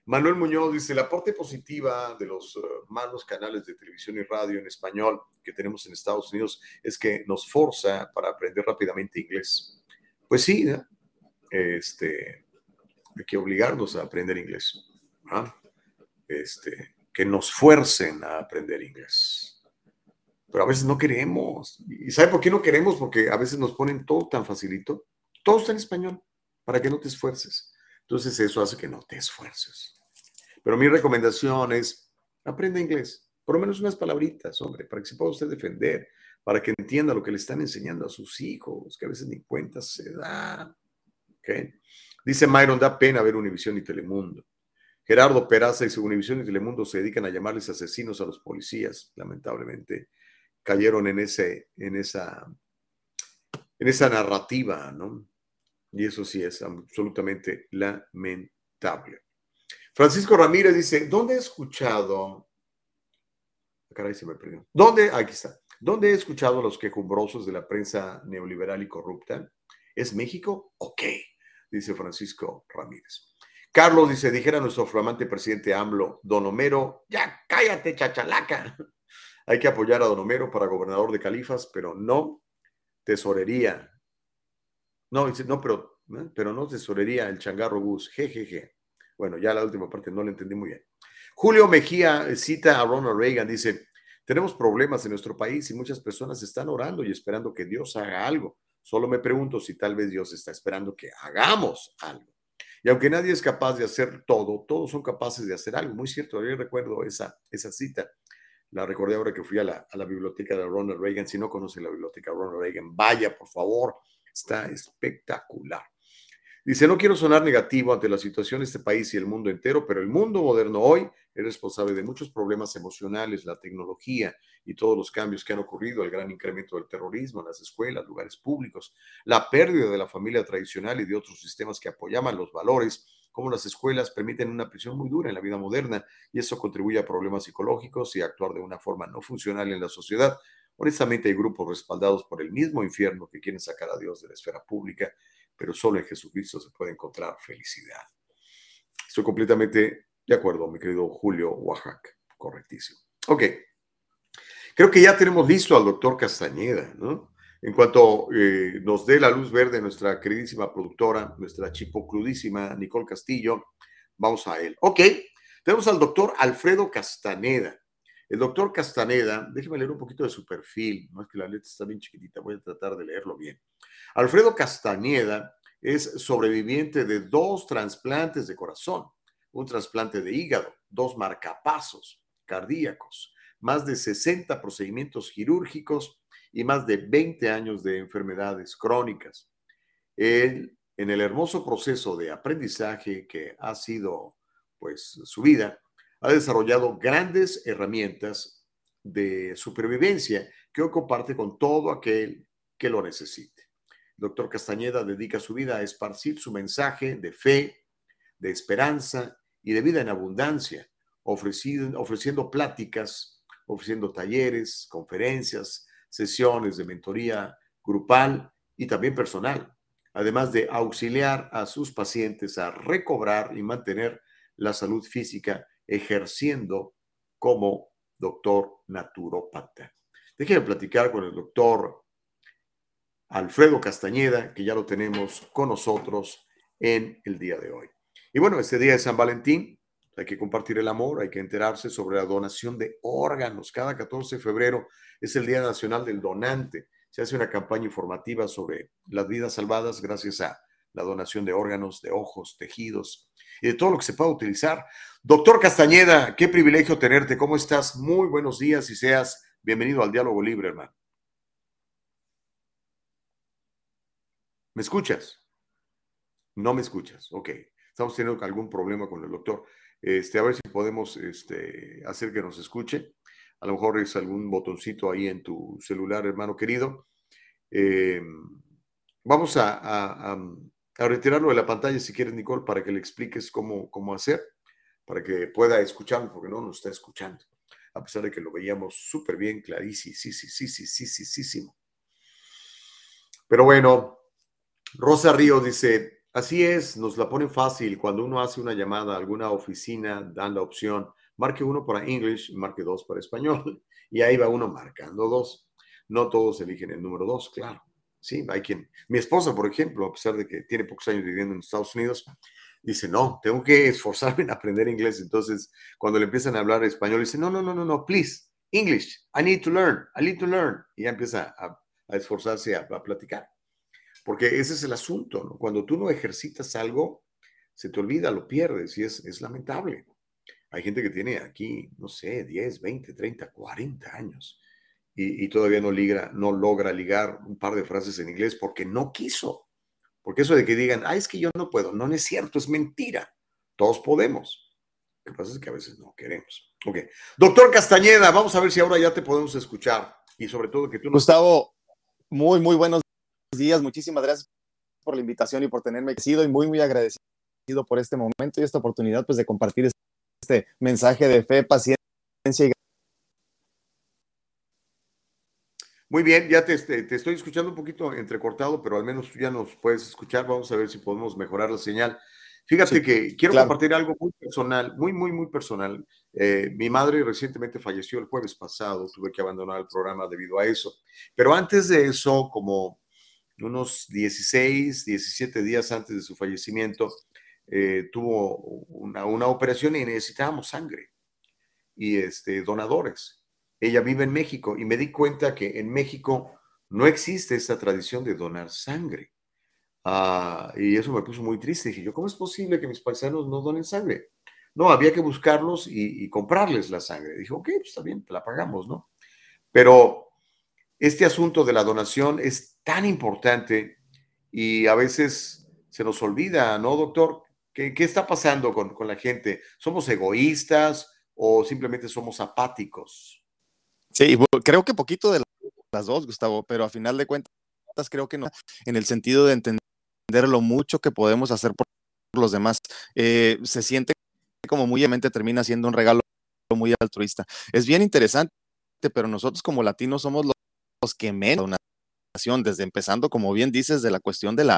Speaker 3: Manuel Muñoz dice, la parte positiva de los uh, malos canales de televisión y radio en español que tenemos en Estados Unidos es que nos forza para aprender rápidamente inglés. Pues sí, ¿no? este, hay que obligarnos a aprender inglés. ¿no? Este, que nos fuercen a aprender inglés. Pero a veces no queremos. ¿Y sabe por qué no queremos? Porque a veces nos ponen todo tan facilito. Todo está en español, para que no te esfuerces. Entonces eso hace que no te esfuerces. Pero mi recomendación es, aprenda inglés, por lo menos unas palabritas, hombre, para que se pueda usted defender, para que entienda lo que le están enseñando a sus hijos, que a veces ni cuenta se da. ¿Okay? Dice Myron, da pena ver Univisión y Telemundo. Gerardo Peraza dice, Univisión y Telemundo se dedican a llamarles asesinos a los policías. Lamentablemente cayeron en, ese, en, esa, en esa narrativa, ¿no? Y eso sí es absolutamente lamentable. Francisco Ramírez dice, ¿dónde he escuchado? Caray, se me perdió. ¿Dónde? Aquí está. ¿Dónde he escuchado a los quejumbrosos de la prensa neoliberal y corrupta? ¿Es México? Ok, dice Francisco Ramírez. Carlos dice, dijera nuestro flamante presidente AMLO, Don Homero, ya cállate, chachalaca. Hay que apoyar a Don Homero para gobernador de Califas, pero no tesorería. No, dice, no, pero, ¿eh? pero no tesorería el changarro bus. Jejeje. Bueno, ya la última parte no la entendí muy bien. Julio Mejía cita a Ronald Reagan, dice, tenemos problemas en nuestro país y muchas personas están orando y esperando que Dios haga algo. Solo me pregunto si tal vez Dios está esperando que hagamos algo. Y aunque nadie es capaz de hacer todo, todos son capaces de hacer algo. Muy cierto, yo recuerdo esa, esa cita. La recordé ahora que fui a la, a la biblioteca de Ronald Reagan. Si no conoce la biblioteca de Ronald Reagan, vaya, por favor. Está espectacular. Dice, no quiero sonar negativo ante la situación de este país y el mundo entero, pero el mundo moderno hoy es responsable de muchos problemas emocionales, la tecnología y todos los cambios que han ocurrido, el gran incremento del terrorismo en las escuelas, lugares públicos, la pérdida de la familia tradicional y de otros sistemas que apoyaban los valores, como las escuelas permiten una prisión muy dura en la vida moderna y eso contribuye a problemas psicológicos y a actuar de una forma no funcional en la sociedad. Honestamente hay grupos respaldados por el mismo infierno que quieren sacar a Dios de la esfera pública pero solo en Jesucristo se puede encontrar felicidad. Estoy completamente de acuerdo, mi querido Julio Oaxaca. Correctísimo. Ok. Creo que ya tenemos listo al doctor Castañeda, ¿no? En cuanto eh, nos dé la luz verde nuestra queridísima productora, nuestra chipocludísima Nicole Castillo, vamos a él. Ok, tenemos al doctor Alfredo Castaneda. El doctor Castaneda, déjeme leer un poquito de su perfil, no es que la letra está bien chiquitita, voy a tratar de leerlo bien. Alfredo Castañeda es sobreviviente de dos trasplantes de corazón, un trasplante de hígado, dos marcapasos cardíacos, más de 60 procedimientos quirúrgicos y más de 20 años de enfermedades crónicas. Él, en el hermoso proceso de aprendizaje que ha sido pues su vida, ha desarrollado grandes herramientas de supervivencia que hoy comparte con todo aquel que lo necesite. Doctor Castañeda dedica su vida a esparcir su mensaje de fe, de esperanza y de vida en abundancia, ofreciendo, ofreciendo pláticas, ofreciendo talleres, conferencias, sesiones de mentoría grupal y también personal, además de auxiliar a sus pacientes a recobrar y mantener la salud física ejerciendo como doctor naturopata. Déjenme platicar con el doctor Alfredo Castañeda, que ya lo tenemos con nosotros en el día de hoy. Y bueno, este día de San Valentín, hay que compartir el amor, hay que enterarse sobre la donación de órganos. Cada 14 de febrero es el Día Nacional del Donante. Se hace una campaña informativa sobre las vidas salvadas gracias a la donación de órganos, de ojos, tejidos y de todo lo que se pueda utilizar. Doctor Castañeda, qué privilegio tenerte. ¿Cómo estás? Muy buenos días y seas bienvenido al Diálogo Libre, hermano. ¿Me escuchas? No me escuchas. Ok. Estamos teniendo algún problema con el doctor. Este, a ver si podemos este, hacer que nos escuche. A lo mejor es algún botoncito ahí en tu celular, hermano querido. Eh, vamos a, a retirarlo de la pantalla si quieres, Nicole, para que le expliques cómo, cómo hacer, para que pueda escucharnos, porque no nos está escuchando, a pesar de que lo veíamos súper bien, clarísimo, sí, sí, sí, sí, sí, sí, sí. Pero bueno, Rosa Ríos dice, así es, nos la ponen fácil, cuando uno hace una llamada a alguna oficina, dan la opción, marque uno para English, marque dos para español, y ahí va uno marcando dos. No todos eligen el número dos, claro. Sí, hay quien. Mi esposa, por ejemplo, a pesar de que tiene pocos años viviendo en Estados Unidos, dice, no, tengo que esforzarme en aprender inglés. Entonces, cuando le empiezan a hablar español, dice, no, no, no, no, no, please, English, I need to learn, I need to learn. Y ya empieza a, esforzarse a, a platicar. Porque ese es el asunto, ¿no? Cuando tú no ejercitas algo, se te olvida, lo pierdes y es, es lamentable. Hay gente que tiene aquí, no sé, 10, 20, 30, 40 años y, y todavía no, ligra, no logra ligar un par de frases en inglés porque no quiso. Porque eso de que digan, ah, es que yo no puedo, no, no es cierto, es mentira. Todos podemos. Lo que pasa es que a veces no queremos. Ok. Doctor Castañeda, vamos a ver si ahora ya te podemos escuchar. Y sobre todo que tú
Speaker 12: nos... Gustavo, muy, muy buenos días. Muchísimas gracias por la invitación y por tenerme sido y muy, muy agradecido por este momento y esta oportunidad pues, de compartir este mensaje de fe, paciencia y
Speaker 3: Muy bien, ya te, este, te, estoy escuchando un poquito entrecortado, pero al menos tú ya nos puedes escuchar. Vamos a ver si podemos mejorar la señal. Fíjate que quiero compartir algo muy personal, muy, muy, muy personal. Eh, mi madre recientemente falleció el jueves pasado, tuve que abandonar el programa debido a eso. Pero antes de eso, como unos 16, 17 días antes de su fallecimiento, eh, tuvo una, una, operación y necesitábamos sangre y este, donadores. Ella vive en México y me di cuenta que en México no existe esta tradición de donar sangre. Ah, y eso me puso muy triste. Dije yo, ¿cómo es posible que mis paisanos no donen sangre? No, había que buscarlos y, comprarles la sangre. Dije, ok, pues está bien, te la pagamos, ¿no? Pero este asunto de la donación es tan importante y a veces se nos olvida, ¿no, doctor? ¿Qué, qué está pasando con, con la gente? ¿Somos egoístas o simplemente somos apáticos?
Speaker 12: Sí, creo que poquito de las dos, Gustavo, pero a final de cuentas creo que no, en el sentido de entender lo mucho que podemos hacer por los demás. Eh, se siente como muy mente termina siendo un regalo muy altruista. Es bien interesante, pero nosotros como latinos somos los, que menos nación, desde empezando, como bien dices, de la cuestión de la,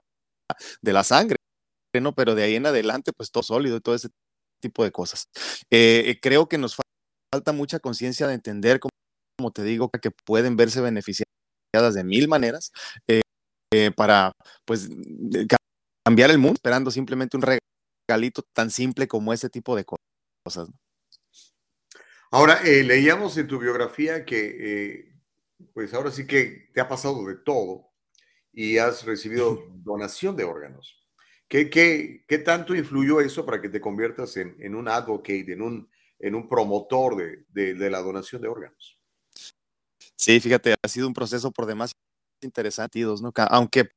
Speaker 12: de la sangre, ¿no? pero de ahí en adelante, pues todo sólido y todo ese tipo de cosas. Eh, creo que nos falta mucha conciencia de entender cómo como te digo, que pueden verse beneficiadas de mil maneras eh, eh, para, pues, cambiar el mundo, esperando simplemente un regalito tan simple como ese tipo de cosas.
Speaker 3: Ahora, eh, leíamos en tu biografía que, pues ahora sí que te ha pasado de todo y has recibido donación de órganos. ¿Qué, qué, qué tanto influyó eso para que te conviertas en, en un advocate, en un, en un promotor de, de, de la donación de órganos?
Speaker 12: Sí, fíjate, ha sido un proceso por demás interesante, ¿no? Aunque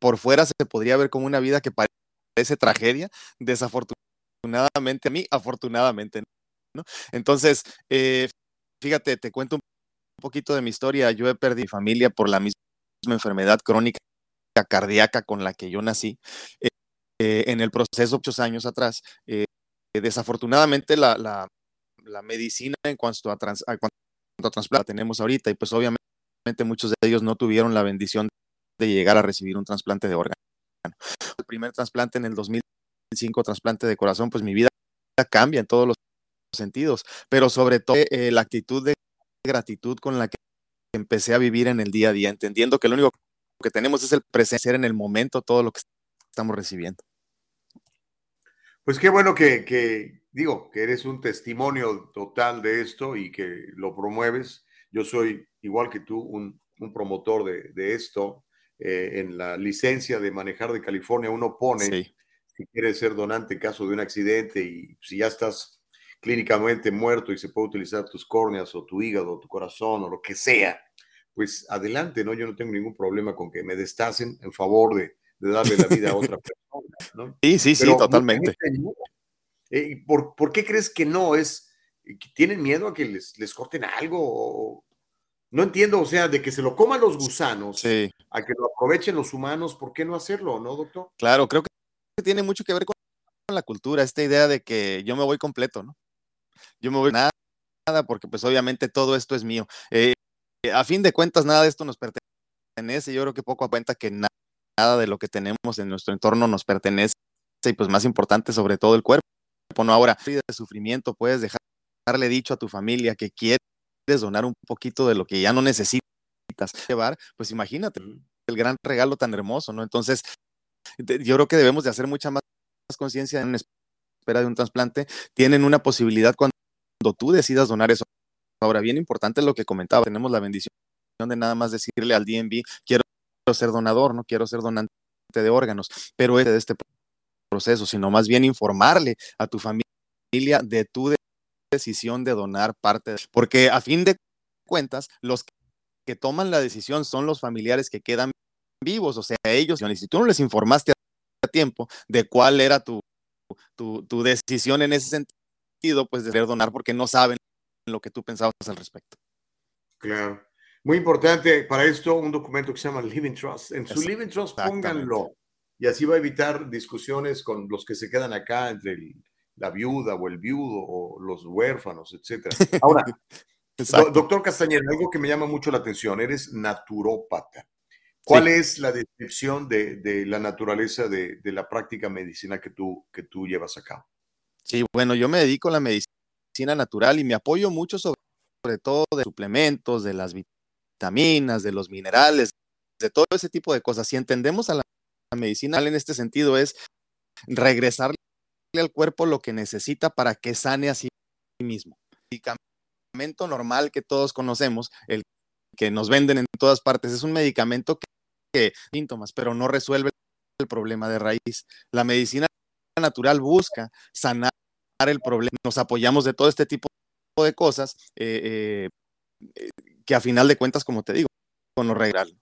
Speaker 12: por fuera se podría ver como una vida que parece tragedia, desafortunadamente a mí, afortunadamente, ¿no? Entonces, eh, fíjate, te cuento un poquito de mi historia. Yo he perdido familia por la misma enfermedad crónica cardíaca con la que yo nací. Eh, eh, en el proceso, muchos años atrás, desafortunadamente la, la, medicina en cuanto a, trans, a trasplante tenemos ahorita y pues obviamente muchos de ellos no tuvieron la bendición de llegar a recibir un trasplante de órgano. El primer trasplante en el 2005, trasplante de corazón, pues mi vida cambia en todos los sentidos, pero sobre todo eh, la actitud de gratitud con la que empecé a vivir en el día a día, entendiendo que lo único que tenemos es el presenciar en el momento todo lo que estamos recibiendo.
Speaker 3: Pues qué bueno que, que digo, que eres un testimonio total de esto y que lo promueves. Yo soy, igual que tú, un, promotor de, esto. Eh, en la licencia de manejar de California uno pone si quieres ser donante en caso de un accidente y si ya estás clínicamente muerto y se puede utilizar tus córneas o tu hígado o tu corazón o lo que sea, pues adelante, ¿no? Yo no tengo ningún problema con que me destacen en favor de, darle la vida a otra persona, ¿no?
Speaker 12: Sí, sí, sí, totalmente.
Speaker 3: Eh, ¿por, ¿por, qué crees que no? ¿Es eh, tienen miedo a que les, les corten algo? No entiendo, o sea, de que se lo coman los gusanos, a que lo aprovechen los humanos, ¿por qué no hacerlo, no, doctor?
Speaker 12: Claro, creo que tiene mucho que ver con la cultura, esta idea de que yo me voy completo, ¿no? Yo me voy nada, nada porque pues obviamente todo esto es mío. Eh, a fin de cuentas, nada de esto nos pertenece. Yo creo que poco a cuenta que nada, nada de lo que tenemos en nuestro entorno nos pertenece y pues más importante sobre todo el cuerpo no ahora de sufrimiento, puedes dejarle dicho a tu familia que quieres donar un poquito de lo que ya no necesitas llevar, pues imagínate el gran regalo tan hermoso, ¿no? Entonces, yo creo que debemos de hacer mucha más conciencia en espera de un trasplante. Tienen una posibilidad cuando tú decidas donar eso. Ahora, bien importante lo que comentaba, tenemos la bendición de nada más decirle al DNB, quiero ser donador, no quiero ser donante de órganos, pero es de este proceso, sino más bien informarle a tu familia de tu decisión de donar parte, porque a fin de cuentas, los que toman la decisión son los familiares que quedan vivos, o sea, ellos, y si tú no les informaste a tiempo de cuál era tu, tu, tu decisión en ese sentido, pues de querer donar porque no saben lo que tú pensabas al respecto.
Speaker 3: Claro. Muy importante para esto un documento que se llama Living Trust. En su Living Trust pónganlo y así va a evitar discusiones con los que se quedan acá entre la viuda o el viudo o los huérfanos, etc. Ahora, Do- Doctor Castañeda, algo que me llama mucho la atención, eres naturópata. ¿Cuál es la descripción de, de la naturaleza de, de la práctica medicina que tú, que tú llevas a cabo?
Speaker 12: Sí, bueno, yo me dedico a la medicina natural y me apoyo mucho sobre, sobre todo de suplementos, de las vitaminas, de los minerales, de todo ese tipo de cosas. Si entendemos a la, la medicina en este sentido es regresarle al cuerpo lo que necesita para que sane a sí mismo. El medicamento normal que todos conocemos, el que nos venden en todas partes, es un medicamento que, que síntomas, pero no resuelve el problema de raíz. La medicina natural busca sanar el problema. Nos apoyamos de todo este tipo de cosas eh, eh, que a final de cuentas, como te digo, lo real.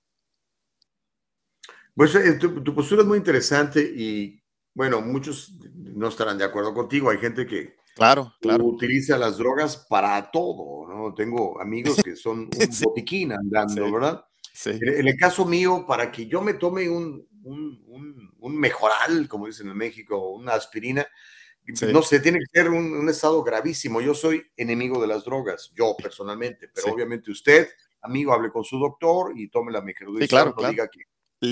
Speaker 3: Pues eh, tu, tu postura es muy interesante y bueno, muchos no estarán de acuerdo contigo. Hay gente que
Speaker 12: claro, claro.
Speaker 3: utiliza las drogas para todo, ¿no? Tengo amigos que son un sí. botiquín andando,
Speaker 12: Sí.
Speaker 3: ¿verdad?
Speaker 12: Sí.
Speaker 3: En, en el caso mío, para que yo me tome un, un, un, un mejoral, como dicen en México, una aspirina,
Speaker 12: Sí.
Speaker 3: no sé, tiene que ser un, un estado gravísimo. Yo soy enemigo de las drogas, yo personalmente, pero
Speaker 12: Sí.
Speaker 3: obviamente usted, amigo, hable con su doctor y tome la microdosing.
Speaker 12: Sí, claro,
Speaker 3: no
Speaker 12: claro.
Speaker 3: diga que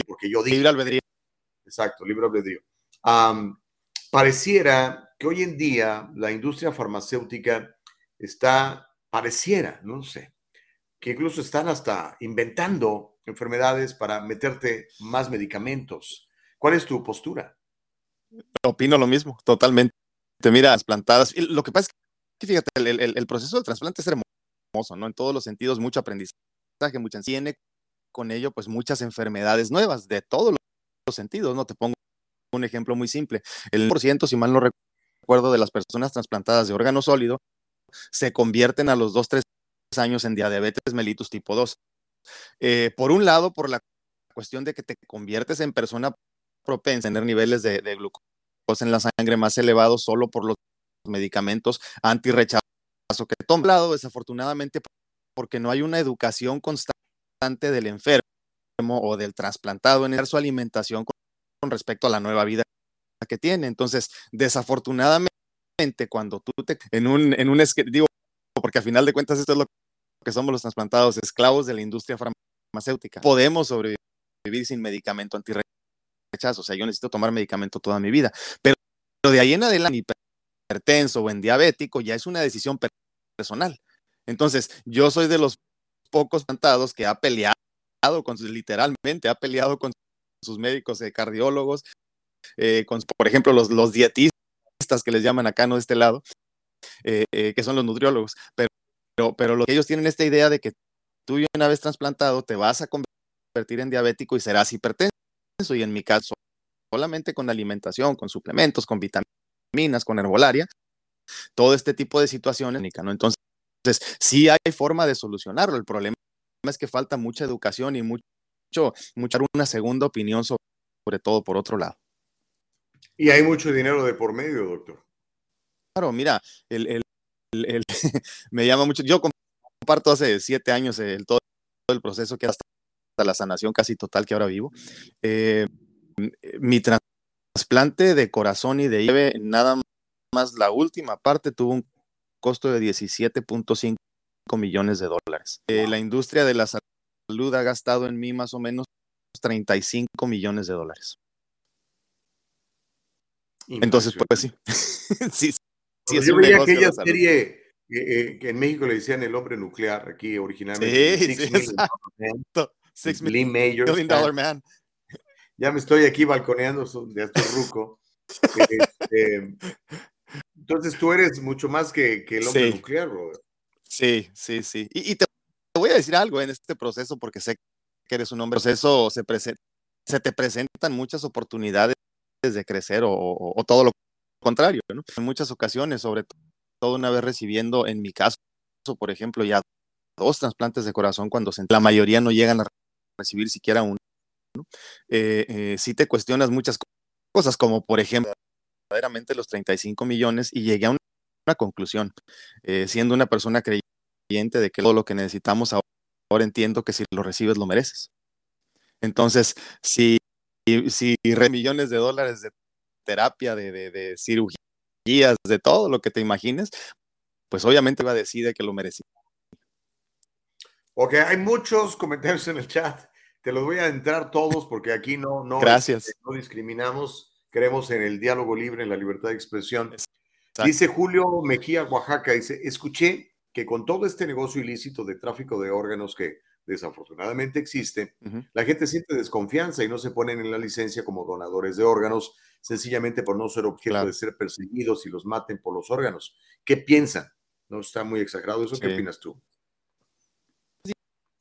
Speaker 3: porque yo digo.
Speaker 12: Libre albedrío.
Speaker 3: Exacto, libre albedrío. Pareciera que hoy en día la industria farmacéutica está, pareciera, no sé, que incluso están hasta inventando enfermedades para meterte más medicamentos. ¿Cuál es tu postura?
Speaker 12: Opino lo mismo, totalmente. Te mira las plantadas. Y lo que pasa es que, fíjate, el, el- el proceso de trasplante es hermoso, ¿no? En todos los sentidos, mucho aprendizaje, mucha tiene con ello, pues muchas enfermedades nuevas de todos los sentidos, ¿no? Te pongo un ejemplo muy simple. El por ciento, si mal no recuerdo, de las personas trasplantadas de órgano sólido se convierten a los 2, 3 años en diabetes mellitus tipo 2. Eh, por un lado, por la cuestión de que te conviertes en persona propensa a tener niveles de, de glucosa en la sangre más elevados solo por los medicamentos antirrechazo que toman. Por lado, desafortunadamente, porque no hay una educación constante del enfermo o del trasplantado en su alimentación con, respecto a la nueva vida que tiene. Entonces, desafortunadamente, cuando tú te en un, en un digo, porque a final de cuentas esto es lo que somos los trasplantados, esclavos de la industria farmacéutica. Podemos sobrevivir sin medicamento antirrechazo. O sea, yo necesito tomar medicamento toda mi vida. Pero, de ahí en adelante, en hipertenso o en diabético, ya es una decisión per- personal. Entonces, yo soy de los pocos plantados que ha peleado con literalmente, ha peleado con sus médicos eh, cardiólogos, eh, con, por ejemplo, los, los dietistas que les llaman acá, no de este lado, eh, eh, que son los nutriólogos. Pero, pero, lo que ellos tienen esta idea de que tú una vez trasplantado te vas a convertir en diabético y serás hipertenso. Y en mi caso, solamente con alimentación, con suplementos, con vitaminas, con herbolaria, todo este tipo de situaciones, ¿no? Entonces, sí hay forma de solucionarlo. El problema es que falta mucha educación y mucho, mucha una segunda opinión sobre, sobre todo por otro lado.
Speaker 3: Y hay mucho dinero de por medio, doctor.
Speaker 12: Claro, mira, el, el, el, me llama mucho. Yo comparto hace siete años el, todo el proceso que hasta la sanación casi total que ahora vivo. Eh, mi trasplante de corazón y de lleve, nada más la última parte tuvo un costo de 17.5 millones de dólares. Eh, la industria de la salud ha gastado en mí más o menos 35 millones de dólares. Entonces, pues sí. sí, sí
Speaker 3: yo veía aquella serie eh, eh, que en México le decían el hombre nuclear, aquí originalmente.
Speaker 12: Sí, sí, exacto.
Speaker 3: Six Majors.
Speaker 12: Million Dollar Man.
Speaker 3: Ya me estoy aquí balconeando de hasta ruco. este, entonces tú eres mucho más que, que el hombre
Speaker 12: Sí.
Speaker 3: nuclear, brother.
Speaker 12: Sí, sí, sí. Y, y te, te voy a decir algo en este proceso, porque sé que eres un hombre. Proceso se, prese- se te presentan muchas oportunidades de crecer o, o- o todo lo contrario, ¿no? En muchas ocasiones, sobre todo una vez recibiendo, en mi caso, por ejemplo, ya dos trasplantes de corazón cuando se- la mayoría no llegan a recibir siquiera uno, ¿no? Eh, eh, sí te cuestionas muchas co- cosas, como por ejemplo, verdaderamente los 35 millones y llegué a una, una conclusión, eh, siendo una persona creyente de que todo lo que necesitamos ahora, ahora entiendo que si lo recibes lo mereces. Entonces, si, si re millones de dólares de terapia, de, de, de cirugías, de todo lo que te imagines, pues obviamente va a decir que lo merecía.
Speaker 3: Ok, hay muchos comentarios en el chat. Te los voy a entrar todos porque aquí no, no,
Speaker 12: Gracias.
Speaker 3: este, no discriminamos. Creemos en el diálogo libre, en la libertad de expresión. Dice Julio Mejía, Oaxaca, dice, escuché que con todo este negocio ilícito de tráfico de órganos que desafortunadamente existe, la gente siente desconfianza y no se ponen en la licencia como donadores de órganos, sencillamente por no ser objeto de ser perseguidos y los maten por los órganos. ¿Qué piensan? ¿No está muy exagerado eso? ¿Qué opinas tú?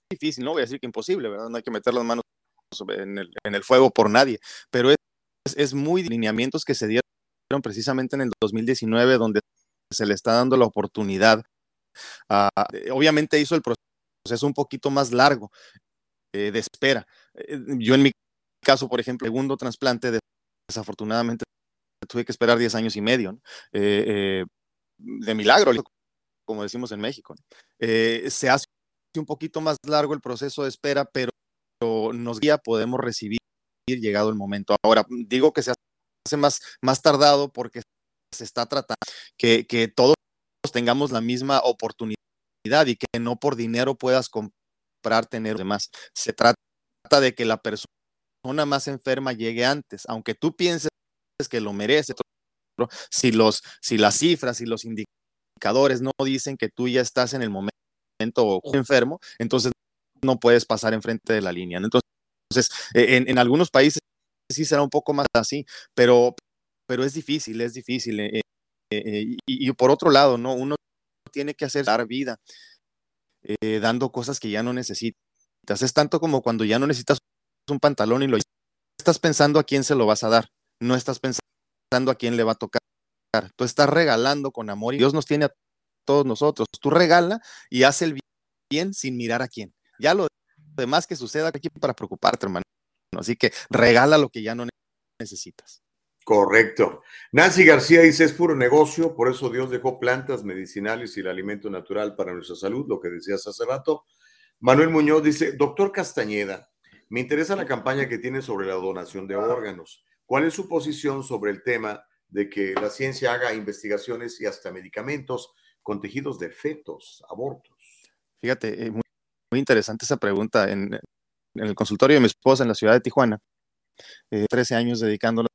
Speaker 12: difícil, no voy a decir que imposible, ¿verdad? No hay que meter las manos en el, en el fuego por nadie, pero es, es muy lineamientos que se dieron precisamente en el 2019, donde se le está dando la oportunidad. a- obviamente hizo el proceso un poquito más largo eh, de espera. Eh, Yo en mi caso, por ejemplo, segundo trasplante, des- desafortunadamente tuve que esperar 10 años y medio, de milagro, como decimos en México. se hace un poquito más largo el proceso de espera, pero nos guía, podemos recibir llegado el momento. Ahora, digo que se hace más, más tardado porque se está tratando que, que todos tengamos la misma oportunidad y que no por dinero puedas comprar, tener demás. Se trata de que la persona más enferma llegue antes, aunque tú pienses que lo merece. Si, los, si las cifras y los indicadores no dicen que tú ya estás en el momento enfermo, entonces no puedes pasar enfrente de la línea. ¿no? Entonces, eh, en, en, algunos países sí será un poco más así, pero, pero es difícil, es difícil. Eh, eh, y, y, por otro lado, ¿no? Uno tiene que hacer dar vida eh, dando cosas que ya no necesitas. Es tanto como cuando ya no necesitas un pantalón y lo estás pensando a quién se lo vas a dar, no estás pensando a quién le va a tocar. Tú estás regalando con amor y Dios nos tiene a todos nosotros. Tú regala y haz el bien sin mirar a quién. Ya lo demás que suceda aquí para preocuparte, hermano. Así que regala lo que ya no necesitas.
Speaker 3: Correcto. Nancy García dice, es puro negocio, por eso Dios dejó plantas medicinales y el alimento natural para nuestra salud, lo que decías hace rato. Manuel Muñoz dice, doctor Castañeda, me interesa la campaña que tiene sobre la donación de órganos. ¿Cuál es su posición sobre el tema de que la ciencia haga investigaciones y hasta medicamentos con tejidos de fetos, abortos?
Speaker 12: Fíjate, eh, muy, interesante esa pregunta. En, el consultorio de mi esposa en la ciudad de Tijuana, eh, 13 años dedicándolos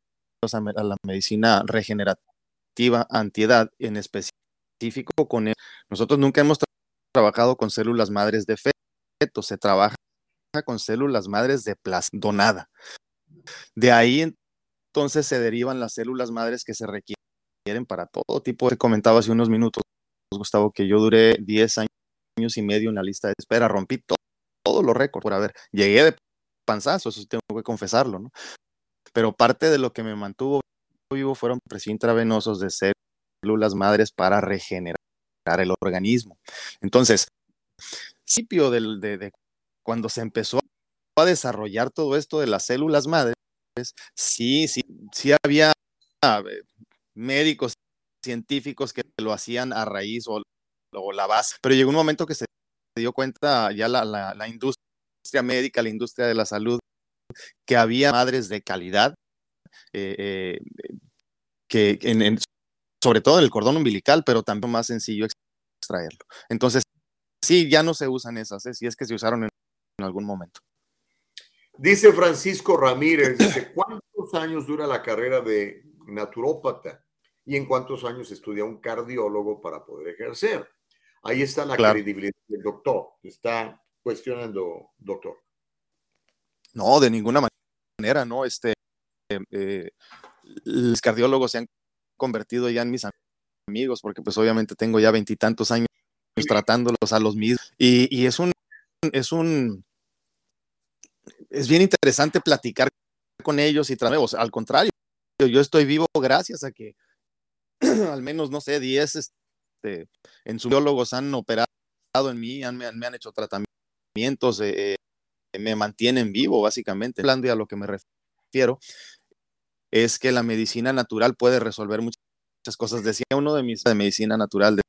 Speaker 12: a, la medicina regenerativa, antiedad, en específico con él. Nosotros nunca hemos tra trabajado con células madres de fetos, se trabaja con células madres de plasma donada. De ahí entonces se derivan las células madres que se requieren para todo tipo. Te comentaba hace unos minutos, Gustavo, que yo duré 10 años y medio en la lista de espera, rompí todo, todos los récords por haber, llegué de panzazo, eso tengo que confesarlo, ¿no? Pero parte de lo que me mantuvo vivo fueron presiones intravenosos de células madres para regenerar el organismo. Entonces, principio de, de, de cuando se empezó a desarrollar todo esto de las células madres, sí, sí, sí había eh, médicos científicos que lo hacían a raíz o, o, la base, pero llegó un momento que se dio cuenta ya la, industria médica, la industria de la salud, que había madres de calidad, eh, eh, que sobre todo en el cordón umbilical, pero también más sencillo extraerlo. Entonces, sí, ya no se usan esas, ¿eh? si es que se usaron en, algún momento.
Speaker 3: Dice Francisco Ramírez, ¿cuántos años dura la carrera de naturópata? ¿Y en cuántos años estudia un cardiólogo para poder ejercer? Ahí está la claro. credibilidad del doctor. Está cuestionando, doctor.
Speaker 12: No, de ninguna manera, ¿no? Este, eh, los cardiólogos se han convertido ya en mis amigos, porque pues obviamente tengo ya veintitantos años tratándolos a los mismos. Y, y es un, es un, es bien interesante platicar con ellos y traerlos. Al contrario, yo estoy vivo gracias a que al menos, no sé, 10 este, en sus biólogos han operado en mí, han, me, han, hecho tratamientos, eh, me mantienen vivo, básicamente. Hablando y a lo que me refiero, es que la medicina natural puede resolver muchas cosas. Decía uno de mis de medicina natural,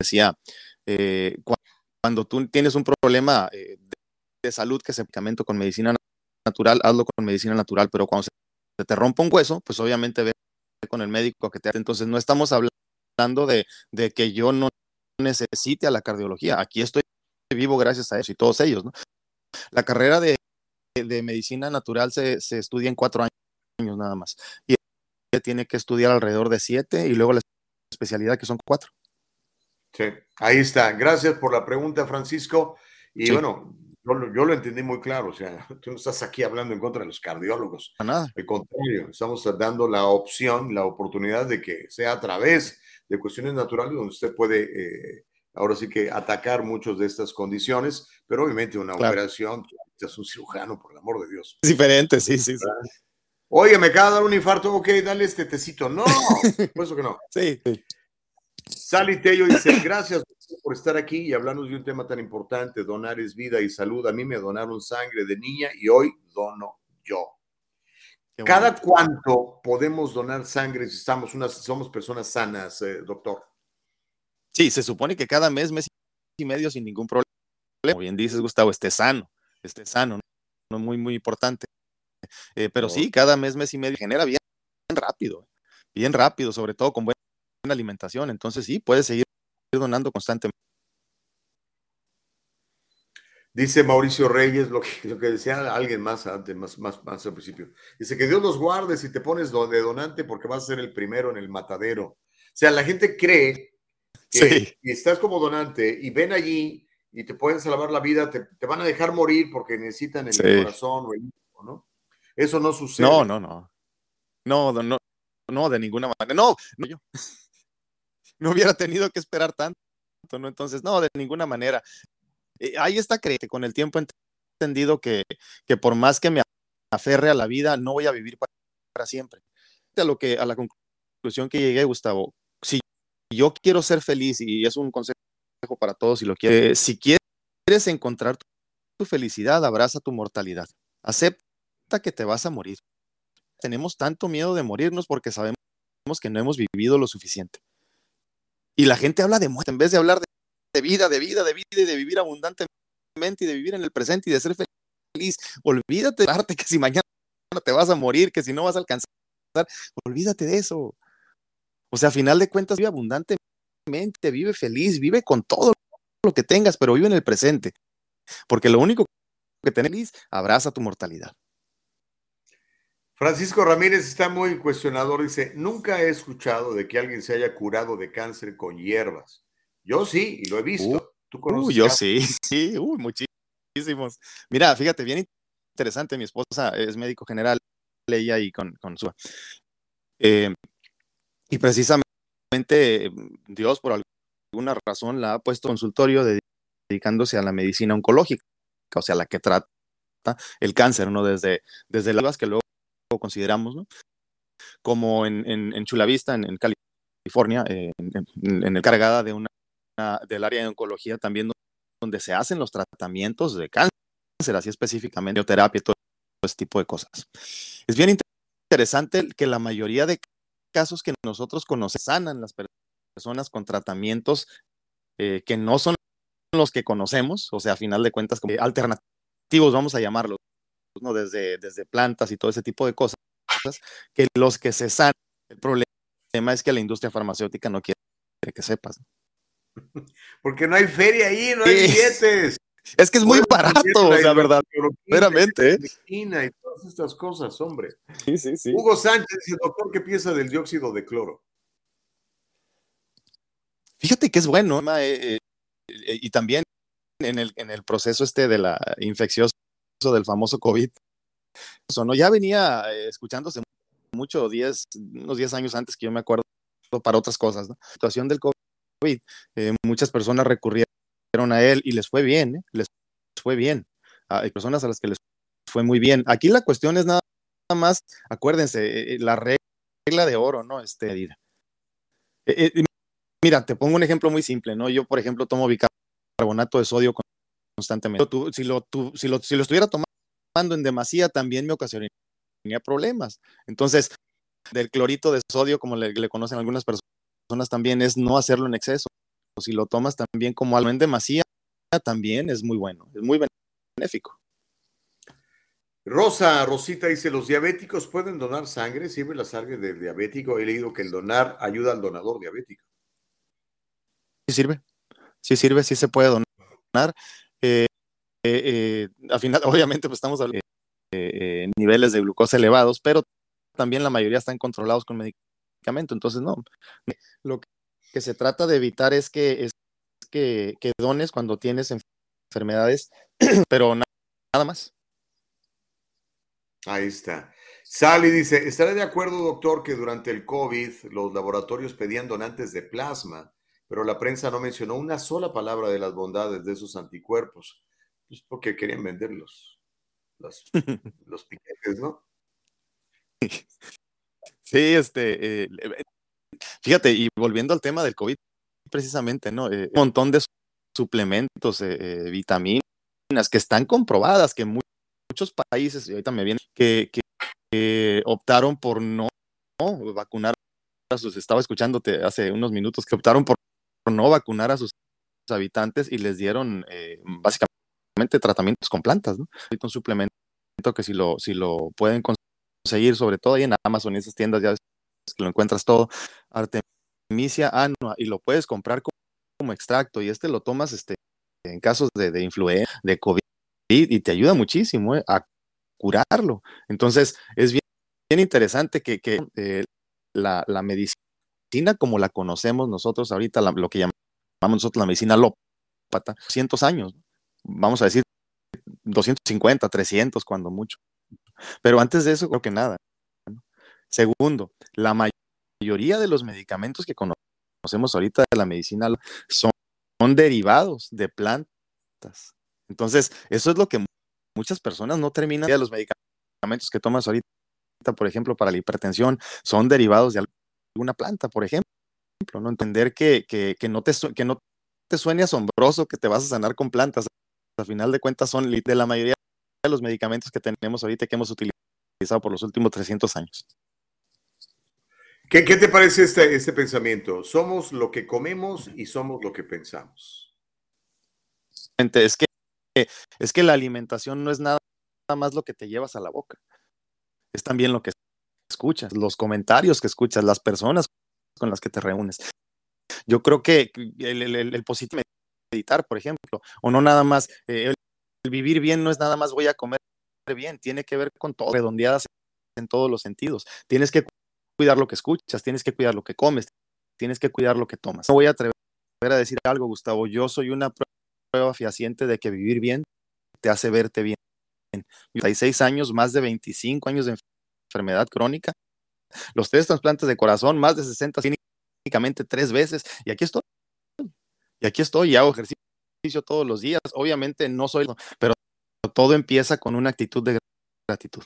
Speaker 12: decía, eh, cuando tú tienes un problema eh, de, de, salud que es medicamento con medicina natural, hazlo con medicina natural, pero cuando se te rompe un hueso, pues obviamente ve con el médico que te entonces no estamos hablando de, de, que yo no necesite a la cardiología aquí estoy vivo gracias a eso y todos ellos, ¿no? La carrera de, de medicina natural se, se, estudia en cuatro años nada más. Y tiene que estudiar alrededor de siete y luego la especialidad que son cuatro.
Speaker 3: Sí, ahí está. Gracias por la pregunta, Francisco. Y sí. bueno, yo, yo, lo entendí muy claro. O sea, tú no estás aquí hablando en contra de los cardiólogos.
Speaker 12: A nada.
Speaker 3: Al contrario, estamos dando la opción, la oportunidad de que sea a través de cuestiones naturales donde usted puede, eh, ahora sí que atacar muchas de estas condiciones, pero obviamente una claro. operación, es un cirujano, por el amor de Dios.
Speaker 12: Es diferente, sí, sí, sí.
Speaker 3: Oye, me acaba de dar un infarto, ok, dale este tecito. No, por eso que no.
Speaker 12: Sí. sí.
Speaker 3: Sally Tello dice, gracias por estar aquí y hablarnos de un tema tan importante, donar es vida y salud. A mí me donaron sangre de niña y hoy dono yo. ¿Cada cuánto podemos donar sangre si estamos unas, somos personas sanas, eh, doctor?
Speaker 12: Sí, se supone que cada mes, mes y medio sin ningún problema. Como bien dices, Gustavo, esté sano, esté sano, no muy, muy importante. Eh, pero sí, cada mes, mes y medio genera bien, bien rápido, bien rápido, sobre todo con alimentación. Entonces sí, puedes seguir donando constantemente.
Speaker 3: Dice Mauricio Reyes, lo que, lo que decía alguien más antes, más, más, más al principio. Dice que Dios los guarde si te pones de donante porque vas a ser el primero en el matadero. O sea, la gente cree que
Speaker 12: Sí.
Speaker 3: si estás como donante y ven allí y te pueden salvar la vida, te, te van a dejar morir porque necesitan el
Speaker 12: Sí.
Speaker 3: corazón o el hígado, ¿no? Eso no sucede.
Speaker 12: No, no. No, no, no, no, de ninguna manera. No, no yo. No hubiera tenido que esperar tanto, ¿no? Entonces, no, de ninguna manera. Eh, ahí está creyente, con el tiempo he entendido que, que por más que me aferre a la vida, no voy a vivir para, para siempre. A lo que, a la conclusión que llegué, Gustavo, si yo quiero ser feliz, y es un consejo para todos si lo quieres, si quieres encontrar tu, tu felicidad, abraza tu mortalidad. Acepta que te vas a morir. Tenemos tanto miedo de morirnos porque sabemos que no hemos vivido lo suficiente. Y la gente habla de muerte en vez de hablar de, vida, de vida, de vida y de vivir abundantemente y de vivir en el presente y de ser feliz. Olvídate de darte que si mañana te vas a morir, que si no vas a alcanzar, olvídate de eso. O sea, a final de cuentas, vive abundantemente, vive feliz, vive con todo lo que tengas, pero vive en el presente. Porque lo único que tenés, abraza tu mortalidad.
Speaker 3: Francisco Ramírez está muy cuestionador. Dice: Nunca he escuchado de que alguien se haya curado de cáncer con hierbas. Yo sí, y lo he visto. ¿Tú conoces
Speaker 12: Uy, yo
Speaker 3: casos?
Speaker 12: sí, sí, uy, muchísimos. Mira, fíjate, bien interesante. Mi esposa es médico general, ella y con, con su. Eh, y precisamente Dios, por alguna razón, la ha puesto consultorio de- dedicándose a la medicina oncológica, o sea, la que trata el cáncer, ¿no? Desde, desde las que luego consideramos, ¿no? Como en, en, Chula Vista, en, California, eh, en, el cargada de una, del área de oncología también, donde se hacen los tratamientos de cáncer, así específicamente, bioterapia y todo ese tipo de cosas. Es bien interesante que la mayoría de casos que nosotros conocemos sanan las per- personas con tratamientos eh, que no son los que conocemos, o sea, a final de cuentas, como alternativos, vamos a llamarlos, ¿no? desde, desde plantas y todo ese tipo de cosas, que los que se sanan. El problema es que la industria farmacéutica no quiere que sepas.
Speaker 3: Porque no hay feria ahí, no hay
Speaker 12: Sí.
Speaker 3: billetes.
Speaker 12: Es que es muy barato, o
Speaker 3: la
Speaker 12: verdad, verdaderamente, ¿eh?
Speaker 3: y todas estas cosas, hombre.
Speaker 12: Sí, sí, sí.
Speaker 3: Hugo Sánchez dice, doctor, ¿qué piensa del dióxido de cloro?
Speaker 12: Fíjate que es bueno, eh, eh, eh, y también en el, en el proceso este de la infeccioso del famoso COVID, eso, ¿no? ya venía eh, escuchándose mucho, diez, unos 10 años antes que yo me acuerdo para otras cosas, ¿no? La situación del COVID, eh, muchas personas recurrieron a él y les fue bien, ¿eh? les fue bien. Ah, Hay personas a las que les fue muy bien. Aquí la cuestión es nada más, acuérdense, eh, la regla de oro, ¿no? Este, Mira, te pongo un ejemplo muy simple, ¿no? Yo, por ejemplo, tomo bicarbonato de sodio con- constantemente. Si, lo, tú- si, lo, si lo estuviera tomando en demasía, también me ocasionaría problemas. Entonces, del clorito de sodio, como le, le conocen algunas personas, también es no hacerlo en exceso. O si lo tomas también como algo en demasía, también es muy bueno, es muy benéfico.
Speaker 3: Rosa, Rosita dice, ¿los diabéticos pueden donar sangre? ¿Sirve la sangre del diabético? He leído que el donar ayuda al donador diabético.
Speaker 12: Sí sirve, sí sirve, sí se puede donar Eh, eh, al final, obviamente, pues estamos hablando de niveles de glucosa elevados, pero también la mayoría están controlados con medicamento. Entonces, no. Lo que se trata de evitar es que, es que, que dones cuando tienes enfermedades, pero nada más.
Speaker 3: Ahí está. Sally dice, ¿estaré de acuerdo, doctor, que durante el COVID los laboratorios pedían donantes de plasma, pero la prensa no mencionó una sola palabra de las bondades de esos anticuerpos? Pues porque querían venderlos, los, los piquetes, ¿no?
Speaker 12: Sí, este, eh, eh, fíjate, y volviendo al tema del COVID, precisamente, ¿no? Eh, un montón de suplementos, vitaminas que están comprobadas, que muchos países, y ahorita me viene, que, que optaron por no, vacunar a sus, estaba escuchándote hace unos minutos, que optaron por, no vacunar a sus habitantes y les dieron básicamente tratamientos con plantas, ¿no? Un suplemento que si lo, si lo pueden conseguir, sobre todo ahí en Amazon y esas tiendas, ya ves que lo encuentras todo, Artemisia annua, y lo puedes comprar como, extracto, y este lo tomas este, en casos de, de influenza, de COVID, y te ayuda muchísimo ¿eh? a curarlo. Entonces, es bien, bien interesante que, que eh, la, la, medicina como la conocemos nosotros ahorita, lo que llamamos nosotros la medicina lópata, cientos años, vamos a decir 250, 300 cuando mucho. Pero antes de eso, creo que nada. Segundo, la mayoría de los medicamentos que conocemos ahorita de la medicina son, derivados de plantas. Entonces, eso es lo que muchas personas no terminan de los medicamentos que tomas ahorita, por ejemplo, para la hipertensión, son derivados de alguna planta, por ejemplo. No entender que, que, no te, que no te suene asombroso que te vas a sanar con plantas. Al final de cuentas, son de la mayoría de los medicamentos que tenemos ahorita que hemos utilizado por los últimos 300 años.
Speaker 3: ¿Qué, qué te parece este, este pensamiento? Somos lo que comemos y somos lo que pensamos.
Speaker 12: Es que, es que la alimentación no es nada más lo que te llevas a la boca. Es también lo que escuchas, los comentarios que escuchas, las personas con las que te reúnes. Yo creo que el, el, el positivo meditar, por ejemplo, o no nada más, eh, el vivir bien no es nada más voy a comer bien, tiene que ver con todo, redondeadas en todos los sentidos. Tienes que cuidar lo que escuchas, tienes que cuidar lo que comes, tienes que cuidar lo que tomas. No voy a atrever a decir algo, Gustavo, yo soy una prueba fehaciente de que vivir bien te hace verte bien. 36 años, más de 25 años de enfermedad crónica, los tres trasplantes de corazón, más de 60 clínicamente tres veces, y aquí estoy. Y aquí estoy y hago ejercicio todos los días. Obviamente no soy, pero todo empieza con una actitud de gratitud.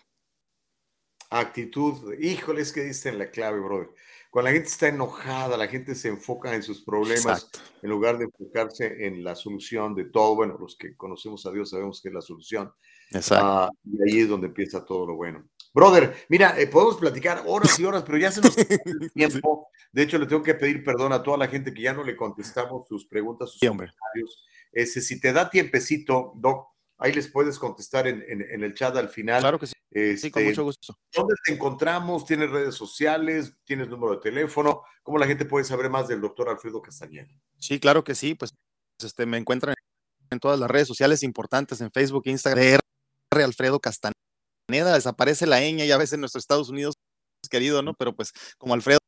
Speaker 3: Actitud, híjole, es que diste en la clave, brother. Cuando la gente está enojada, la gente se enfoca en sus problemas en lugar de enfocarse en la solución de todo. Bueno, los que conocemos a Dios sabemos que es la solución.
Speaker 12: Exacto. Ah,
Speaker 3: y ahí es donde empieza todo lo bueno. Brother, mira, eh, podemos platicar horas y horas, pero ya se nos el tiempo. De hecho, le tengo que pedir perdón a toda la gente que ya no le contestamos sus preguntas, sus comentarios. Ese, si te da tiempecito, Doc, ahí les puedes contestar en, en, el chat al final.
Speaker 12: Claro que sí. sí, con
Speaker 3: este,
Speaker 12: mucho gusto.
Speaker 3: ¿Dónde te encontramos? ¿Tienes redes sociales? ¿Tienes número de teléfono? ¿Cómo la gente puede saber más del doctor Alfredo Castañeda?
Speaker 12: Sí, claro que sí. Pues este, me encuentran en todas las redes sociales importantes, en Facebook, Instagram, Alfredo Castañeda desaparece la ñ ya a veces en nuestros Estados Unidos, querido, ¿no? Pero pues como Alfredo,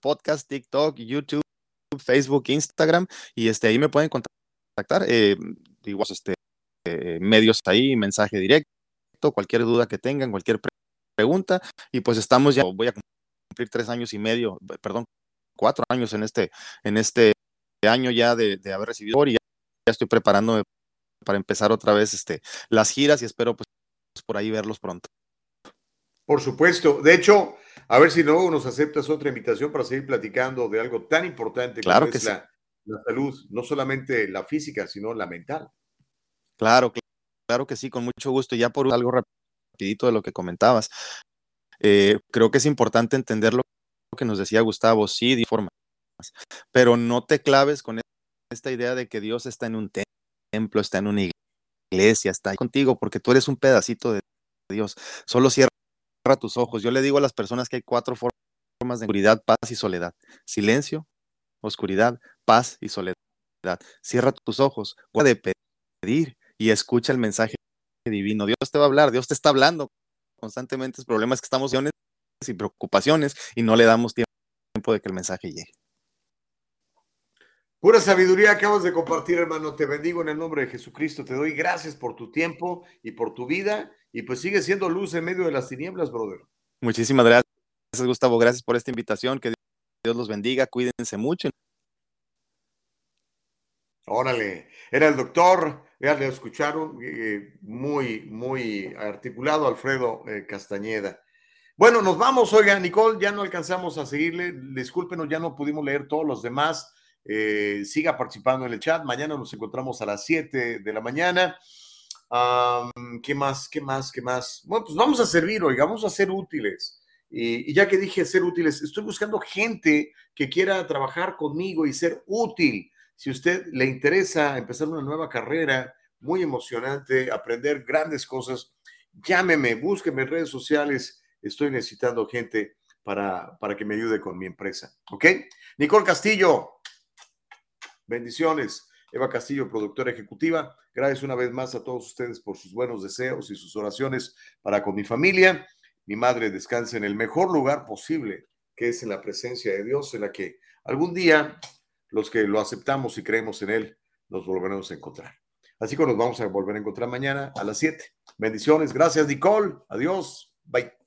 Speaker 12: podcast, TikTok, YouTube, Facebook, Instagram, y este, ahí me pueden contactar, eh, igual, este, eh, medios ahí, mensaje directo, cualquier duda que tengan, cualquier pregunta, y pues estamos ya, voy a cumplir tres años y medio, perdón, cuatro años en este, en este año ya de, haber recibido, y ya, ya estoy preparándome para empezar otra vez este, las giras y espero pues por ahí verlos pronto.
Speaker 3: Por supuesto. De hecho, a ver si luego nos aceptas otra invitación para seguir platicando de algo tan importante
Speaker 12: claro
Speaker 3: como
Speaker 12: que
Speaker 3: es la, la, salud, no solamente la física, sino la mental.
Speaker 12: Claro, claro que sí, con mucho gusto. Ya por algo rapidito de lo que comentabas. Eh, creo que es importante entender lo que nos decía Gustavo, sí, de forma, pero no te claves con esta idea de que Dios está en un templo, está en una iglesia iglesia está ahí contigo porque tú eres un pedacito de Dios. Solo cierra tus ojos. Yo le digo a las personas que hay cuatro formas de oscuridad, paz y soledad. Silencio, oscuridad, paz y soledad. Cierra tus ojos. De pedir y escucha el mensaje divino. Dios te va a hablar, Dios te está hablando constantemente. El problema es que estamos y preocupaciones y no le damos tiempo de que el mensaje llegue.
Speaker 3: Pura sabiduría acabas de compartir, hermano. Te bendigo en el nombre de Jesucristo. Te doy gracias por tu tiempo y por tu vida. Y pues sigue siendo luz en medio de las tinieblas, brother.
Speaker 12: Muchísimas gracias, Gustavo. Gracias por esta invitación. Que Dios los bendiga. Cuídense mucho.
Speaker 3: Órale. Era el doctor, ya le escucharon, eh, muy, muy articulado, Alfredo eh, Castañeda. Bueno, nos vamos, oiga, Nicole, ya no alcanzamos a seguirle. Discúlpenos, ya no pudimos leer todos los demás. Eh, siga participando en el chat. Mañana nos encontramos a las 7 de la mañana. ¿Qué más? ¿Qué más? ¿Qué más? Bueno, pues vamos a servir, oiga, vamos a ser útiles. Y, ya que dije ser útiles, estoy buscando gente que quiera trabajar conmigo y ser útil. Si usted le interesa empezar una nueva carrera muy emocionante, aprender grandes cosas, llámeme, búsqueme en redes sociales. Estoy necesitando gente para, para que me ayude con mi empresa. ¿Ok? Nicole Castillo, Bendiciones. Eva Castillo, productora ejecutiva. Gracias una vez más a todos ustedes por sus buenos deseos y sus oraciones para con mi familia. Mi madre descanse en el mejor lugar posible, que es en la presencia de Dios, en la que algún día los que lo aceptamos y creemos en Él nos volveremos a encontrar. Así que nos vamos a volver a encontrar mañana a las 7. Bendiciones. Gracias, Nicole. Adiós. Bye.